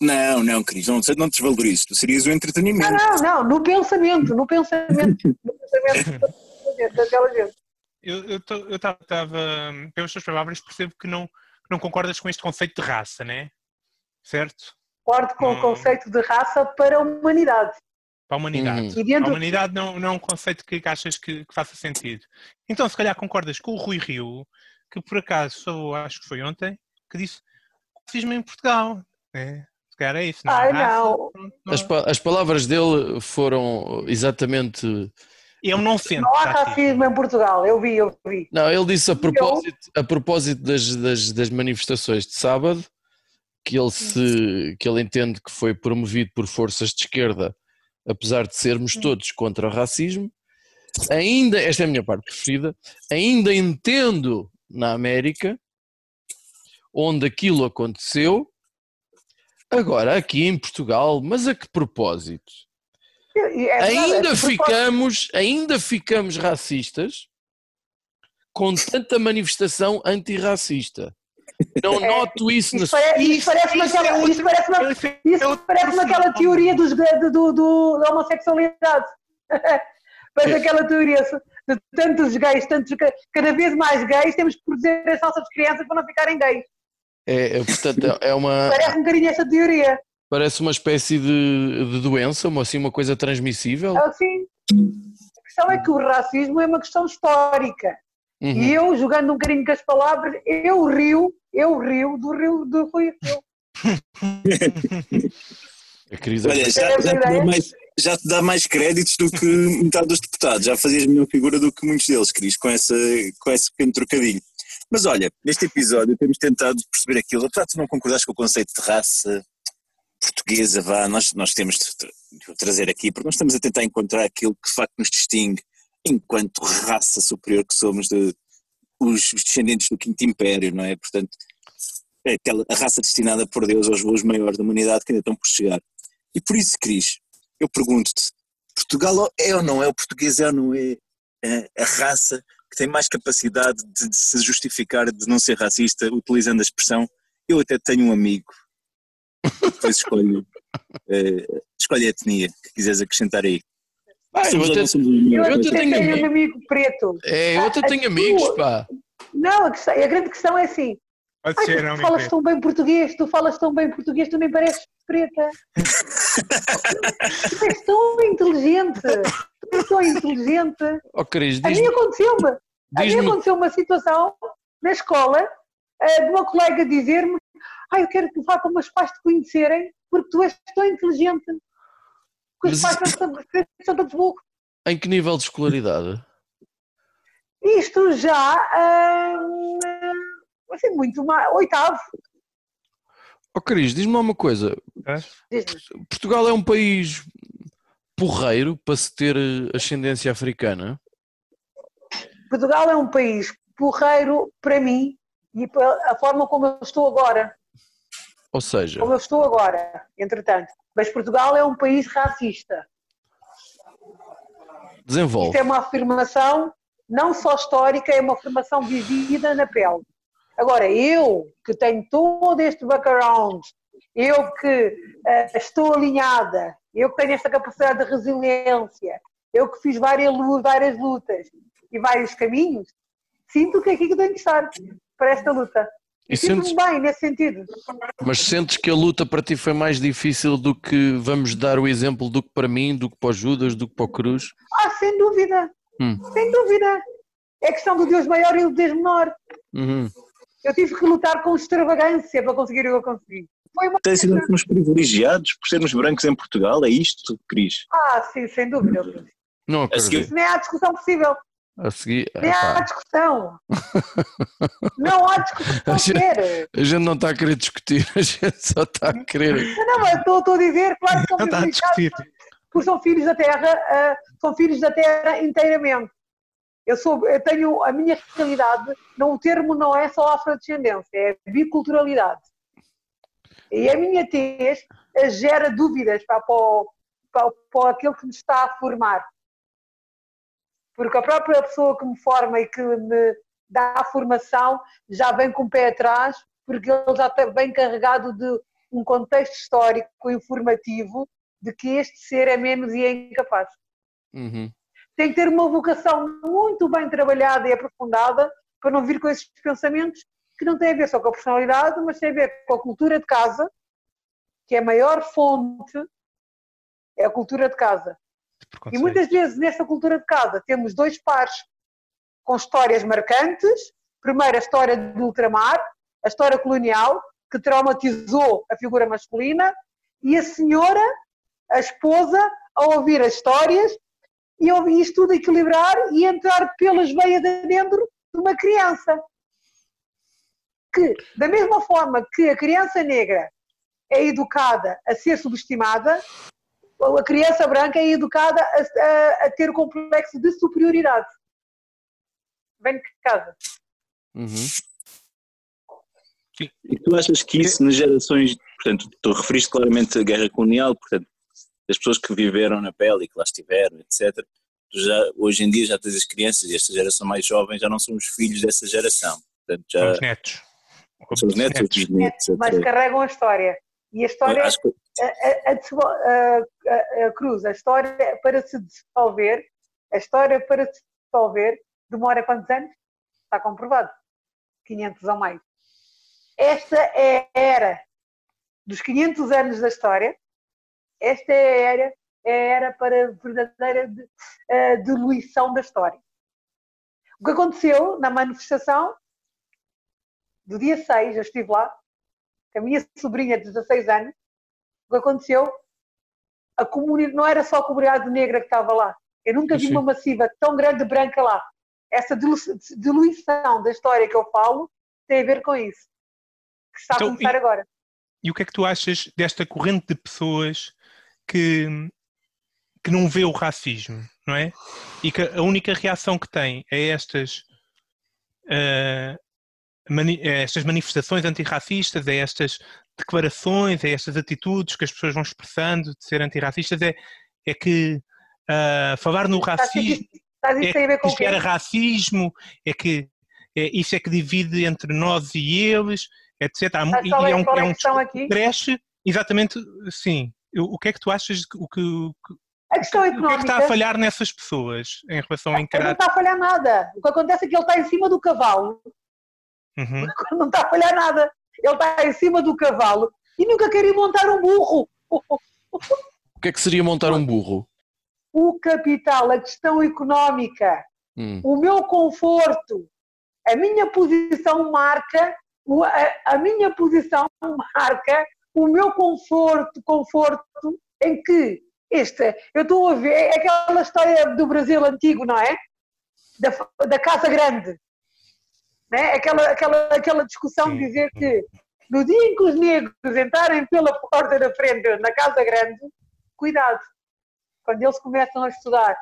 não, não, Cris, não, não te desvalorizo. Tu serias o Não, entretenimento. não, não, no pensamento, no pensamento, no pensamento daquela gente. Eu estava, pelas tuas palavras, percebo que não, que não concordas com este conceito de raça, né? Certo? Concordo com Hum. o conceito de raça para a humanidade. Para a humanidade. Uhum. E A humanidade não, não é um conceito que achas que, que faça sentido. Então, se calhar concordas com o Rui Rio, que por acaso, só acho que foi ontem, que disse racismo em Portugal. Né? Se calhar é isso, não é? Ai, Raça, não. pronto, não. As, pa- as palavras dele foram exatamente. Um não sente não há racismo em Portugal, eu vi, eu vi. Não, ele disse a propósito, a propósito das, das, das manifestações de sábado, que ele, se, que ele entende que foi promovido por forças de esquerda, apesar de sermos todos contra o racismo. Ainda, esta é a minha parte preferida, ainda entendo na América, onde aquilo aconteceu, agora aqui em Portugal, mas a que propósito? É ainda é ficamos, ainda ficamos racistas com tanta manifestação antirracista. Não É, noto isso na Isso, pare- isso parece-me isso é isso Isso parece-me aquela teoria dos, do, do, do- da homossexualidade. parece É. aquela teoria de tantos gays, tantos, cada vez mais gays, temos que proteger as nossas crianças para não ficarem gays. É, é, portanto, é uma, Parece um bocadinho essa teoria. Parece uma espécie de, de doença, uma, assim, uma coisa transmissível. Assim, a questão é que o racismo é uma questão histórica. Uhum. E eu, jogando um bocadinho com as palavras, eu rio, eu rio do rio do Rui Rio. A crise Olha, já, já te dá mais, já te dá mais créditos do que metade dos deputados. Já fazias melhor figura do que muitos deles, Cris, com, essa, com esse pequeno trocadilho. Mas olha, neste episódio temos tentado perceber aquilo. Apesar de tu não concordares com o conceito de raça portuguesa, vá, nós, nós temos de tra- de trazer aqui, porque nós estamos a tentar encontrar aquilo que de facto nos distingue enquanto raça superior que somos de os, os descendentes do Quinto Império, não é? Portanto, é aquela, a raça destinada por Deus aos voos maiores da humanidade que ainda estão por chegar. E por isso, Cris, eu pergunto-te: Portugal é ou não é, o português é ou não é eh, a raça que tem mais capacidade de, de se justificar de não ser racista, utilizando a expressão eu até tenho um amigo, escolhe, eh, escolhe a etnia que quiseres acrescentar aí. Ah, eu até, Eu até tenho tenho amigo. um amigo preto. é, eu até A tenho amigos, pá. Não, a, questão- a grande questão é assim. Pode Ai, ser, tu falas tão bem português, tu falas tão bem português, tu nem pareces preta. tu és tão inteligente. Tu és tão inteligente. Ó Cris, A mim aconteceu-me. A mim aconteceu uma situação na escola eh, de uma colega dizer-me ah, eu quero que vá para os pais te conhecerem porque tu és tão inteligente. Que os Mas pais são, são todos burros. Em que nível de escolaridade? Isto já, ah, assim, muito mais, oitavo. Ó Cris, diz-me uma coisa. Diz-me. Portugal é um país porreiro para se ter ascendência africana? Portugal é um país porreiro para mim e a forma como eu estou agora. Ou seja, Como eu estou agora, entretanto. Mas Portugal é um país racista. Isto desenvolve. é uma afirmação não só histórica, é uma afirmação vivida na pele. Agora, eu que tenho todo este background, eu que eh, estou alinhada, eu que tenho esta capacidade de resiliência, eu que fiz várias, várias lutas e vários caminhos, sinto que é aqui que tenho que estar para esta luta. E E sinto-me sentes- bem nesse sentido. Mas sentes que a luta para ti foi mais difícil do que, vamos dar o exemplo, do que para mim, do que para o Judas, do que para o Cruz? Ah, sem dúvida, Hum. sem dúvida. É questão do Deus maior e do Deus menor. Uhum. Eu tive que lutar com extravagância para conseguir o que eu consegui. Foi uma Tem sido uns privilegiados por sermos brancos em Portugal, é isto, Cris? Ah, sim, sem dúvida. Não A seguir- acredito. Isso nem há discussão possível. A seguir, há epá, discussão. Não há discussão A gente- a gente não está a querer discutir, a gente só está a querer. Não, mas estou, estou a dizer, claro que são está a privilegiados discutir. porque são filhos da terra, ah, são filhos da terra inteiramente. Eu, sou, eu tenho a minha realidade, não, o termo não é só afrodescendência, é biculturalidade. E a minha tez eh, gera dúvidas para, para, o- para, o- para aquele que me está a formar. Porque a própria pessoa que me forma e que me dá a formação já vem com o pé atrás, porque ele já está bem carregado de um contexto histórico, informativo, de que este ser é menos e é incapaz. Uhum. Tem que ter uma vocação muito bem trabalhada e aprofundada para não vir com esses pensamentos que não têm a ver só com a personalidade, mas têm a ver com a cultura de casa, que é a maior fonte, é a cultura de casa. E muitas vezes nessa cultura de casa temos dois pares com histórias marcantes. Primeiro, a história do ultramar, a história colonial, que traumatizou a figura masculina, e a senhora, a esposa, a ouvir as histórias e a ouvir isto tudo equilibrar e entrar pelas veias adentro de uma criança. Que, da mesma forma que a criança negra é educada a ser subestimada, a criança branca é educada a, a- a ter o complexo de superioridade. Vem de casa. Uhum. E tu achas que isso nas gerações, portanto, tu referiste claramente a guerra colonial, portanto, das pessoas que viveram na pele e que lá estiveram, etc. Tu já, hoje em dia já tens as crianças e esta geração mais jovem já não são os filhos dessa geração. Portanto, São já os netos. são os netos, os bisnetos, Mas carregam a história. E a história, Acho que a, a- a cruz, a história para se dissolver, a história para se dissolver demora quantos anos? Está comprovado. 500 ou mais. Esta é a era dos 500 anos da história. Esta é a era, é a era para a verdadeira diluição da história. O que aconteceu na manifestação do dia 6, eu estive lá, a minha sobrinha de 16 anos, que aconteceu, a comunidade, não era só a comunidade negra que estava lá. Eu nunca vi Sim. uma massiva tão grande branca lá. Essa dilu- diluição da história que eu falo tem a ver com isso. Que está Então, a começar e- agora. E o que é que tu achas desta corrente de pessoas que, que não vê o racismo, não é? E que a única reação que tem a estas, ah, mani- a estas manifestações antirracistas, a estas declarações, a estas atitudes que as pessoas vão expressando de ser antirracistas, é, é que ah, falar no racismo dizer que isto era racismo, é que é, isso é que divide entre nós e eles, etc. Há e é, é um, é é um que cresce, exatamente, sim. O o que é que tu achas, que- o que, A questão O que é que económica. está a falhar nessas pessoas em relação a Não encarar. está a falhar nada. O que acontece é que ele está em cima do cavalo. Uhum. Não está a falhar nada. Ele está em cima do cavalo e nunca quer ir montar um burro. O que é que seria montar um burro? O capital, a questão económica, Hum. o meu conforto, a minha posição marca, a minha posição marca o meu conforto, conforto em que este, eu estou a ver, é aquela história do Brasil antigo, não é? Da, da Casa Grande. Né? Aquela, aquela, aquela discussão de dizer que no dia em que os negros entrarem pela porta da frente na Casa Grande, cuidado, quando eles começam a estudar,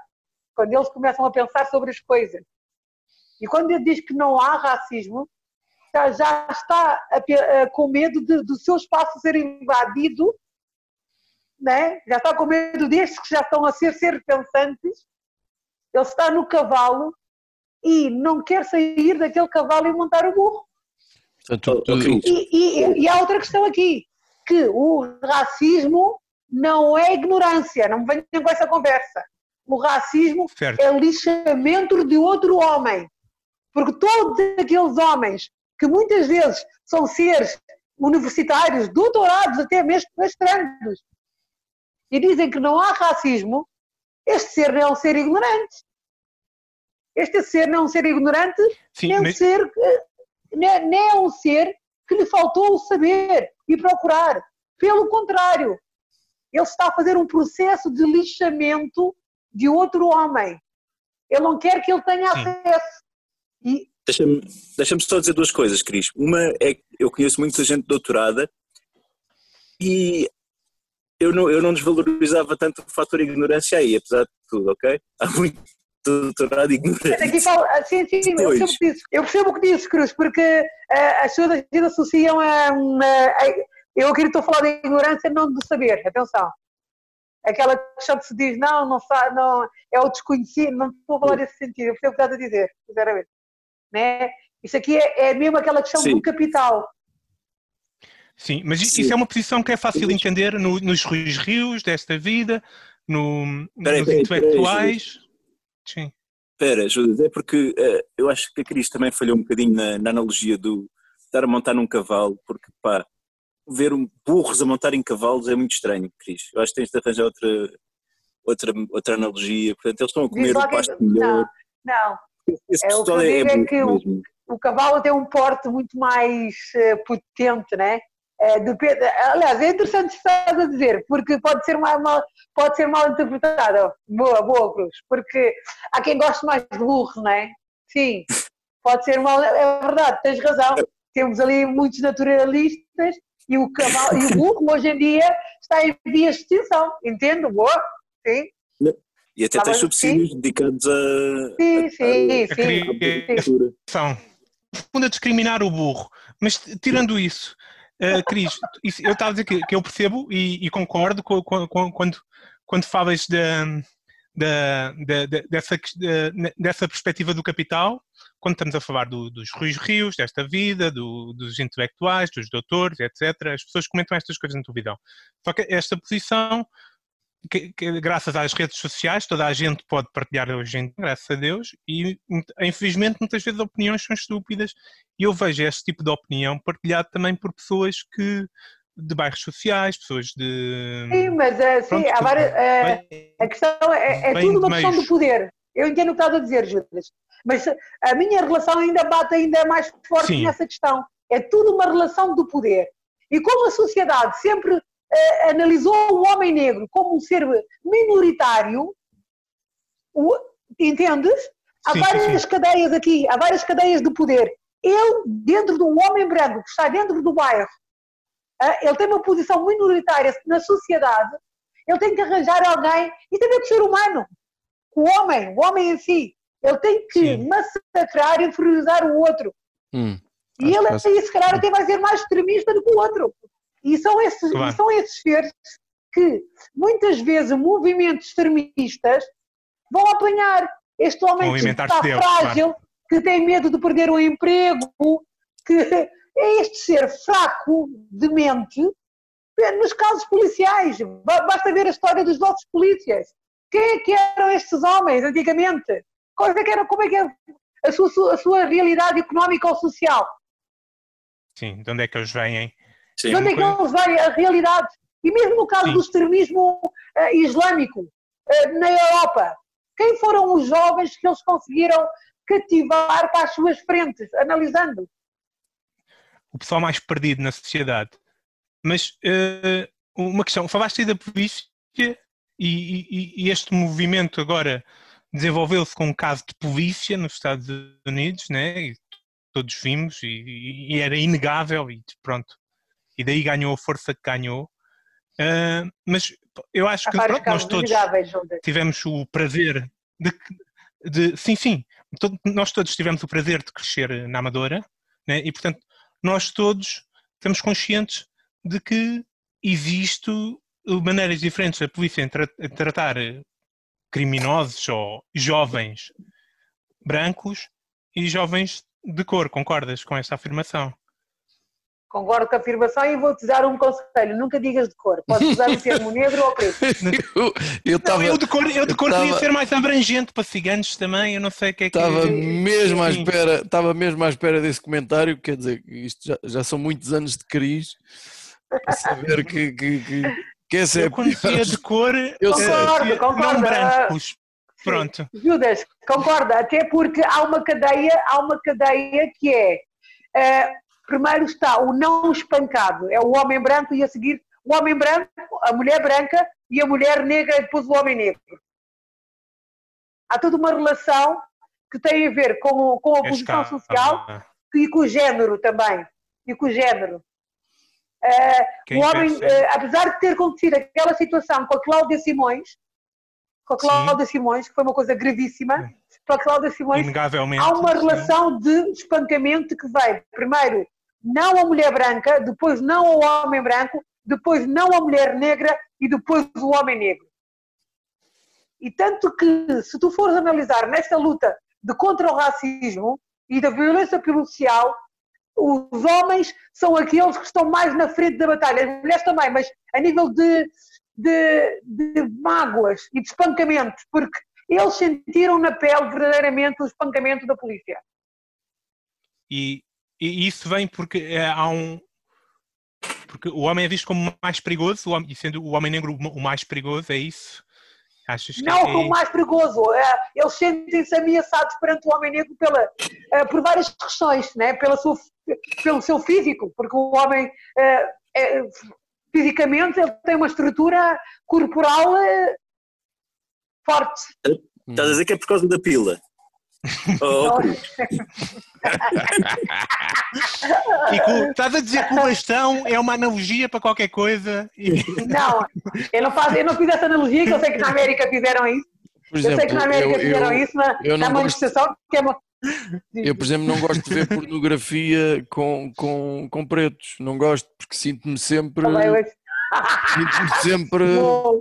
quando eles começam a pensar sobre as coisas. E quando ele diz que não há racismo, já, já está a a- com medo de- do seu espaço ser invadido, né? já está com medo destes que já estão a ser ser pensantes. Ele está no cavalo e não quer sair daquele cavalo e montar o burro. Portanto. E, e- e há outra questão aqui, que o racismo não é ignorância, não me venham com essa conversa. O racismo Certo. é lixamento de outro homem. Porque todos aqueles homens que muitas vezes são seres universitários, doutorados, até mesmo mestrandos, e dizem que não há racismo, este ser não é um ser ignorante. Este ser não é um ser ignorante, Sim, nem, um ser, nem, nem é um ser que lhe faltou o saber e procurar. Pelo contrário, ele está a fazer um processo de lixamento de outro homem. Ele não quer que ele tenha Sim. acesso. E Deixa-me deixa só dizer duas coisas, Cris. Uma é que eu conheço muita gente doutorada e eu não, eu não desvalorizava tanto o fator ignorância aí, apesar de tudo, ok? Há muito doutorado ignorante. aqui fala, ah, sim, sim, sim, eu percebo o que dizes. Eu percebo o que dizes, Cruz, porque ah, as pessoas às vezes associam a, uma- a- Eu aqui estou a falar de ignorância, não de saber, atenção. Aquela questão que se diz, não, não sabe, não, é o desconhecido, não estou a falar nesse sentido, eu percebo o que estás a dizer, sinceramente. Né? Isso aqui é, é mesmo aquela questão Sim. do capital. sim, mas Sim. isso é uma posição que é fácil de entender no- nos Ruiz Rios desta vida, no, Peraí, nos peraí, intelectuais. Sim. Espera, Judas, é porque eh, eu acho que a Cris também falhou um bocadinho na, na analogia do estar a montar num cavalo, porque pá, ver um, burros a montar em cavalos é muito estranho, Cris. Eu acho que tens de arranjar outra, outra, outra analogia. Portanto, eles estão a comer o que- pasto melhor. Não, Esse É, o que eu é, digo é burro que o- o cavalo tem um porte muito mais eh, potente, né? Eh, depende- aliás, é interessante estar a dizer, porque pode ser mal, mal- pode ser mal interpretado. Boa, boa, Cruz. Porque há quem goste mais de burros, não é? Sim, pode ser mal. É verdade, tens razão. Temos ali muitos naturalistas e o cavalo e o burro hoje em dia está em vias de extinção. Entendo? Boa? Sim, E até Tá tens bem, subsídios dedicados a, sim, sim, A sim. cria- agricultura. são fundo a discriminar o burro. Mas tirando isso, eh, Cris, isso- eu estava a dizer que, que eu percebo e, e concordo com, com- com- quando, quando falas da- da- da- dessa, dessa perspectiva do capital, quando estamos a falar do- dos Ruiz Rios, desta vida, do- dos intelectuais, dos doutores, etc. As pessoas comentam estas coisas na televisão. Só que esta posição que, que, graças às redes sociais, toda a gente pode partilhar hoje em dia, graças a Deus, e infelizmente muitas vezes opiniões são estúpidas e eu vejo este tipo de opinião partilhado também por pessoas que de bairros sociais, pessoas de. Sim, mas sim, Pronto, há várias, bem- A questão é, é tudo uma de questão meios. do poder. Eu entendo o que estás a dizer, Judas. Mas a minha relação ainda bate ainda mais forte Sim. nessa questão. É tudo uma relação do poder. E como a sociedade sempre eh, analisou o homem negro como um ser minoritário, o- entendes? Há Sim, sim, várias sim. cadeias aqui, há várias cadeias de poder. Ele, dentro de um homem branco que está dentro do bairro, ah, ele tem uma posição minoritária na sociedade, ele tem que arranjar alguém, e também o ser humano, o homem, o homem em si, ele tem que Sim. massacrar e inferiorizar o outro. Hum, E ele que se calhar, até vai ser mais extremista do que o outro. E são esses, Claro. são esses seres que, muitas vezes, movimentos extremistas vão apanhar este homem que está frágil, que tem medo de perder o emprego, que é este ser fraco de mente é, nos casos policiais. Ba- Basta ver a história dos nossos polícias. Quem é que eram estes homens antigamente? Qual é que era, como é que era a sua, a sua realidade económica ou social? Sim, de onde é que eles vêm? Sim. De onde é que uma eles vêm a realidade? E mesmo no caso Sim. do extremismo eh, islâmico eh, na Europa, quem foram os jovens que eles conseguiram cativar para as suas frentes, analisando? o pessoal mais perdido na sociedade. Mas eh, uma questão, falaste aí da polícia e, e- e este movimento agora desenvolveu-se com um caso de polícia nos Estados Unidos, né? E todos vimos e, e era inegável e pronto. E daí ganhou a força que ganhou. Ah, mas eu acho Há que pronto, nós todos tivemos o prazer de, de- sim, sim, todo- nós todos tivemos o prazer de crescer na Amadora, né? e portanto nós todos estamos conscientes de que existe maneiras diferentes da polícia em, tra- tratar criminosos ou jovens brancos e jovens de cor, concordas com esta afirmação? Concordo com a afirmação e vou-te dar um conselho. Nunca digas de cor. Podes usar o termo negro ou preto. Eu- Eu Não, estava eu de cor, eu de cor eu queria tava- ser mais abrangente para ciganos também, eu não sei o que é que... Estava mesmo à espera, estava mesmo à espera desse comentário, quer dizer, que isto já, já são muitos anos de crise para saber que, que, que, que essa é Eu a quando pior. dizia de cor, Eu. Concordo, concordo. não brancos. Pronto. Judas, concorda, até porque há uma cadeia, há uma cadeia que é eh, primeiro está o não espancado, é o homem branco e a seguir o homem branco, a mulher branca e a mulher negra e depois o homem negro. Há toda uma relação que tem a ver com, com a posição social e com o género também. E com o género. Quem o homem, eh, apesar de ter acontecido aquela situação com a Cláudia Simões, com a Sim. Cláudia Simões, que foi uma coisa gravíssima, para a Cláudia Simões há uma sim. relação de espancamento que vem, primeiro, não a mulher branca, depois não ao homem branco, depois não a mulher negra e depois o homem negro. E tanto que, se tu fores analisar nesta luta de contra o racismo e da violência policial, os homens são aqueles que estão mais na frente da batalha, as mulheres também, mas a nível de, de, de mágoas e de espancamentos, porque eles sentiram na pele verdadeiramente o espancamento da polícia. E, e isso vem porque eh, há um. Porque o homem é visto como mais perigoso, o homem- e sendo o homem negro o mais perigoso, é isso? Achas que Não é, como mais perigoso, é, eles sentem-se ameaçados perante o homem negro pela, eh, por várias questões, né? pela sua, pelo seu físico, porque o homem eh, é- fisicamente ele tem uma estrutura corporal forte. Estás a dizer que é por causa da pila? Oh. E estás a dizer que o bastão é uma analogia para qualquer coisa? Não, eu não, faço, eu não fiz essa analogia, que eu sei que na América fizeram isso. Por eu sei que exemplo, na América eu, fizeram eu, isso na, eu na gosto- manifestação, que é uma... eu, por exemplo, não gosto de ver pornografia com, com, com pretos, não gosto, porque sinto-me sempre, sinto-me sempre, Bom,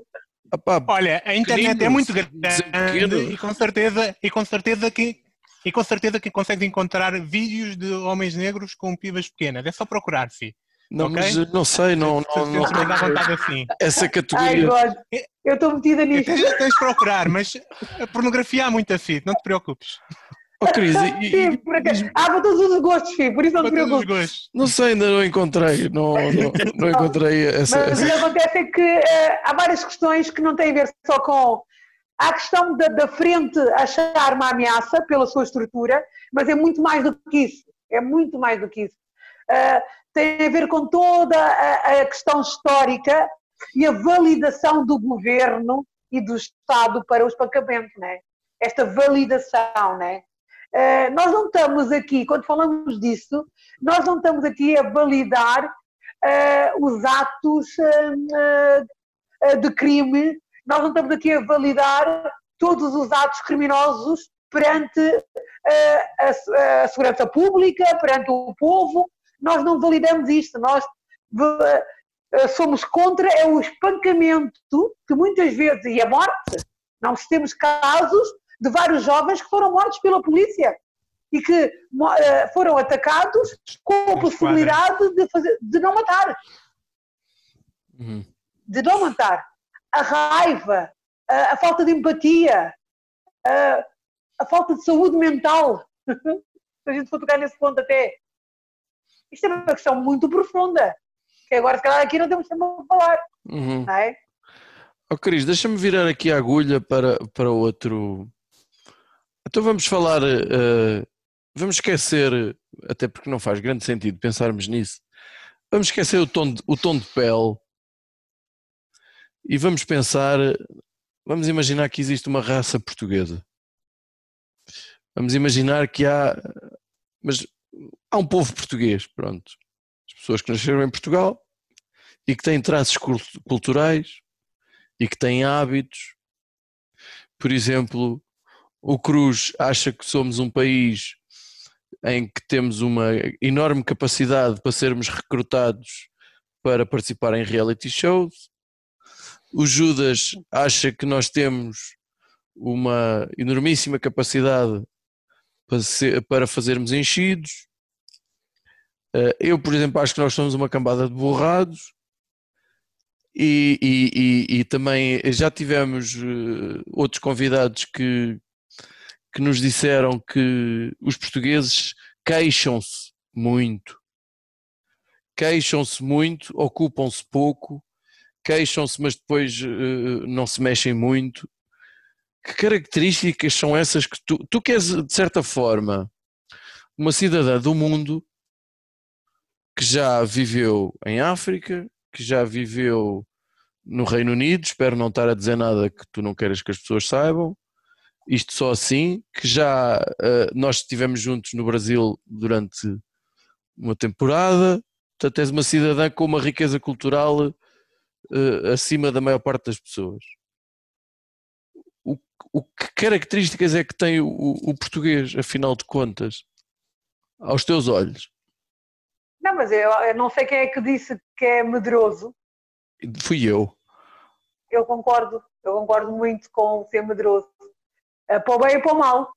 olha, a internet é muito grande e com certeza, e com certeza que. E com certeza que consegue encontrar vídeos de homens negros com pibas pequenas. É só procurar, fi. não, ok? mas não sei, não, não, não Se dá vontade assim. essa Ai, categoria, God, eu estou metida nisto. Tens, tens de procurar, mas a pornografia há muita fi, não te preocupes. Oh Cris, e- e- Sim, por acaso. Há para todos os gostos, filho, por isso não te Para todos os preocupes. gostos. não sei, ainda não encontrei, não, não, não encontrei essa, Mas o que acontece é que eh, há várias questões que não têm a ver só com. Há a questão da, da frente achar uma ameaça pela sua estrutura, mas é muito mais do que isso. É muito mais do que isso. Eh, tem a ver com toda a, a questão histórica e a validação do governo e do Estado para o espancamento, né? Esta validação, né? Eh, nós não estamos aqui, quando falamos disso, nós não estamos aqui a validar eh, os atos eh, de crime, nós não estamos aqui a validar todos os atos criminosos perante a, a segurança pública, perante o povo, nós não validamos isto, nós somos contra é o espancamento que muitas vezes, e a morte, nós temos casos de vários jovens que foram mortos pela polícia e que eh, foram atacados com a possibilidade de, fazer, de não matar Uhum. de não matar. A raiva, a, a falta de empatia, a, a falta de saúde mental. Se a gente for tocar nesse ponto até. Isto é uma questão muito profunda, que agora se calhar aqui não temos tempo para falar, Uhum. não é? Ó Cris, deixa-me virar aqui a agulha para, para outro. Então vamos falar. eh, vamos esquecer, até porque não faz grande sentido pensarmos nisso. Vamos esquecer o tom de, o tom de pele e vamos pensar. Vamos imaginar que existe uma raça portuguesa. Vamos imaginar que há. Mas há um povo português, pronto. As pessoas que nasceram em Portugal e que têm traços cul- culturais e que têm hábitos. Por exemplo, o Cruz acha que somos um país em que temos uma enorme capacidade para sermos recrutados para participar em reality shows. O Judas acha que nós temos uma enormíssima capacidade para, ser- para fazermos enchidos. Eh, Eu, por exemplo, acho que nós somos uma cambada de borrados. E, e- e- e também já tivemos eh, outros convidados que, que nos disseram que os portugueses queixam-se muito. Queixam-se muito, ocupam-se pouco, queixam-se, mas depois eh, não se mexem muito. Que características são essas que tu, tu que és, de certa forma, uma cidadã do mundo que já viveu em África, que já viveu no Reino Unido, espero não estar a dizer nada que tu não queiras que as pessoas saibam, isto só assim, que já eh, nós estivemos juntos no Brasil durante uma temporada, portanto és uma cidadã com uma riqueza cultural eh, acima da maior parte das pessoas. O, o que características é que tem o, o português, afinal de contas, aos teus olhos? Não, mas eu, eu não sei quem é que disse que é medroso. Fui eu. Eu concordo, eu concordo muito com ser medroso. Eh, Para o bem e para o mal.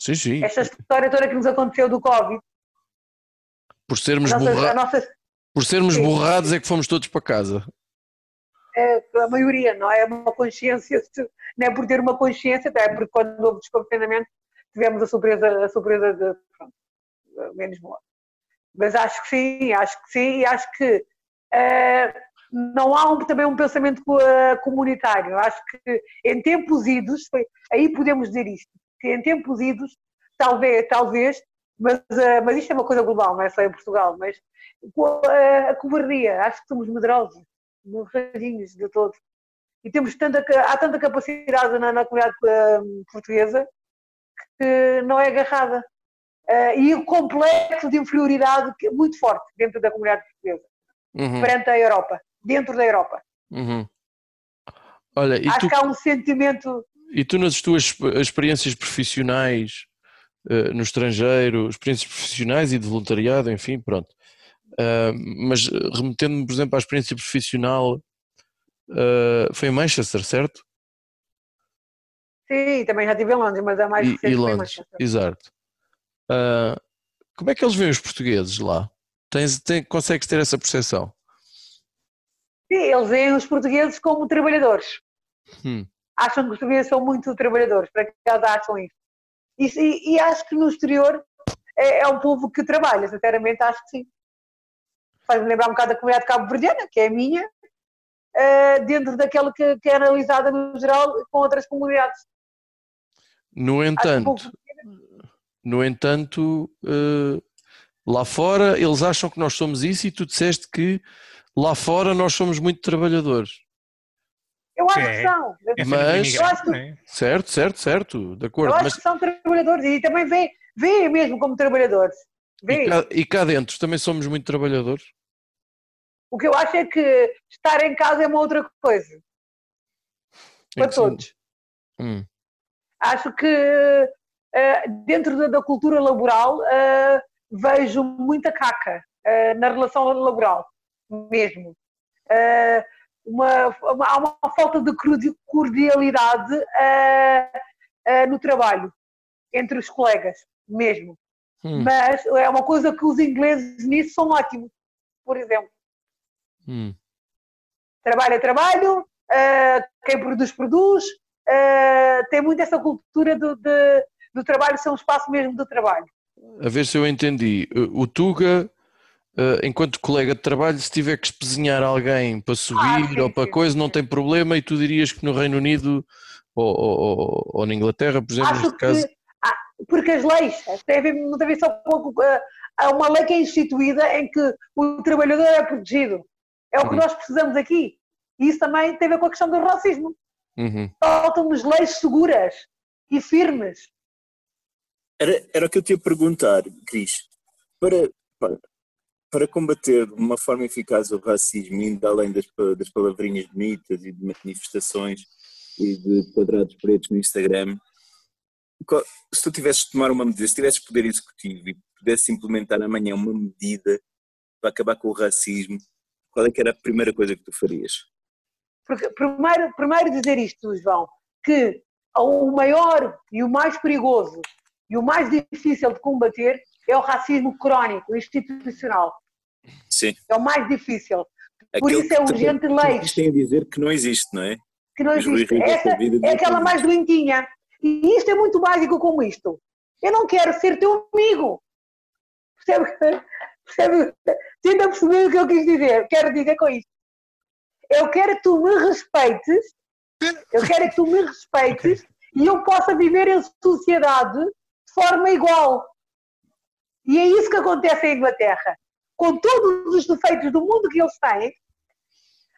Sim, sim. Esta história toda que nos aconteceu do Covid, Por sermos, nossa, borra- nossa por sermos Sim. borrados é que fomos todos para casa. é, a maioria, não é uma consciência, não é por ter uma consciência, até porque quando houve desconfinamento tivemos a surpresa, a surpresa de pronto, menos boa. Mas acho que sim, acho que sim, e acho que eh, não há um- também um pensamento eh, comunitário. Acho que em tempos idos, foi- aí podemos dizer isto, que em tempos idos, talvez, talvez, mas, eh, mas isto é uma coisa global, não é só em Portugal, mas eh, a covardia, acho que somos medrosos, morradinhos de todo. E temos tanta, há tanta capacidade na, na comunidade portuguesa que não é agarrada. E o complexo de inferioridade é muito forte dentro da comunidade portuguesa, Uhum, perante a Europa, dentro da Europa. uhum. Olha, e Acho tu, que há um sentimento. e tu nas tuas exp- experiências profissionais eh, no estrangeiro, experiências profissionais e de voluntariado, enfim, pronto. Ah, mas eh, remetendo-me, por exemplo, à experiência profissional, ah, foi em Manchester, certo? Sim, também já estive em Londres, mas é mais E, recente e Londres, Manchester. exato. Como é que eles veem os portugueses lá? Tens, tem, consegues ter essa percepção? Sim, eles veem os portugueses como trabalhadores. Hum. Acham que os portugueses são muito trabalhadores, para que eles acham isso. E, e- e acho que no exterior é, é um povo que trabalha, sinceramente acho que sim. Faz-me lembrar um bocado da comunidade cabo-verdiana, que é a minha, eh, dentro daquela que, que é analisada no geral com outras comunidades. No entanto, no entanto, eh, lá fora eles acham que nós somos isso e tu disseste que lá fora nós somos muito trabalhadores. Eu acho É. que são. É Mas- Eu que- é? Certo, certo, certo, de Eu acordo. acho Mas que são trabalhadores e também vê, vê mesmo como trabalhadores. e Vê. cá, e cá dentro também somos muito trabalhadores? O que eu acho é que estar em casa é uma outra coisa. Para todos. Hum, Acho que eh, dentro da, da cultura laboral eh, vejo muita caca eh, na relação laboral, mesmo. Eh, uma, uma- há uma falta de cordi- cordialidade eh, eh, no trabalho, entre os colegas, mesmo. hum, Mas é uma coisa que os ingleses nisso são ótimos, por exemplo. hum. Trabalho é trabalho, quem produz, produz, tem muito essa cultura do, de- do trabalho ser um espaço mesmo do trabalho. A ver se eu entendi. O Tuga, eh, enquanto colega de trabalho, se tiver que espezinhar alguém para subir Ah, sim, ou para sim, coisa, não sim. tem problema, e tu dirias que no Reino Unido ou, ou- ou- ou na Inglaterra, por exemplo, Acho neste que, caso. ah, porque as leis, ver, não ver só com. ah, Há uma lei que é instituída em que o trabalhador é protegido. É o que Uhum. nós precisamos aqui. E isso também tem a ver com a questão do racismo. Uhum. Faltam-nos leis seguras e firmes. Era, era o que eu te ia perguntar, Cris. Para, para, para combater de uma forma eficaz o racismo, indo além das, das palavrinhas bonitas e de manifestações e de quadrados pretos no Instagram, qual- se tu tivesses de tomar uma medida, se tivesses poder executivo e pudesses implementar amanhã uma medida para acabar com o racismo, qual é que era a primeira coisa que tu farias? Porque, primeiro, primeiro dizer isto, João, que o maior e o mais perigoso e o mais difícil de combater é o racismo crónico, institucional. Sim. É o mais difícil. Por Aquele isso é que urgente também leis. Existem a dizer que não existe, não é? que não existe. Essa é aquela mais doentinha. E isto é muito básico como isto. Eu não quero ser teu amigo. Percebe? Percebe? Tenta perceber o que eu quis dizer. Quero dizer com isto. Eu quero que tu me respeites. Eu quero que tu me respeites e eu possa viver em sociedade de forma igual. E é isso que acontece em Inglaterra. Com todos os defeitos do mundo que eles têm,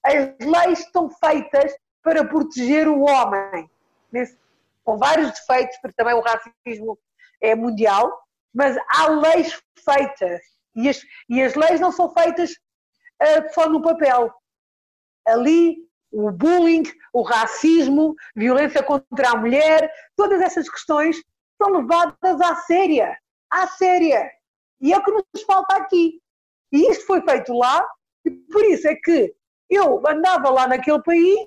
as leis estão feitas para proteger o homem. Com vários defeitos, porque também o racismo é mundial, mas há leis feitas. E as, e as leis não são feitas ah, só no papel. Ali, o bullying, o racismo, violência contra a mulher, todas essas questões são levadas à séria. À séria. E é o que nos falta aqui. E isto foi feito lá, e por isso é que eu andava lá naquele país,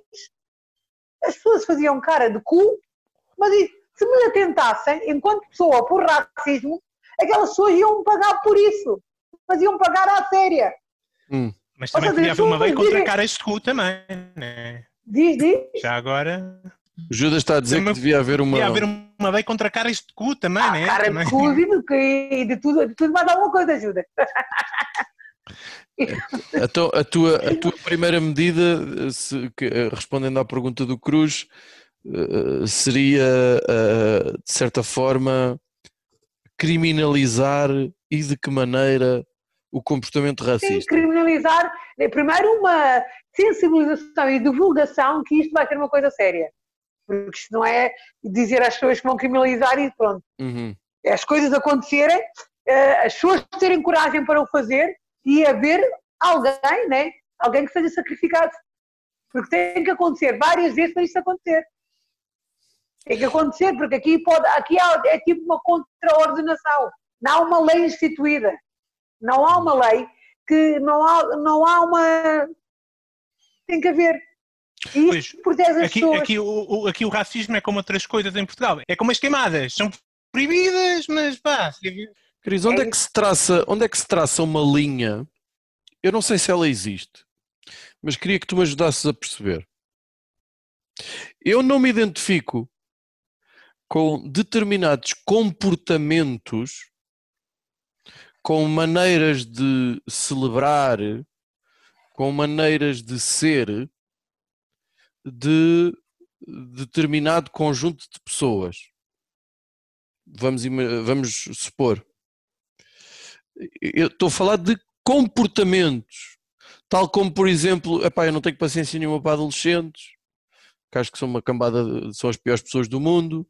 as pessoas faziam cara de cu, mas se me atentassem, enquanto pessoa, por racismo, aquelas pessoas iam pagar por isso. Mas iam pagar à séria. Mas Ou também seja, podia haver uma lei contra dizem- caras de cu também, né? Diz, diz. Já agora. O Judas está a dizer Também que devia haver uma. Podia haver uma lei contra caras de cu também, Ah, né? cara de cu e de, de tudo, de tudo mais alguma coisa ajuda. Então, a tua, a tua primeira medida, se- que, eh, respondendo à pergunta do Cruz, eh, seria, eh, de certa forma, criminalizar e de que maneira o comportamento Sim, racista. criminalizar, né, primeiro uma sensibilização e divulgação que isto vai ser uma coisa séria. Porque isto não é dizer às pessoas que vão criminalizar e pronto. Uhum. É as coisas acontecerem, eh, as pessoas terem coragem para o fazer e haver alguém, né? Alguém que seja sacrificado. Porque tem que acontecer várias vezes para isto acontecer. Tem que acontecer, porque aqui, pode, aqui há- é tipo uma contraordenação. Não há uma lei instituída. Não há uma lei que não há, não há uma. Tem que haver. E Pois, isto protege as Aqui, pessoas. aqui, o, o- aqui o racismo é como outras coisas em Portugal. É como as queimadas. São proibidas, mas pá. Cris, onde É é que se traça, onde é que se traça uma linha? Eu não sei se ela existe, mas queria que tu me ajudasses a perceber. Eu não me identifico com determinados comportamentos, com maneiras de celebrar, com maneiras de ser de determinado conjunto de pessoas. Vamos, vamos supor. Eu estou a falar de comportamentos, tal como, por exemplo, epá, eu não tenho paciência nenhuma para adolescentes, que acho que são uma cambada, de- são as piores pessoas do mundo,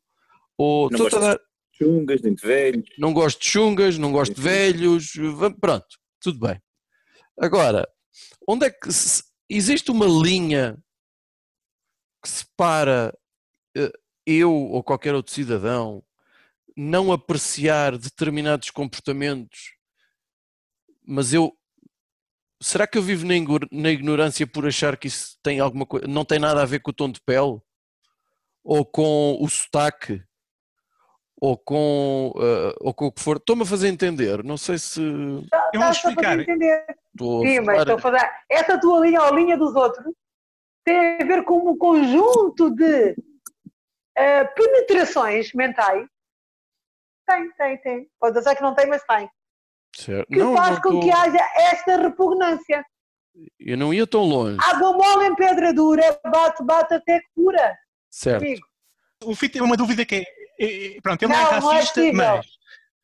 ou Não a dar- Chungas, nem de velhos. não gosto de chungas, não gosto de velhos, pronto, tudo bem. Agora, onde é que se- existe uma linha que separa eh, eu ou qualquer outro cidadão não apreciar determinados comportamentos, mas eu será que eu vivo na ignorância por achar que isso tem alguma coisa, não tem nada a ver com o tom de pele ou com o sotaque? ou com, eh, ou com o que for. Estou-me a fazer entender, não sei se Tá- Eu vou tá explicar. entender. estou Sim, a mas falar. estou a fazer. Essa tua linha ou a linha dos outros tem a ver com um conjunto de ah, penetrações mentais. Tem, tem, tem. Pode dizer que não tem, mas tem. Certo. Que Não, faz não com tô- que haja esta repugnância. Eu não ia tão longe. Água mole em pedra dura, bate, bate até que cura. Certo. Amigo. O Fito tem uma dúvida que é, é- é- pronto, ele não, Não, é não é racista, possível. mas,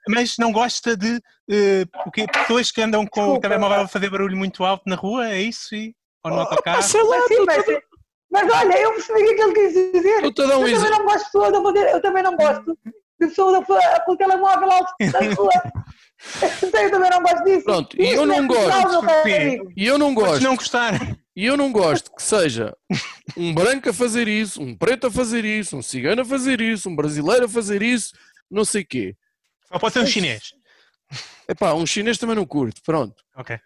mas não gosta de eh, o quê? pessoas que andam com o Desculpa. telemóvel a fazer barulho muito alto na rua, é isso? E, ou no Ah, autocarro? sei lá, Mas, sim, mas, mas olha, eu percebi o que é que ele quis dizer. a dar um eu também não gosto de pessoas a fazer, eu também não gosto de pessoas a fa- com o telemóvel alto na rua. Eu também não gosto disso. Pronto, e eu não gosto. E eu não gosto. não gostar. E eu não gosto que seja um branco a fazer isso, um preto a fazer isso, um cigano a fazer isso, um brasileiro a fazer isso, não sei quê. Só pode ser um chinês. Epá, um chinês também não curto, pronto. Ok.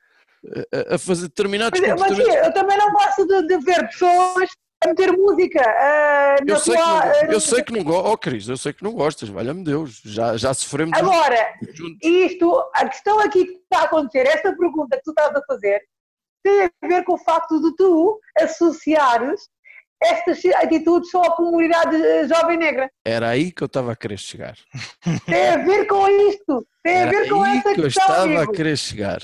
A, a fazer determinados Mas, mas sim, comportamentos. eu também não gosto de, de ver pessoas a meter música na Eu sei, que rua. não, eu sei que não gosto, oh Cris, eu sei que não gostas, valha-me Deus, já, já sofremos Agora, juntos. isto, a questão aqui que está a acontecer, esta pergunta que tu estás a fazer, tem a ver com o facto de tu associares estas atitudes só à comunidade eh, jovem negra. Era aí que eu estava a querer chegar. Tem a ver com isto. Tem a Era ver com aí essa que eu questão, estava a amigo. querer chegar.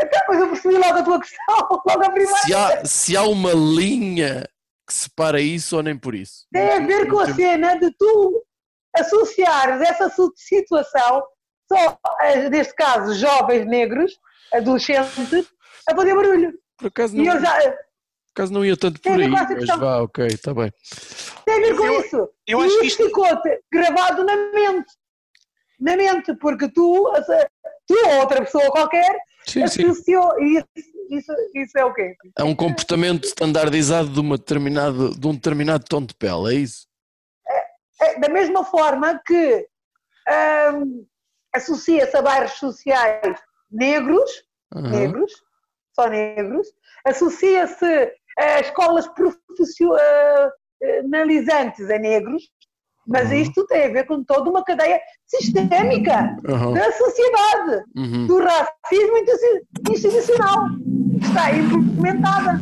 Então, mas eu percebi logo a tua questão, logo a primeira. Se há, se há uma linha que separa isso ou nem por isso. Tem a ver com a cena de tu associares essa situação só, eh, neste caso, jovens negros, adolescentes, a fazer barulho. Por acaso E não, eu já, por acaso não ia tanto Tem por a ver aí, mas questão. vá, ok, está bem. Tem a ver com Eu- isso. eu e acho isto- ficou gravado na mente. Na mente, porque tu, tu ou outra pessoa qualquer, Sim, sim. associou. E isso, isso, isso é o quê? É um comportamento standardizado de, uma determinada, de um determinado tom de pele, é isso? É, Da mesma forma que hum, associa-se a bairros sociais negros, Aham. negros, só negros, associa-se a escolas profissionalizantes a negros, mas Uhum. isto tem a ver com toda uma cadeia sistémica Aham. da sociedade, Uhum. do racismo institu- institucional, que está implementada.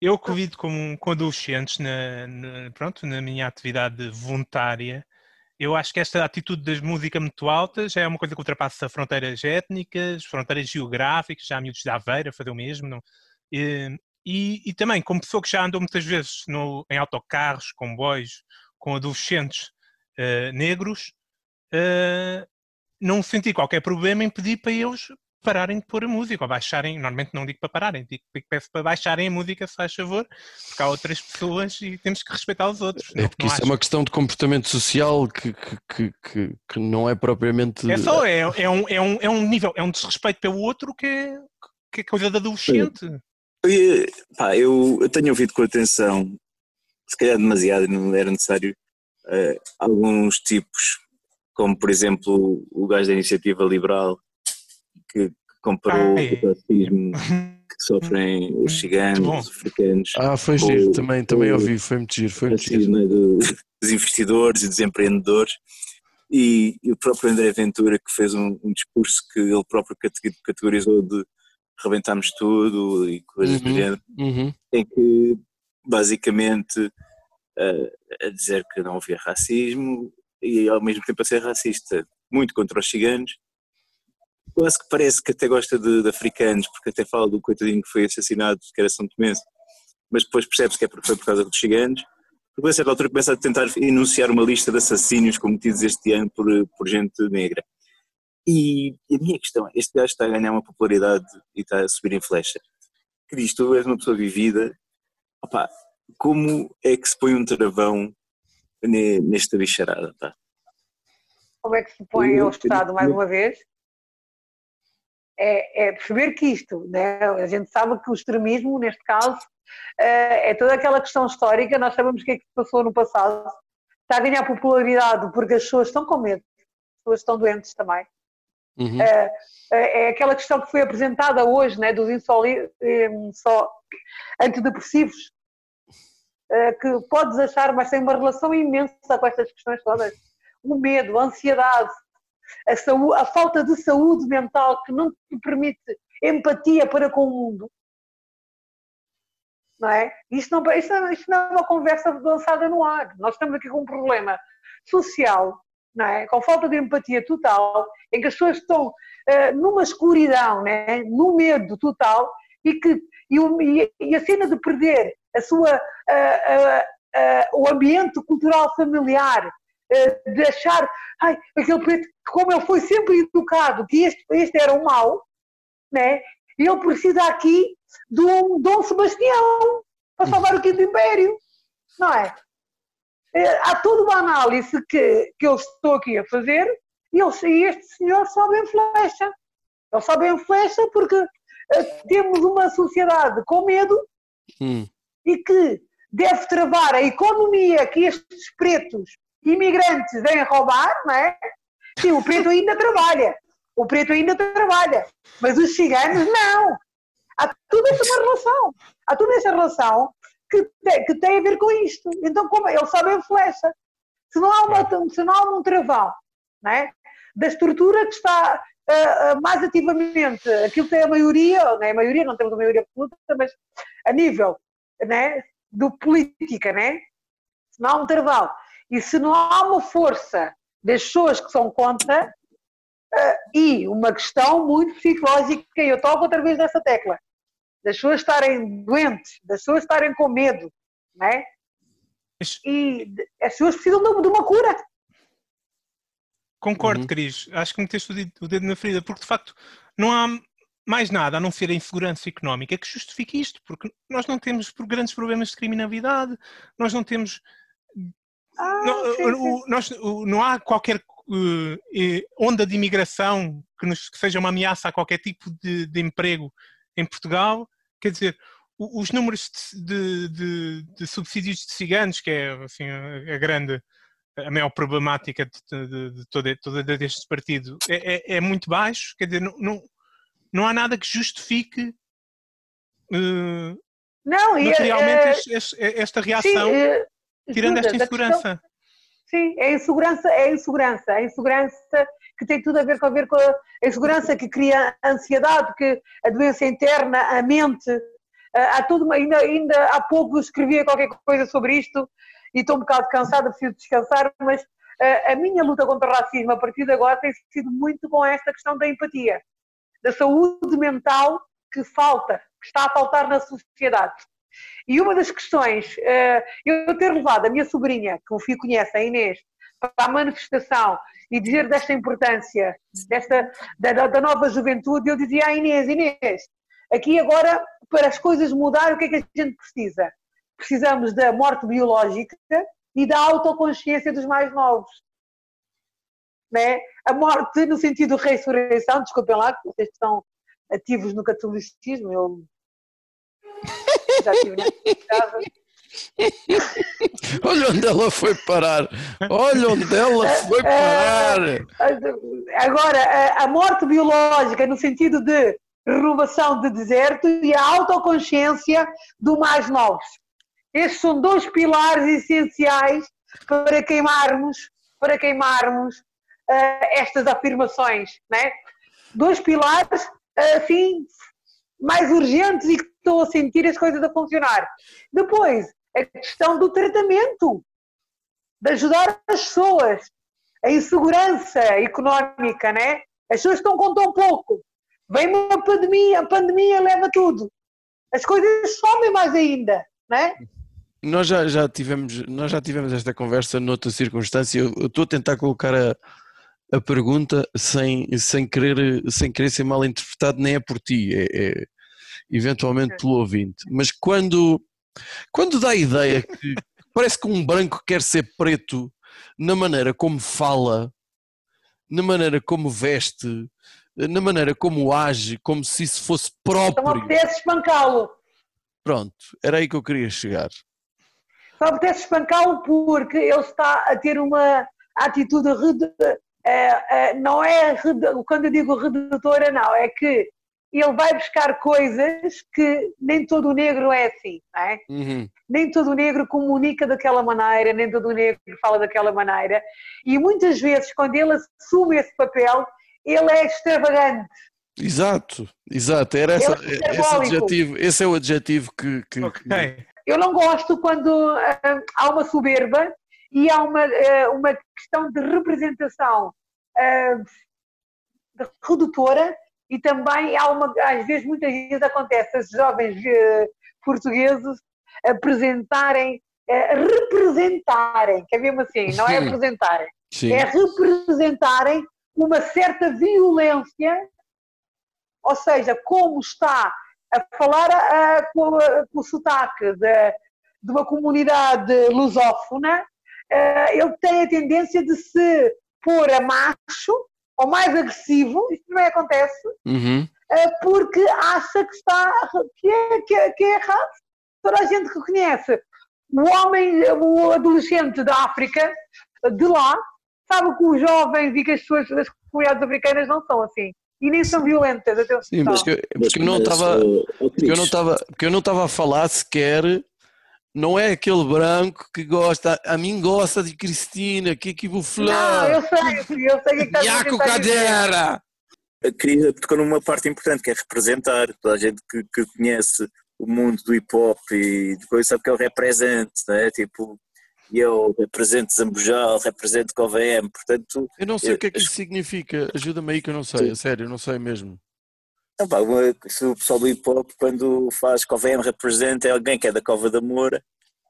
Eu que vivo com, com adolescentes na, na- pronto, na minha atividade voluntária, eu acho que esta atitude das música muito alta já é uma coisa que ultrapassa fronteiras étnicas, fronteiras geográficas, já há miúdos de Aveira a fazer o mesmo. Não? E, e, e também, como pessoa que já andou muitas vezes no, em autocarros, comboios, com adolescentes eh, negros, eh, não senti qualquer problema em pedir para eles pararem de pôr a música, ou baixarem, normalmente não digo para pararem, digo, peço para baixarem a música, se faz favor, porque há outras pessoas e temos que respeitar os outros. É porque não isso é uma questão de comportamento social que, que, que, que, que não é propriamente. É só, é, é, um, é, um, é um nível, é um desrespeito pelo outro que é, que é coisa de adolescente. Eu, pá, eu, eu tenho ouvido com atenção, se calhar demasiado, não era necessário, eh, alguns tipos, como por exemplo o gajo da iniciativa liberal, que, que comparou Ah, é. o racismo que sofrem os ciganos, os africanos, Ah, foi com- giro, também, também ouvi, foi muito giro, foi muito giro. racismo do- dos investidores e dos empreendedores. E, e o próprio André Ventura, que fez um, um discurso que ele próprio cate- categorizou de rebentámos tudo e coisas do Uhum. género Uhum. em que basicamente eh, a dizer que não havia racismo e ao mesmo tempo a ser racista, muito contra os ciganos. Quase que parece que até gosta de, de africanos, porque até fala do coitadinho que foi assassinado, que era São Tomense, mas depois percebe-se que é por- foi por causa dos ciganos. Depois, a certa altura, começa a tentar enunciar uma lista de assassínios cometidos este ano por, por gente negra. E a minha questão é: este gajo está a ganhar uma popularidade e está a subir em flecha. Cristo, tu és uma pessoa vivida, Opá, como é que se põe um travão ne- nesta bicharada? Pá? Como é que se põe ao Estado mais uma vez? É, é perceber que isto, né? a gente sabe que o extremismo, neste caso, eh, é toda aquela questão histórica, nós sabemos o que é que se passou no passado, está a ganhar popularidade porque as pessoas estão com medo, as pessoas estão doentes também. Uhum. É, é aquela questão que foi apresentada hoje, né, dos insoli, em, só antidepressivos, é, que podes achar, mas tem uma relação imensa com estas questões todas. O medo, a ansiedade, a, saúde, a falta de saúde mental que não te permite empatia para com o mundo. não é? Não, isto, não, isto não é uma conversa lançada no ar. Nós estamos aqui com um problema social, não é? Com falta de empatia total, em que as pessoas estão uh, numa escuridão, né? no medo total, e que e, o, e, a cena de perder a sua, uh, uh, o ambiente cultural familiar, de achar, ai, aquele preto, como ele foi sempre educado, que este, este era o mau, né? ele precisa aqui de um Dom Sebastião para salvar o Quinto Império, não é? Há toda uma análise que, que eu estou aqui a fazer e, ele, e este senhor sobe em flecha. Ele sobe em flecha porque uh, temos uma sociedade com medo Hum. e que deve travar a economia que estes pretos imigrantes vêm roubar, não é? Sim, o preto ainda trabalha. O preto ainda trabalha. Mas os ciganos não. Há toda essa relação. Há toda essa relação que tem, que tem a ver com isto. Então, como ele sabe em flecha. Se não há, uma, se não há um travão não é? da estrutura que está uh, uh, mais ativamente, aquilo que tem a maioria, não é a maioria, não temos a maioria absoluta, mas a nível né, do política, né? se não há um travão e se não há uma força das pessoas que são contra, uh, e uma questão muito psicológica, e eu toco outra vez nessa tecla, das pessoas estarem doentes, das pessoas estarem com medo, né? E as pessoas precisam de uma cura. Concordo, Uhum. Cris. Acho que meteste o dedo, o dedo na ferida, porque de facto não há mais nada a não ser a insegurança económica que justifique isto, porque nós não temos grandes problemas de criminalidade, nós não temos. Ah, não, sim, o- sim. nós- o- não há qualquer eh, eh, onda de imigração que, nos- que seja uma ameaça a qualquer tipo de, de emprego em Portugal. Quer dizer, os números de, de- de subsídios de ciganos, que é assim, a, grande, a maior problemática de, de, de todo, todo este partido, é, é- é muito baixo. Quer dizer, não, não, não há nada que justifique eh, Não, materialmente eh, este- este- esta sim, reação, eh, tirando esta Judas, a questão- insegurança. Sim, é a insegurança, é a insegurança, a insegurança que tem tudo a ver com, a ver com a, insegurança que cria ansiedade, que a doença interna, a mente, ah, há tudo, ainda, ainda há pouco escrevia qualquer coisa sobre isto e estou um bocado cansada, preciso descansar, mas ah, a minha luta contra o racismo a partir de agora tem sido muito com esta questão da empatia, da saúde mental que falta, que está a faltar na sociedade. E uma das questões, eh, eu ter levado a minha sobrinha, que o filho conhece, a Inês, para a manifestação e dizer desta importância, desta, da, da- nova juventude, eu dizia à Inês, Inês, aqui agora, para as coisas mudarem, o que é que a gente precisa? Precisamos da morte biológica e da autoconsciência dos mais novos. Né? A morte no sentido de ressurreição, desculpem lá, que vocês estão ativos no catolicismo, eu já estive casa. Olha onde ela foi parar. Olha onde ela foi parar. Agora, a- morte biológica no sentido de renovação de deserto e a autoconsciência do mais novos. Estes são dois pilares essenciais para queimarmos, para queimarmos eh, estas afirmações, né? Dois pilares assim mais urgentes e que estou a sentir as coisas a funcionar. Depois, a questão do tratamento, de ajudar as pessoas, a insegurança económica, né? As pessoas estão com tão pouco. Vem uma pandemia, a pandemia leva tudo. As coisas somem mais ainda, né? Nós já, já tivemos, nós já tivemos esta conversa noutra circunstância. Eu eu estou a tentar colocar a, a pergunta sem, sem, querer, sem querer ser mal interpretado, nem é por ti, é, é eventualmente pelo ouvinte. Mas quando, quando dá a ideia que parece que um branco quer ser preto na maneira como fala, na maneira como veste, na maneira como age, como se isso fosse Então próprio. apetece espancá-lo. Pronto, era aí que eu queria chegar. Só apetece espancá-lo porque ele está a ter uma atitude redu- eh, eh, não é quando eu digo redutora não, é que ele vai buscar coisas que nem todo o negro é assim, não é? Uhum. nem todo o negro comunica daquela maneira, nem todo o negro fala daquela maneira. E muitas vezes, quando ele assume esse papel, ele é extravagante. Exato, exato. Era essa, é esse, adjetivo, esse é o adjetivo que. que- que- Ok. Eu não gosto quando ah, há uma soberba e há uma, ah, uma questão de representação ah, de- redutora e também há uma, às vezes, muitas vezes acontece, os jovens eh, portugueses apresentarem, eh, representarem, que é mesmo assim, não é apresentarem, Sim. é representarem uma certa violência, ou seja, como está a falar ah, com, a- com o sotaque de, de uma comunidade lusófona, ah, ele tem a tendência de se pôr a macho ou mais agressivo, isto também acontece, Uhum. ah, porque acha que está que é, que é, que é errado. Toda a gente reconhece. O homem, o adolescente da África, de lá, sabe que os jovens e que as pessoas das comunidades africanas não são assim. E nem são violentas, atenção. Sim, mas que, porque eu não Mas, estava. Porque eu não Cris, estava, porque eu não estava a falar sequer, não é aquele branco que gosta, a mim gosta de Cristina, que que vou Não, eu sei, eu sei o que é a Iaco. Cadeira! a Cris tocou numa parte importante que é representar. Toda a gente que, que conhece o mundo do hip hop e depois sabe que ele representa, não é? Tipo, eu represento Zambujal, represento COVM, portanto, Eu não sei o que é que isso significa, ajuda-me aí que eu não sei, a sério, eu não sei mesmo. Não, pá, uma- se o pessoal do hip hop, quando faz COVM, representa é alguém que é da Cova da Moura,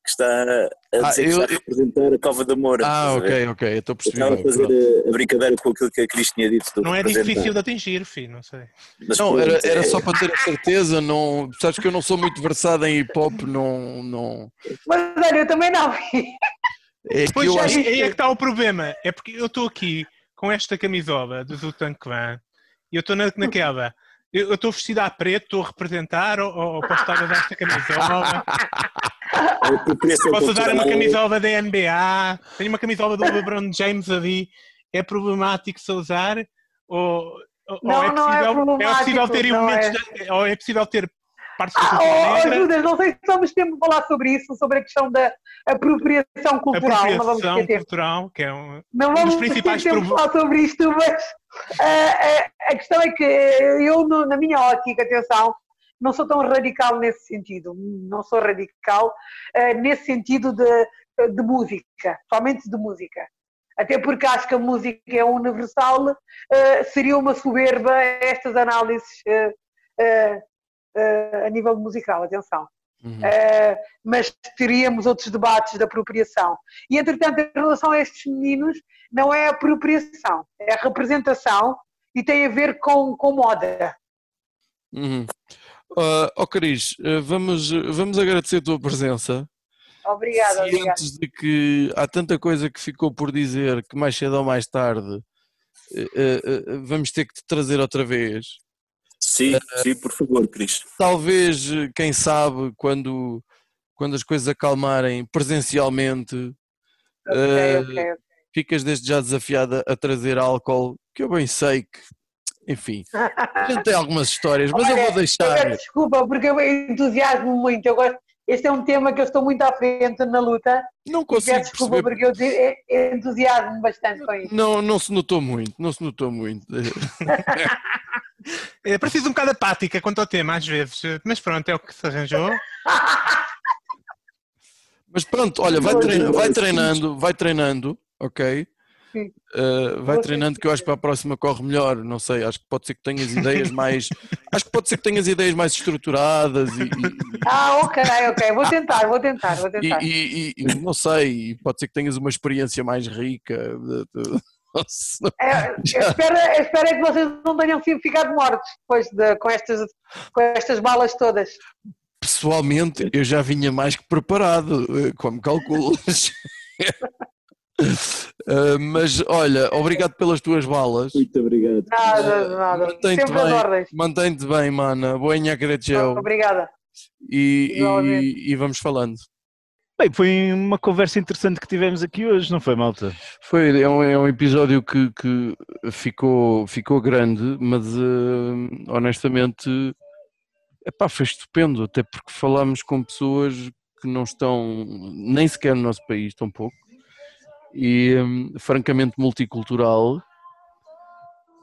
que está a Ah, dizer que eu- está a representar a Cova da Moura. Ah, ok, ok, eu estou perceber. estava a fazer pronto. a, brincadeira com aquilo que a Cris tinha dito. Não é difícil de atingir, filho, não sei. Mas Não, pronto, era, era é- só para ter a certeza, não, sabes que eu não sou muito versado em hip hop, não, não, Mas olha, eu também não. é que Pois eu aí, acho aí é que está o problema. É porque eu estou aqui com esta camisola do Zutan Kwan e eu estou na, naquela. Eu estou vestido a preto, estou a representar ou, ou posso estar a usar esta camisola? apropriação Posso usar uma camisola da NBA? Tenho uma camisola do LeBron James ali. É problemático se usar? Ou, ou Não, é, não é possível, problemático, possível ter não elementos é. da- ou é possível ter partes da Ah, cultura oh? Judas, não sei se vamos tempo de falar sobre isso, sobre a questão da apropriação cultural. Não vamos apropriação ter tempo. cultural, que é um, Não um vamos dos principais ter tempo de problemas. falar sobre isto, mas ah, ah, a questão é que eu, no- na minha ótica, atenção, não sou tão radical nesse sentido. Não sou radical ah, nesse sentido de, de música, somente de música. Até porque acho que a música é universal, ah, seria uma soberba estas análises ah, a nível musical, atenção. Uhum. Uh, mas teríamos outros debates de apropriação. E, entretanto, em relação a estes meninos, não é apropriação, é a representação e tem a ver com, com moda. Uhum. Ah, ó Cris, ah, vamos, vamos agradecer a tua presença. Obrigada, obrigada. Cientes de que há tanta coisa que ficou por dizer que mais cedo ou mais tarde eh, eh, eh, vamos ter que te trazer outra vez. Sim, sim, por favor, Cris. Talvez, eh, quem sabe, quando, quando as coisas acalmarem presencialmente, Ok, eh, ok, ok. ficas desde já desafiada a trazer álcool, que eu bem sei que, enfim, a gente tem algumas histórias, mas eu Olha, vou Eu deixar. peço desculpa, porque eu entusiasmo muito. Eu gosto, este é um tema que eu estou muito à frente na luta. Não consigo peço desculpa, perceber. porque eu eh, entusiasmo bastante com isso. Não, não se notou muito, não se notou muito. É preciso um bocado apática quanto ao tema, às vezes. Mas pronto, é o que se arranjou. Mas pronto, olha, vai, vai treinando, vai treinando, ok? Uh, vai treinando que eu acho que para a próxima corre melhor, não sei, acho que pode ser que tenhas ideias mais, acho que pode ser que tenhas ideias mais estruturadas e, Ah, ok, ok. Vou tentar, vou tentar, vou e, tentar. e- e- e não sei, e pode ser que tenhas uma experiência mais rica. Sei. É, espero, espero é que vocês não tenham sido ficado mortos depois de, com, estas, com estas balas todas. Pessoalmente, eu já vinha mais que preparado, eh, como calculas. Uh, mas olha, obrigado pelas tuas balas. Muito obrigado. Nada, nada. Mantém-te Sempre as bem, ordens. mantém-te bem, mana. Boa. Obrigada. E, e, e vamos falando. Bem, foi uma conversa interessante que tivemos aqui hoje, não foi, malta? Foi, é um, é um episódio que, que ficou, ficou grande, mas eh, honestamente epá, foi estupendo, até porque falámos com pessoas que não estão nem sequer no nosso país, tão pouco, e hum, francamente multicultural,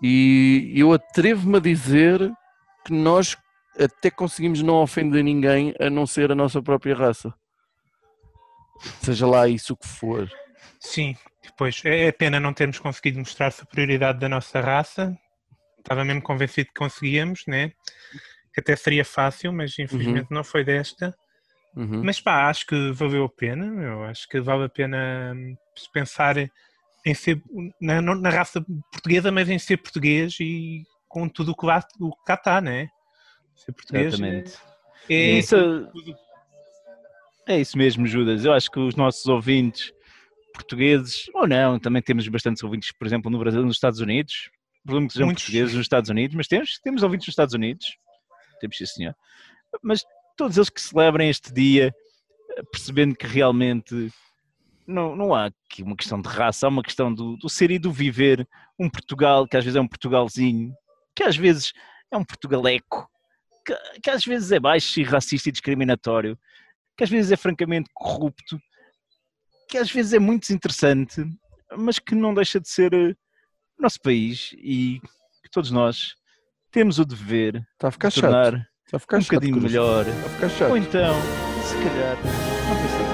E eu atrevo-me a dizer que nós até conseguimos não ofender ninguém a não ser a nossa própria raça. Seja lá isso o que for. Sim, depois é é pena não termos conseguido mostrar a superioridade da nossa raça. Estava mesmo convencido que conseguíamos, né? Que até seria fácil, mas infelizmente não foi desta. Uhum. Mas pá, acho que valeu a pena. Eu acho que vale a pena hum, pensar em ser na, na raça portuguesa, mas em ser português e com tudo o que lá o que cá está, né? Ser português Exatamente. é, é Isso, é isso mesmo, Judas. Eu acho que os nossos ouvintes portugueses, ou não, também temos bastantes ouvintes, por exemplo, no Brasil nos Estados Unidos. Problema que sejam Muitos. portugueses nos Estados Unidos, mas temos, temos ouvintes nos Estados Unidos. Temos, sim, senhor. Mas todos eles que celebrem este dia, percebendo que realmente não, não há aqui uma questão de raça, há uma questão do, do ser e do viver. Um Portugal, que às vezes é um Portugalzinho, que às vezes é um Portugaleco, que, que às vezes é baixo e racista e discriminatório, que às vezes é francamente corrupto, que às vezes é muito desinteressante, mas que não deixa de ser eh, o nosso país e que todos nós temos o dever Está a ficar de chato. tornar Está a ficar um chato. bocadinho melhor. Está a ficar chato. Ou então, se calhar, não pensei